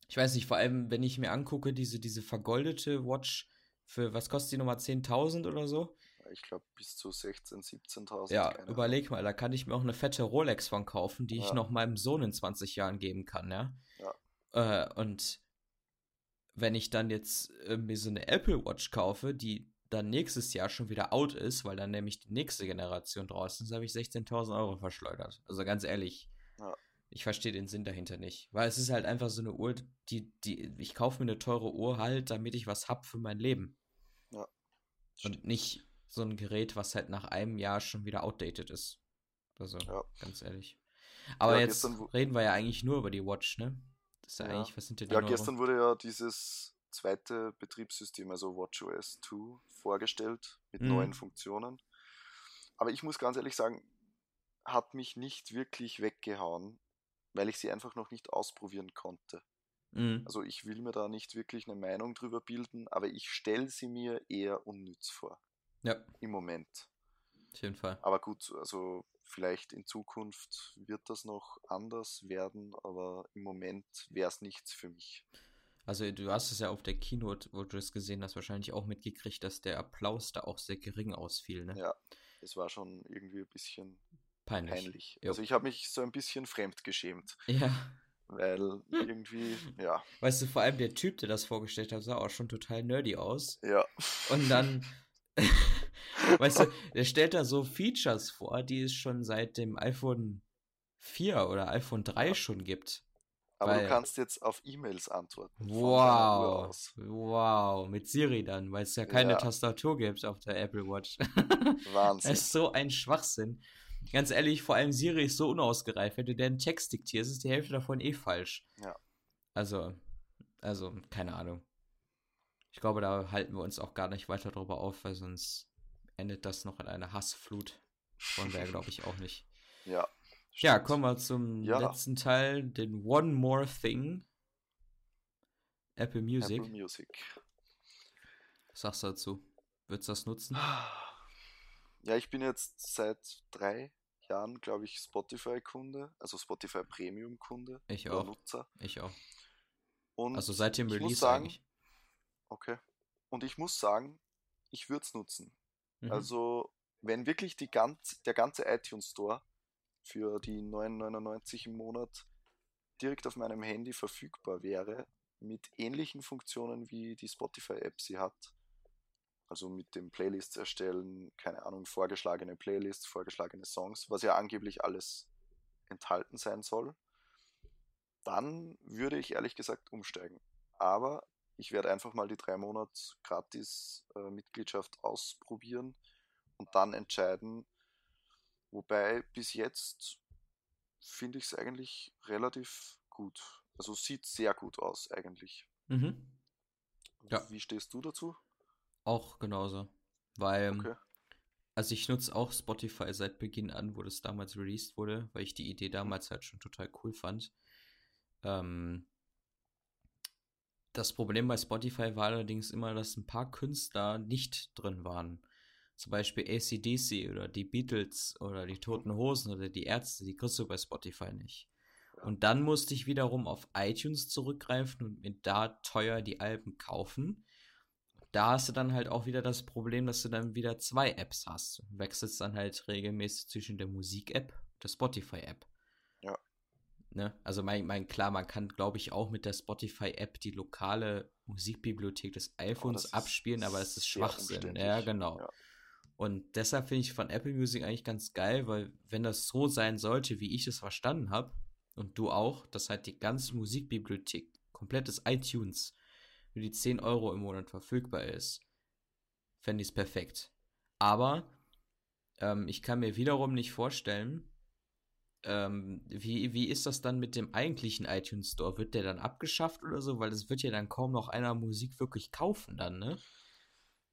Speaker 1: ich weiß nicht, vor allem, wenn ich mir angucke, diese, diese vergoldete Watch für, was kostet die nochmal, 10.000 oder so?
Speaker 2: Ich glaube, bis zu 16.000, 17.000.
Speaker 1: Ja, überleg mal, da kann ich mir auch eine fette Rolex von kaufen, die ja. ich noch meinem Sohn in 20 Jahren geben kann, ja? Ja. Äh, und wenn ich dann jetzt äh, mir so eine Apple Watch kaufe, die dann nächstes Jahr schon wieder out ist, weil dann nämlich die nächste Generation draußen ist, habe ich 16.000 Euro verschleudert. Also ganz ehrlich, ja. ich verstehe den Sinn dahinter nicht. Weil es ist halt einfach so eine Uhr, die, die, ich kaufe mir eine teure Uhr halt, damit ich was hab für mein Leben. Ja. Und nicht so ein Gerät, was halt nach einem Jahr schon wieder outdated ist. Also, ja. ganz ehrlich. Aber ja, jetzt reden wir ja eigentlich nur über die Watch, ne?
Speaker 2: Das ist ja, eigentlich, was sind denn die Ja, gestern wurde ja dieses zweite Betriebssystem, also WatchOS 2, vorgestellt mit mhm. neuen Funktionen. Aber ich muss ganz ehrlich sagen, hat mich nicht wirklich weggehauen, weil ich sie einfach noch nicht ausprobieren konnte. Mhm. Also ich will mir da nicht wirklich eine Meinung drüber bilden, aber ich stelle sie mir eher unnütz vor. Ja. Im Moment.
Speaker 1: Auf jeden Fall.
Speaker 2: Aber gut, also vielleicht in Zukunft wird das noch anders werden, aber im Moment wäre es nichts für mich.
Speaker 1: Also du hast es ja auf der Keynote, wo du es gesehen hast, wahrscheinlich auch mitgekriegt, dass der Applaus da auch sehr gering ausfiel, ne?
Speaker 2: Ja, es war schon irgendwie ein bisschen peinlich. peinlich. Also ich habe mich so ein bisschen fremd geschämt. Ja. Weil irgendwie, ja.
Speaker 1: Weißt du, vor allem der Typ, der das vorgestellt hat, sah auch schon total nerdy aus.
Speaker 2: Ja.
Speaker 1: Und dann, weißt du, der stellt da so Features vor, die es schon seit dem iPhone 4 oder iPhone 3 schon gibt.
Speaker 2: Aber weil, du kannst jetzt auf E-Mails antworten.
Speaker 1: Wow. Wow. Mit Siri dann, weil es ja keine ja. Tastatur gibt auf der Apple Watch. Wahnsinn. das ist so ein Schwachsinn. Ganz ehrlich, vor allem Siri ist so unausgereift. Wenn du den Text diktierst, ist die Hälfte davon eh falsch. Ja. Also, also, keine Ahnung. Ich glaube, da halten wir uns auch gar nicht weiter drüber auf, weil sonst endet das noch in einer Hassflut. Von der glaube ich auch nicht.
Speaker 2: Ja.
Speaker 1: Ja, kommen wir zum ja. letzten Teil, den One More Thing. Apple Music.
Speaker 2: Apple Music.
Speaker 1: Was sagst du dazu? Würdest du das nutzen?
Speaker 2: Ja, ich bin jetzt seit drei Jahren, glaube ich, Spotify-Kunde, also Spotify Premium-Kunde.
Speaker 1: Ich auch.
Speaker 2: Nutzer.
Speaker 1: Ich auch. Und also seit dem
Speaker 2: Release sagen, eigentlich. Okay. Und ich muss sagen, ich würde es nutzen. Mhm. Also, wenn wirklich die ganz, der ganze iTunes Store für die 9,99 im Monat direkt auf meinem Handy verfügbar wäre, mit ähnlichen Funktionen wie die Spotify-App sie hat. Also mit dem Playlists erstellen, keine Ahnung, vorgeschlagene Playlists, vorgeschlagene Songs, was ja angeblich alles enthalten sein soll. Dann würde ich ehrlich gesagt umsteigen. Aber ich werde einfach mal die drei Monats gratis äh, Mitgliedschaft ausprobieren und dann entscheiden, Wobei bis jetzt finde ich es eigentlich relativ gut. Also sieht sehr gut aus eigentlich. Mhm. Ja. Wie stehst du dazu?
Speaker 1: Auch genauso. Weil, ähm, okay. also ich nutze auch Spotify seit Beginn an, wo das damals released wurde, weil ich die Idee mhm. damals halt schon total cool fand. Ähm, das Problem bei Spotify war allerdings immer, dass ein paar Künstler nicht drin waren zum Beispiel ACDC oder die Beatles oder die Toten Hosen oder die Ärzte, die kriegst du bei Spotify nicht. Und dann musste ich wiederum auf iTunes zurückgreifen und mir da teuer die Alben kaufen. Da hast du dann halt auch wieder das Problem, dass du dann wieder zwei Apps hast. Wechselst dann halt regelmäßig zwischen der Musik-App und der Spotify-App. Ne? Also mein, mein, klar, man kann, glaube ich, auch mit der Spotify-App die lokale Musikbibliothek des iPhones oh, abspielen, aber es ist Schwachsinn. Ja, genau. Ja. Und deshalb finde ich von Apple Music eigentlich ganz geil, weil wenn das so sein sollte, wie ich es verstanden habe, und du auch, dass halt die ganze Musikbibliothek, komplettes iTunes, für die 10 Euro im Monat verfügbar ist, fände ich es perfekt. Aber ähm, ich kann mir wiederum nicht vorstellen, ähm, wie, wie ist das dann mit dem eigentlichen iTunes Store? Wird der dann abgeschafft oder so? Weil es wird ja dann kaum noch einer Musik wirklich kaufen dann, ne?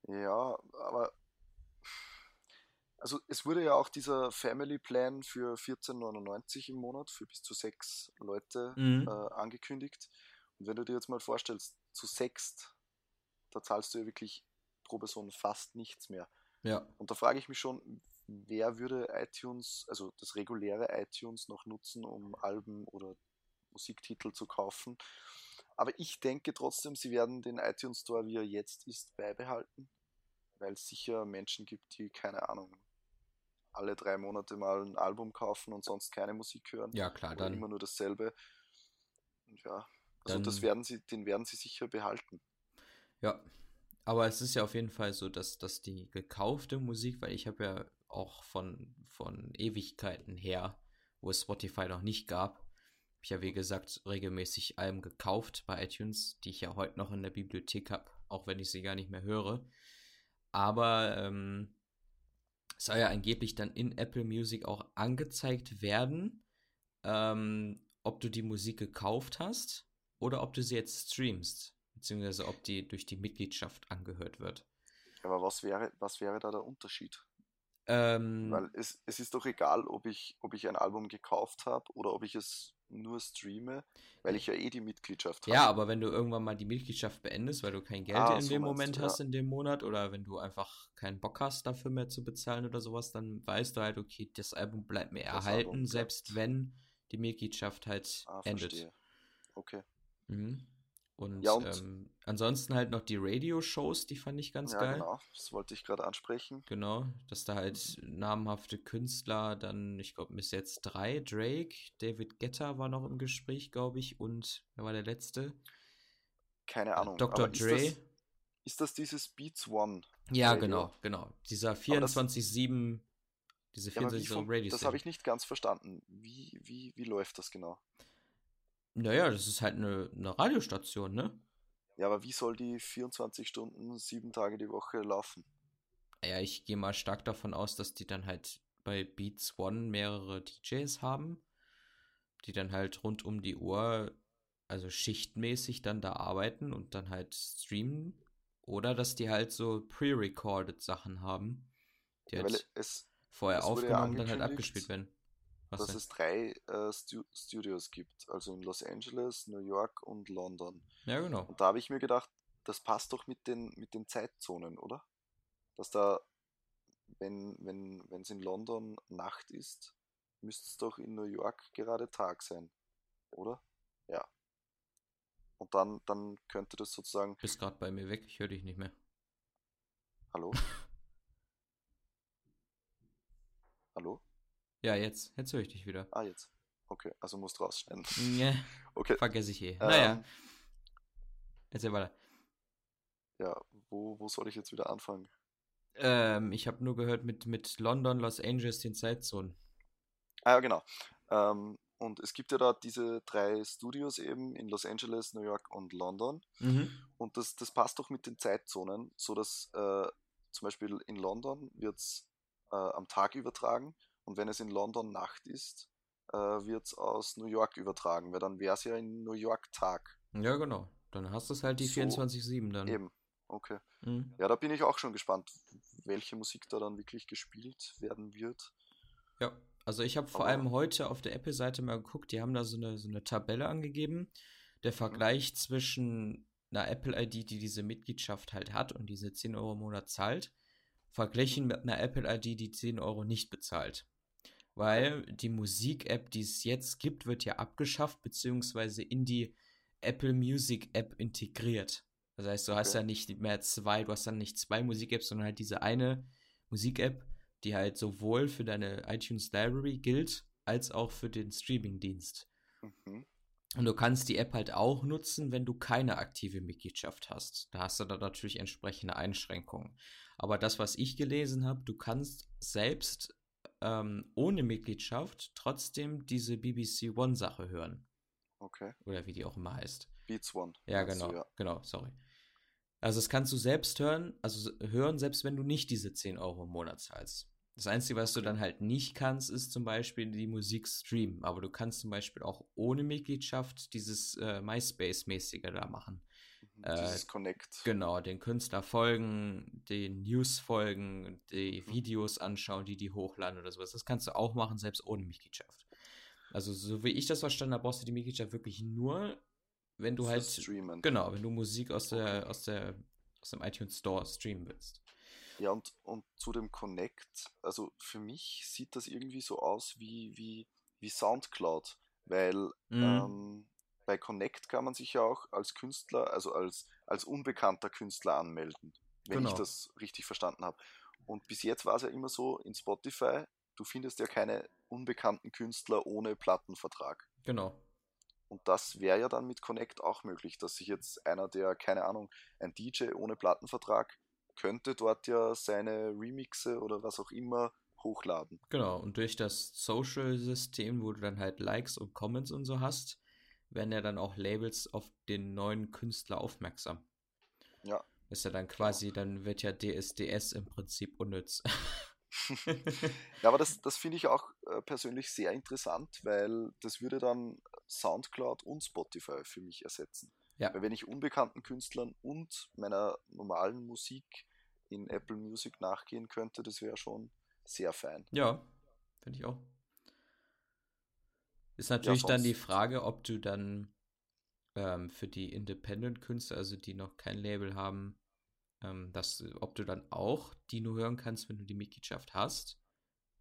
Speaker 2: Ja, aber also es wurde ja auch dieser Family Plan für 14,99 im Monat für bis zu sechs Leute
Speaker 1: Mhm.
Speaker 2: äh, angekündigt. Und wenn du dir jetzt mal vorstellst, zu sechst, da zahlst du ja wirklich pro Person fast nichts mehr.
Speaker 1: Ja.
Speaker 2: Und da frage ich mich schon, wer würde iTunes, also das reguläre iTunes noch nutzen, um Alben oder Musiktitel zu kaufen? Aber ich denke trotzdem, sie werden den iTunes Store, wie er jetzt ist, beibehalten, weil es sicher Menschen gibt, die, keine Ahnung, alle drei Monate mal ein Album kaufen und sonst keine Musik hören.
Speaker 1: Ja, klar, dann.
Speaker 2: immer nur dasselbe. Und ja, also das werden sie, den werden sie sicher behalten.
Speaker 1: Ja, aber es ist ja auf jeden Fall so, dass, dass die gekaufte Musik, weil ich habe ja auch von, von Ewigkeiten her, wo es Spotify noch nicht gab, habe ich ja wie gesagt regelmäßig Alben gekauft bei iTunes, die ich ja heute noch in der Bibliothek habe, auch wenn ich sie gar nicht mehr höre. Aber ähm, soll ja angeblich dann in Apple Music auch angezeigt werden, ähm, ob du die Musik gekauft hast oder ob du sie jetzt streamst, beziehungsweise ob die durch die Mitgliedschaft angehört wird.
Speaker 2: Aber was wäre, was wäre da der Unterschied?
Speaker 1: Ähm,
Speaker 2: Weil es, es ist doch egal, ob ich, ob ich ein Album gekauft habe oder ob ich es nur streame, weil ich ja eh die Mitgliedschaft habe.
Speaker 1: ja, aber wenn du irgendwann mal die Mitgliedschaft beendest, weil du kein Geld
Speaker 2: Ah,
Speaker 1: in
Speaker 2: so
Speaker 1: dem Moment
Speaker 2: du,
Speaker 1: hast
Speaker 2: ja.
Speaker 1: in dem Monat oder wenn du einfach keinen Bock hast, dafür mehr zu bezahlen oder sowas, dann weißt du halt, okay, das Album bleibt mir
Speaker 2: Das
Speaker 1: erhalten, selbst wenn die Mitgliedschaft halt
Speaker 2: ah,
Speaker 1: endet.
Speaker 2: verstehe. Okay.
Speaker 1: Mhm. Und,
Speaker 2: Ja, und-
Speaker 1: ähm, ansonsten halt noch die Radio-Shows, die fand ich ganz
Speaker 2: ja,
Speaker 1: geil.
Speaker 2: genau. Das wollte ich gerade ansprechen.
Speaker 1: Genau, dass da halt namhafte Künstler dann, ich glaube, bis jetzt drei, Drake, David Guetta war noch im Gespräch, glaube ich, und wer war der letzte?
Speaker 2: Keine Ahnung.
Speaker 1: Dr.
Speaker 2: aber
Speaker 1: Dre.
Speaker 2: Ist das, ist das dieses Beats One?
Speaker 1: Ja,
Speaker 2: Radio?
Speaker 1: genau, genau. Dieser
Speaker 2: das-
Speaker 1: 24-7, diese
Speaker 2: Ja, aber wie
Speaker 1: 24
Speaker 2: fun-
Speaker 1: Radio
Speaker 2: das habe ich nicht ganz verstanden. Wie, wie, wie läuft das genau?
Speaker 1: Naja, das ist halt eine, eine Radiostation, ne?
Speaker 2: Ja, aber wie soll die 24 Stunden, sieben Tage die Woche laufen?
Speaker 1: Ja, ich gehe mal stark davon aus, dass die dann halt bei Beats One mehrere DJs haben, die dann halt rund um die Uhr, also schichtmäßig dann da arbeiten und dann halt streamen. Oder dass die halt so pre-recorded Sachen haben, die
Speaker 2: Ja,
Speaker 1: halt
Speaker 2: es,
Speaker 1: vorher
Speaker 2: es wurde ja
Speaker 1: aufgenommen, dann halt abgespielt werden. Was
Speaker 2: dass
Speaker 1: denn?
Speaker 2: es drei äh, Stu Studios gibt, also in Los Angeles, New York und London.
Speaker 1: Ja, genau.
Speaker 2: Und da habe ich mir gedacht, das passt doch mit den, mit den Zeitzonen, oder? Dass da, wenn es wenn, in London Nacht ist, müsste es doch in New York gerade Tag sein, oder? Ja. Und dann, dann könnte das sozusagen.
Speaker 1: Bist gerade bei mir weg, ich höre dich nicht mehr.
Speaker 2: Hallo? Hallo?
Speaker 1: Ja, jetzt, jetzt höre ich dich wieder.
Speaker 2: Ah, jetzt. Okay, also musst rausschneiden.
Speaker 1: Ja,
Speaker 2: Okay.
Speaker 1: vergesse ich eh. Naja,
Speaker 2: Ähm,
Speaker 1: erzähl weiter.
Speaker 2: ja, wo, wo soll ich jetzt wieder anfangen?
Speaker 1: Ähm, ich habe nur gehört mit, mit London, Los Angeles, den Zeitzonen.
Speaker 2: Ah ja, genau. Ähm, und es gibt ja da diese drei Studios eben in Los Angeles, New York und London.
Speaker 1: Mhm.
Speaker 2: Und das, das passt doch mit den Zeitzonen, so dass äh, zum Beispiel in London wird es äh, am Tag übertragen und wenn es in London Nacht ist, äh, wird es aus New York übertragen, weil dann wäre es ja in New York Tag.
Speaker 1: Ja, genau. Dann hast du es halt die
Speaker 2: So,
Speaker 1: 24-7 dann.
Speaker 2: Eben. Okay.
Speaker 1: Mhm.
Speaker 2: Ja, da bin ich auch schon gespannt, welche Musik da dann wirklich gespielt werden wird.
Speaker 1: Ja, also ich habe vor allem heute auf der Apple-Seite mal geguckt, die haben da so eine, so eine Tabelle angegeben. Der
Speaker 2: Mhm.
Speaker 1: Vergleich zwischen einer Apple-ID, die diese Mitgliedschaft halt hat und diese 10 Euro im Monat zahlt, verglichen mit einer Apple-ID, die 10 Euro nicht bezahlt. Weil die Musik-App, die es jetzt gibt, wird ja abgeschafft, beziehungsweise in die Apple Music-App integriert. Das heißt, du hast
Speaker 2: Okay.
Speaker 1: ja nicht mehr zwei, du hast dann nicht zwei Musik-Apps, sondern halt diese eine Musik-App, die halt sowohl für deine iTunes Library gilt, als auch für den Streaming-Dienst.
Speaker 2: Mhm.
Speaker 1: Und du kannst die App halt auch nutzen, wenn du keine aktive Mitgliedschaft hast. Da hast du dann natürlich entsprechende Einschränkungen. Aber das, was ich gelesen habe, du kannst selbst ähm, ohne Mitgliedschaft trotzdem diese BBC One-Sache hören.
Speaker 2: Okay.
Speaker 1: Oder wie die auch immer heißt.
Speaker 2: Beats One.
Speaker 1: Ja,
Speaker 2: meinst du,
Speaker 1: genau,
Speaker 2: ja.
Speaker 1: genau, sorry. Also das kannst du selbst hören, also hören, selbst wenn du nicht diese 10 Euro im Monat zahlst. Das Einzige, was du dann halt nicht kannst, ist zum Beispiel die Musik streamen. Aber du kannst zum Beispiel auch ohne Mitgliedschaft dieses äh, MySpace-mäßige da machen.
Speaker 2: Dieses Connect.
Speaker 1: Genau, den Künstler folgen, den News folgen, die
Speaker 2: Mhm.
Speaker 1: Videos anschauen, die die hochladen oder sowas. Das kannst du auch machen, selbst ohne Mitgliedschaft. Also, so wie ich das verstanden habe, brauchst du die Mitgliedschaft wirklich nur, wenn du halt,
Speaker 2: Streamen.
Speaker 1: genau, wenn du Musik aus der, aus der, aus dem iTunes Store streamen willst.
Speaker 2: Ja, und, und zu dem Connect, also für mich sieht das irgendwie so aus wie, wie, wie Soundcloud, weil
Speaker 1: Mhm.
Speaker 2: ähm, bei Connect kann man sich ja auch als Künstler, also als, als unbekannter Künstler anmelden, wenn ich
Speaker 1: Genau.
Speaker 2: das richtig verstanden habe. Und bis jetzt war es ja immer so in Spotify, du findest ja keine unbekannten Künstler ohne Plattenvertrag.
Speaker 1: Genau.
Speaker 2: Und das wäre ja dann mit Connect auch möglich, dass sich jetzt einer, der, keine Ahnung, ein DJ ohne Plattenvertrag, könnte dort ja seine Remixe oder was auch immer hochladen.
Speaker 1: Genau, und durch das Social-System, wo du dann halt Likes und Comments und so hast, werden ja dann auch Labels auf den neuen Künstler aufmerksam.
Speaker 2: Ja.
Speaker 1: Ist ja dann quasi, dann wird ja DSDS im Prinzip unnütz.
Speaker 2: Ja, aber das, das finde ich auch äh, persönlich sehr interessant, weil das würde dann Soundcloud und Spotify für mich ersetzen.
Speaker 1: Ja.
Speaker 2: Weil wenn ich unbekannten Künstlern und meiner normalen Musik in Apple Music nachgehen könnte, das wäre schon sehr fein.
Speaker 1: Ja, finde ich auch. Ist natürlich dann die Frage, ob du dann ähm, für die Independent-Künstler, also die noch kein Label haben, ähm, dass, ob du dann auch die nur hören kannst, wenn du die Mitgliedschaft hast,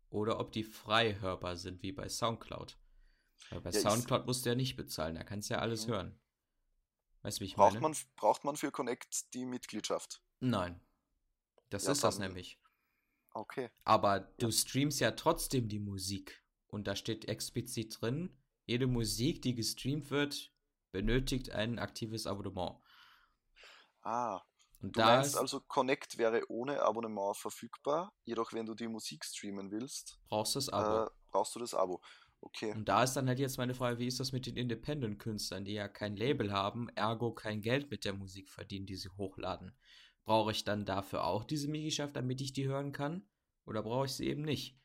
Speaker 1: oder ob die frei hörbar sind, wie bei Soundcloud. Weil bei
Speaker 2: Ja,
Speaker 1: Soundcloud musst du ja nicht bezahlen, da kannst du ja alles
Speaker 2: Mhm.
Speaker 1: hören. Weißt du, wie ich
Speaker 2: Braucht
Speaker 1: meine?
Speaker 2: man, braucht man für Connect die Mitgliedschaft?
Speaker 1: Nein. Das
Speaker 2: Ja,
Speaker 1: ist das nämlich.
Speaker 2: Okay.
Speaker 1: Aber du streamst ja trotzdem die Musik. Und da steht explizit drin, jede Musik, die gestreamt wird, benötigt ein aktives Abonnement.
Speaker 2: Ah,
Speaker 1: Und
Speaker 2: du meinst also, Connect wäre ohne Abonnement verfügbar, jedoch wenn du die Musik streamen willst,
Speaker 1: brauchst du das Abo.
Speaker 2: äh, brauchst du das Abo. Okay.
Speaker 1: Und da ist dann halt jetzt meine Frage, wie ist das mit den Independent-Künstlern, die ja kein Label haben, ergo kein Geld mit der Musik verdienen, die sie hochladen? Brauche ich dann dafür auch diese Mitgliedschaft, damit ich die hören kann? Oder brauche ich sie eben nicht?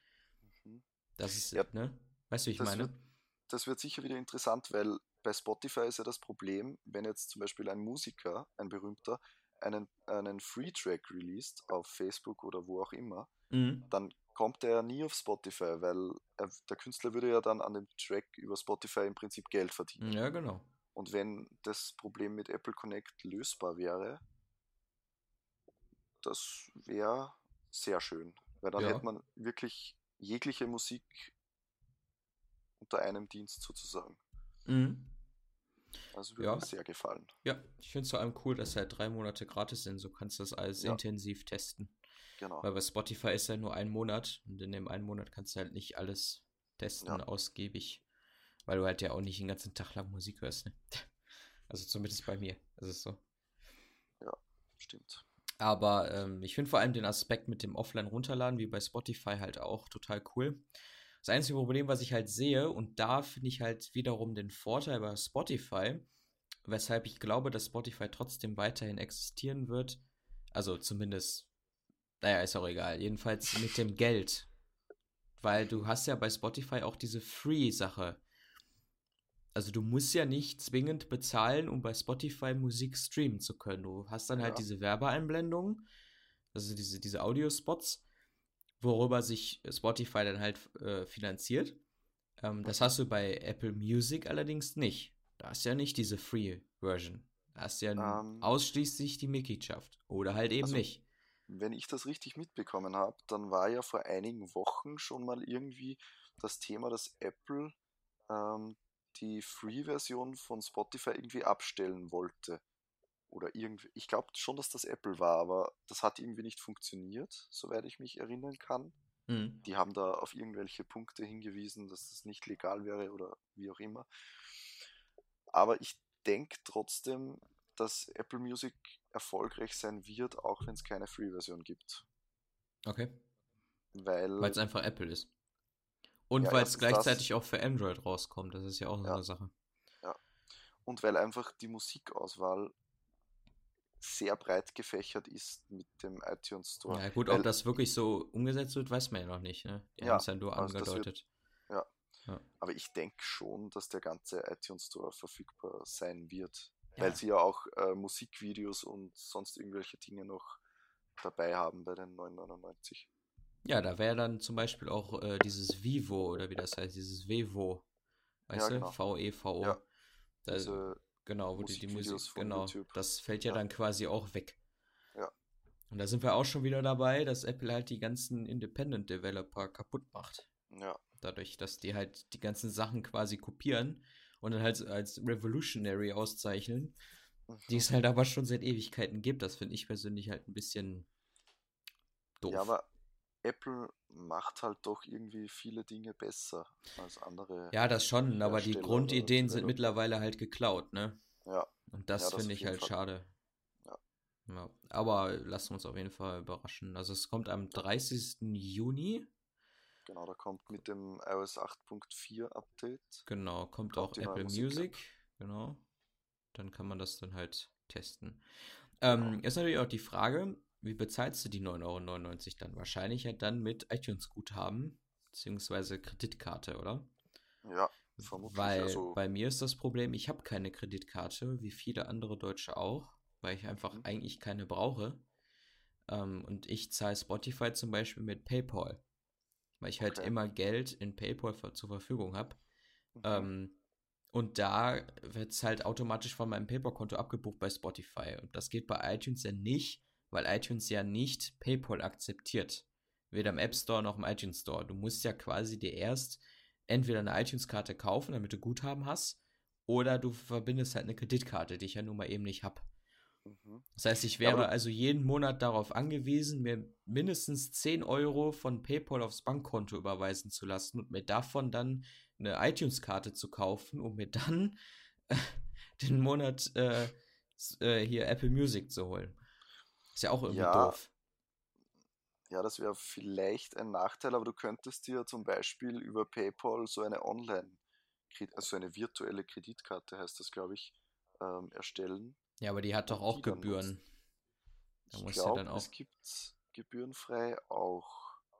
Speaker 1: Das ist,
Speaker 2: Ja,
Speaker 1: ne? Weißt du, wie ich
Speaker 2: das
Speaker 1: meine?
Speaker 2: wird- Das wird sicher wieder interessant, weil bei Spotify ist ja das Problem, wenn jetzt zum Beispiel ein Musiker, ein berühmter, einen, einen Free-Track released auf Facebook oder wo auch immer,
Speaker 1: Mhm.
Speaker 2: dann kommt er ja nie auf Spotify, weil er, der Künstler würde ja dann an dem Track über Spotify im Prinzip Geld verdienen.
Speaker 1: Ja, genau.
Speaker 2: Und wenn das Problem mit Apple Connect lösbar wäre, das wäre sehr schön. Weil dann
Speaker 1: Ja.
Speaker 2: hätte man wirklich jegliche Musik unter einem Dienst sozusagen.
Speaker 1: Mhm.
Speaker 2: Also würde
Speaker 1: Ja.
Speaker 2: mir sehr gefallen.
Speaker 1: Ja, ich finde es vor allem cool, dass halt drei Monate gratis sind. So kannst du das alles
Speaker 2: Ja.
Speaker 1: intensiv testen.
Speaker 2: Genau.
Speaker 1: Weil bei Spotify ist ja nur ein Monat und in dem einen Monat kannst du halt nicht alles testen,
Speaker 2: Ja.
Speaker 1: ausgiebig. Weil du halt ja auch nicht den ganzen Tag lang Musik hörst, ne? Also zumindest bei mir ist es so.
Speaker 2: Stimmt.
Speaker 1: Aber ähm, ich finde vor allem den Aspekt mit dem Offline runterladen, wie bei Spotify, halt auch total cool. Das einzige Problem, was ich halt sehe, und da finde ich halt wiederum den Vorteil bei Spotify, weshalb ich glaube, dass Spotify trotzdem weiterhin existieren wird. Also zumindest, naja, ist auch egal. Jedenfalls mit dem Geld. Weil du hast ja bei Spotify auch diese Free-Sache. Also du musst ja nicht zwingend bezahlen, um bei Spotify Musik streamen zu können. Du hast dann halt
Speaker 2: Ja.
Speaker 1: diese Werbeeinblendungen, also diese, diese Audiospots, worüber sich Spotify dann halt äh, finanziert. Ähm, das hast du bei Apple Music allerdings nicht. Da hast du ja nicht diese Free-Version. Da hast du ja
Speaker 2: Ähm,
Speaker 1: ausschließlich die Mitgliedschaft. Oder halt eben
Speaker 2: also-
Speaker 1: nicht.
Speaker 2: Wenn ich das richtig mitbekommen habe, dann war ja vor einigen Wochen schon mal irgendwie das Thema, dass Apple ähm, die Free-Version von Spotify irgendwie abstellen wollte. Oder irgendwie, ich glaube schon, dass das Apple war, aber das hat irgendwie nicht funktioniert, soweit ich mich erinnern kann.
Speaker 1: Mhm.
Speaker 2: Die haben da auf irgendwelche Punkte hingewiesen, dass das nicht legal wäre oder wie auch immer. Aber ich denke trotzdem, dass Apple Music erfolgreich sein wird, auch wenn es keine Free-Version gibt.
Speaker 1: Okay.
Speaker 2: Weil,
Speaker 1: Weil es einfach Apple ist. Und
Speaker 2: Ja,
Speaker 1: weil es gleichzeitig auch für Android rauskommt. Das ist ja auch so
Speaker 2: Ja.
Speaker 1: eine Sache.
Speaker 2: und weil einfach die Musikauswahl sehr breit gefächert ist mit dem iTunes Store.
Speaker 1: Ja, gut,
Speaker 2: Weil-
Speaker 1: ob das wirklich so umgesetzt wird, weiß man ja noch nicht. Ne? Die
Speaker 2: Ja,
Speaker 1: haben es ja nur
Speaker 2: also das wird-
Speaker 1: angedeutet.
Speaker 2: Aber ich denke schon, dass der ganze iTunes Store verfügbar sein wird. Weil
Speaker 1: Ja.
Speaker 2: sie ja auch äh, Musikvideos und sonst irgendwelche Dinge noch dabei haben bei den 9,99.
Speaker 1: Ja, da wäre dann zum Beispiel auch äh, dieses Vivo oder wie das heißt, dieses Vevo. Weißt
Speaker 2: Ja,
Speaker 1: du? V-E-V-O.
Speaker 2: Ja,
Speaker 1: Da,
Speaker 2: Diese,
Speaker 1: genau, wo die die Musik, genau.
Speaker 2: YouTube.
Speaker 1: Das fällt ja,
Speaker 2: Ja.
Speaker 1: dann quasi auch weg.
Speaker 2: Ja.
Speaker 1: Und da sind wir auch schon wieder dabei, dass Apple halt die ganzen Independent Developer kaputt macht.
Speaker 2: ja,
Speaker 1: Dadurch, dass die halt die ganzen Sachen quasi kopieren und dann halt als Revolutionary auszeichnen, die
Speaker 2: mhm.
Speaker 1: es halt aber schon seit Ewigkeiten gibt. Das finde ich persönlich halt ein bisschen doof.
Speaker 2: ja, aber Apple macht halt doch irgendwie viele Dinge besser als andere.
Speaker 1: Ja, das schon, aber die Grundideen sind mittlerweile halt geklaut, ne?
Speaker 2: Ja,
Speaker 1: Und das
Speaker 2: Ja, das
Speaker 1: finde ich halt
Speaker 2: Fall.
Speaker 1: schade.
Speaker 2: Ja.
Speaker 1: Ja. Aber lassen wir uns auf jeden Fall überraschen. Also es kommt am 30. Juni.
Speaker 2: genau, da kommt mit dem iOS 8.4 Update.
Speaker 1: Genau, kommt
Speaker 2: Kommt
Speaker 1: auch Apple. Music. Genau. Dann kann man das dann halt testen. Ähm,
Speaker 2: Genau.
Speaker 1: ist natürlich auch die Frage, wie bezahlst du die 9,99 Euro dann? Wahrscheinlich ja dann mit iTunes-Guthaben, beziehungsweise Kreditkarte, oder?
Speaker 2: Ja, vermutlich.
Speaker 1: Weil
Speaker 2: also,
Speaker 1: bei mir ist das Problem, ich habe keine Kreditkarte, wie viele andere Deutsche auch, weil ich einfach
Speaker 2: Mhm.
Speaker 1: eigentlich keine brauche. Ähm, und ich zahle Spotify zum Beispiel mit PayPal, weil ich halt
Speaker 2: Okay.
Speaker 1: immer Geld in PayPal ver- zur Verfügung habe.
Speaker 2: mhm.
Speaker 1: Ähm, und da wird es halt automatisch von meinem PayPal-Konto abgebucht bei Spotify. Und das geht bei iTunes ja nicht, weil iTunes ja nicht PayPal akzeptiert. Weder im App Store noch im iTunes Store. Du musst ja quasi dir erst entweder eine iTunes-Karte kaufen, damit du Guthaben hast, oder du verbindest halt eine Kreditkarte, die ich ja nun mal eben nicht habe.
Speaker 2: mhm.
Speaker 1: Das heißt, ich wäre also jeden Monat darauf angewiesen, mir mindestens 10 Euro von PayPal aufs Bankkonto überweisen zu lassen und mir davon dann eine iTunes-Karte zu kaufen, um mir dann den Monat äh, äh, hier Apple Music zu holen. Ist ja auch irgendwie
Speaker 2: Ja.
Speaker 1: doof.
Speaker 2: Ja, das wäre vielleicht ein Nachteil, aber du könntest dir zum Beispiel über PayPal so eine Online, also eine virtuelle Kreditkarte heißt das, glaube ich, ähm, erstellen.
Speaker 1: Ja, aber die hat doch auch Gebühren. Da
Speaker 2: Ich glaube,
Speaker 1: auch.
Speaker 2: es gibt gebührenfrei auch.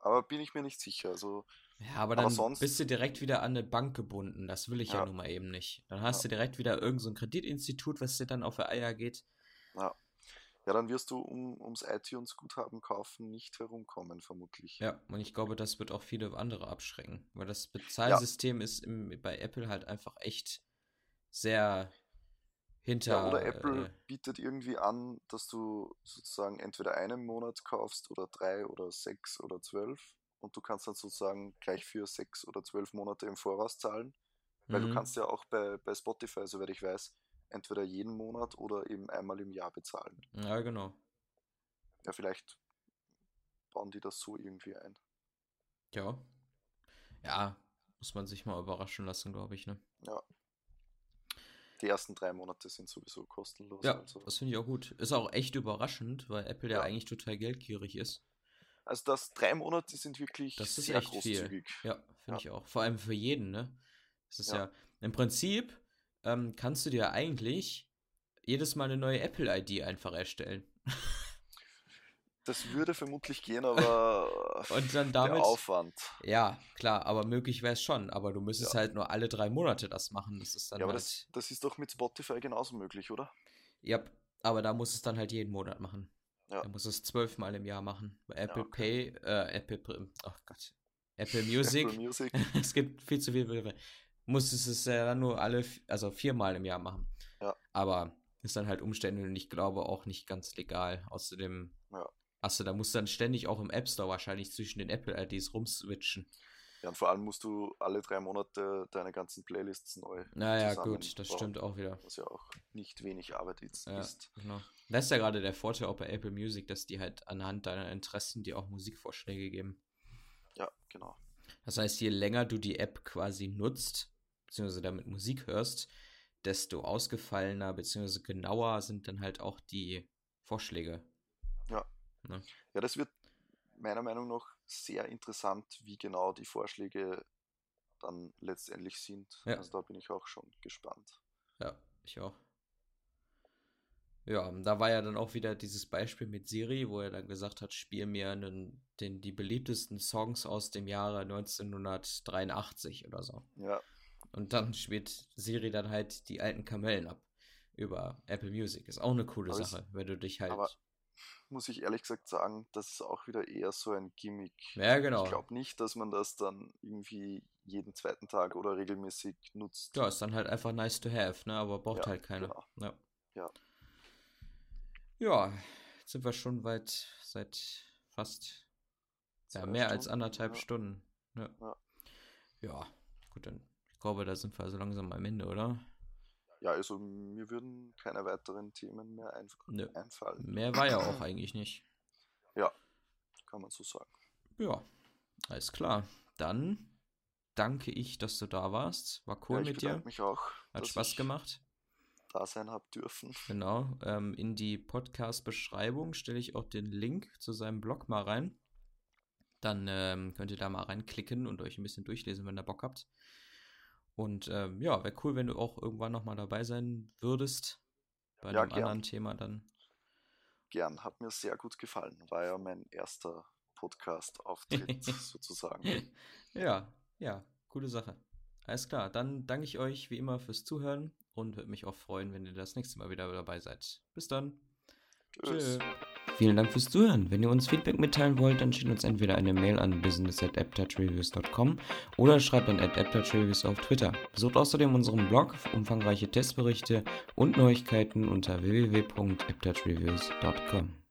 Speaker 2: Aber bin ich mir nicht sicher. Also,
Speaker 1: Ja, aber
Speaker 2: aber
Speaker 1: dann
Speaker 2: sonst-
Speaker 1: bist du direkt wieder an eine Bank gebunden. Das will ich ja,
Speaker 2: Ja.
Speaker 1: nun mal eben nicht. Dann hast
Speaker 2: Ja.
Speaker 1: du direkt wieder irgendein so Kreditinstitut, was dir dann auf die Eier geht.
Speaker 2: ja. Ja, dann wirst du um, ums iTunes-Guthaben kaufen nicht herumkommen, vermutlich.
Speaker 1: Ja, und ich glaube, das wird auch viele andere abschrecken, weil das Bezahlsystem ist im, bei Apple halt einfach echt sehr hinter.
Speaker 2: Ja, oder Apple
Speaker 1: äh,
Speaker 2: bietet irgendwie an, dass du sozusagen entweder einen Monat kaufst oder drei oder sechs oder zwölf und du kannst dann sozusagen gleich für sechs oder zwölf Monate im Voraus zahlen. Weil du
Speaker 1: mhm.
Speaker 2: kannst ja auch bei, bei Spotify, soweit ich weiß, entweder jeden Monat oder eben einmal im Jahr bezahlen.
Speaker 1: Ja, genau.
Speaker 2: Ja, vielleicht bauen die das so irgendwie ein.
Speaker 1: Ja. Ja, muss man sich mal überraschen lassen, glaube ich, ne?
Speaker 2: Ja. Die ersten drei Monate sind sowieso kostenlos.
Speaker 1: Ja,
Speaker 2: also.
Speaker 1: das finde ich auch gut. Ist auch echt überraschend, weil Apple ja,
Speaker 2: Ja.
Speaker 1: eigentlich total geldgierig ist.
Speaker 2: also das drei Monate sind wirklich
Speaker 1: Das ist
Speaker 2: sehr
Speaker 1: echt viel.
Speaker 2: großzügig.
Speaker 1: Ja, finde
Speaker 2: Ja.
Speaker 1: ich auch. Vor allem für jeden, ne? Das ist ja,
Speaker 2: Ja.
Speaker 1: im Prinzip ähm, kannst du dir eigentlich jedes Mal eine neue Apple-ID einfach erstellen.
Speaker 2: Das würde vermutlich gehen, aber
Speaker 1: Und dann
Speaker 2: der
Speaker 1: damit.
Speaker 2: Aufwand.
Speaker 1: Ja, klar, aber möglich wäre es schon. Aber du müsstest
Speaker 2: Ja.
Speaker 1: halt nur alle drei Monate das machen. Das ist dann
Speaker 2: Ja, aber
Speaker 1: halt.
Speaker 2: das, das ist doch mit Spotify genauso möglich, oder?
Speaker 1: Ja, aber da muss es dann halt jeden Monat machen.
Speaker 2: Ja.
Speaker 1: Da muss es zwölfmal im Jahr machen. Bei Apple
Speaker 2: okay.
Speaker 1: Pay, äh, Apple, oh Gott, Apple Music.
Speaker 2: Apple Music.
Speaker 1: es gibt viel zu viel Begriffe. Muss es es ja dann nur alle, also viermal im Jahr machen.
Speaker 2: Ja.
Speaker 1: Aber ist dann halt Umstände und ich glaube auch nicht ganz legal. Außerdem,
Speaker 2: Ja.
Speaker 1: achso, da musst du dann ständig auch im App Store wahrscheinlich zwischen den Apple-IDs rumswitchen.
Speaker 2: Ja, und vor allem musst du alle drei Monate deine ganzen Playlists neu.
Speaker 1: Naja, gut, das
Speaker 2: bauen,
Speaker 1: stimmt auch wieder.
Speaker 2: Was ja auch nicht wenig Arbeit ist.
Speaker 1: Ja,
Speaker 2: ist.
Speaker 1: genau. Das ist ja gerade der Vorteil auch bei Apple Music, dass die halt anhand deiner Interessen dir auch Musikvorschläge geben.
Speaker 2: Ja, genau.
Speaker 1: Das heißt, je länger du die App quasi nutzt, beziehungsweise damit Musik hörst, desto ausgefallener, beziehungsweise genauer sind dann halt auch die Vorschläge.
Speaker 2: Ja.
Speaker 1: Ne?
Speaker 2: Ja, das wird meiner Meinung nach sehr interessant, wie genau die Vorschläge dann letztendlich sind.
Speaker 1: Ja.
Speaker 2: Also da bin ich auch schon gespannt.
Speaker 1: Ja, ich auch. Ja, da war ja dann auch wieder dieses Beispiel mit Siri, wo er dann gesagt hat, spiel mir einen, den, die beliebtesten Songs aus dem Jahre 1983 oder so.
Speaker 2: Ja,
Speaker 1: Und dann spielt Siri dann halt die alten Kamellen ab. über Apple Music. Ist auch eine coole
Speaker 2: Aber
Speaker 1: Sache, wenn du dich halt.
Speaker 2: aber muss ich ehrlich gesagt sagen, das ist auch wieder eher so ein Gimmick.
Speaker 1: ja, genau.
Speaker 2: Ich glaube nicht, dass man das dann irgendwie jeden zweiten Tag oder regelmäßig nutzt.
Speaker 1: Ja, ist dann halt einfach nice to have, ne? Aber braucht
Speaker 2: Ja,
Speaker 1: halt keiner.
Speaker 2: genau.
Speaker 1: Ja.
Speaker 2: Ja.
Speaker 1: Ja, jetzt sind wir schon weit seit fast ja, mehr als
Speaker 2: Stunden,
Speaker 1: anderthalb
Speaker 2: ja.
Speaker 1: Stunden. Ja.
Speaker 2: ja,
Speaker 1: gut, dann ich glaube, da sind wir also langsam am Ende, oder?
Speaker 2: Ja, also mir würden keine weiteren Themen mehr einf
Speaker 1: Nö.
Speaker 2: einfallen,
Speaker 1: Mehr war ja auch eigentlich nicht.
Speaker 2: kann man so sagen.
Speaker 1: Ja, alles klar. Dann danke ich, dass du da warst. War cool
Speaker 2: ja, ich
Speaker 1: mit dir.
Speaker 2: bedanke mich auch,
Speaker 1: Hat Spaß
Speaker 2: ich
Speaker 1: gemacht.
Speaker 2: da sein habe dürfen.
Speaker 1: Genau. Ähm, in die Podcast-Beschreibung stelle ich auch den Link zu seinem Blog mal rein. Dann ähm, könnt ihr da mal reinklicken und euch ein bisschen durchlesen, wenn ihr Bock habt. Und ähm, ja, wäre cool, wenn du auch irgendwann nochmal dabei sein würdest. Bei
Speaker 2: Ja,
Speaker 1: einem
Speaker 2: gern.
Speaker 1: anderen Thema dann.
Speaker 2: Gern, hat mir sehr gut gefallen. War ja mein erster Podcast-Auftritt sozusagen.
Speaker 1: ja, ja, coole Sache. Alles klar, dann danke ich euch wie immer fürs Zuhören und würde mich auch freuen, wenn ihr das nächste Mal wieder dabei seid. Bis dann.
Speaker 2: Tschüss.
Speaker 1: Vielen Dank fürs Zuhören. Wenn ihr uns Feedback mitteilen wollt, dann schickt uns entweder eine Mail an business@apptouchreviews.com oder schreibt an @apptouchreviews auf Twitter. Besucht außerdem unseren Blog, umfangreiche Testberichte und Neuigkeiten unter www.apptouchreviews.com.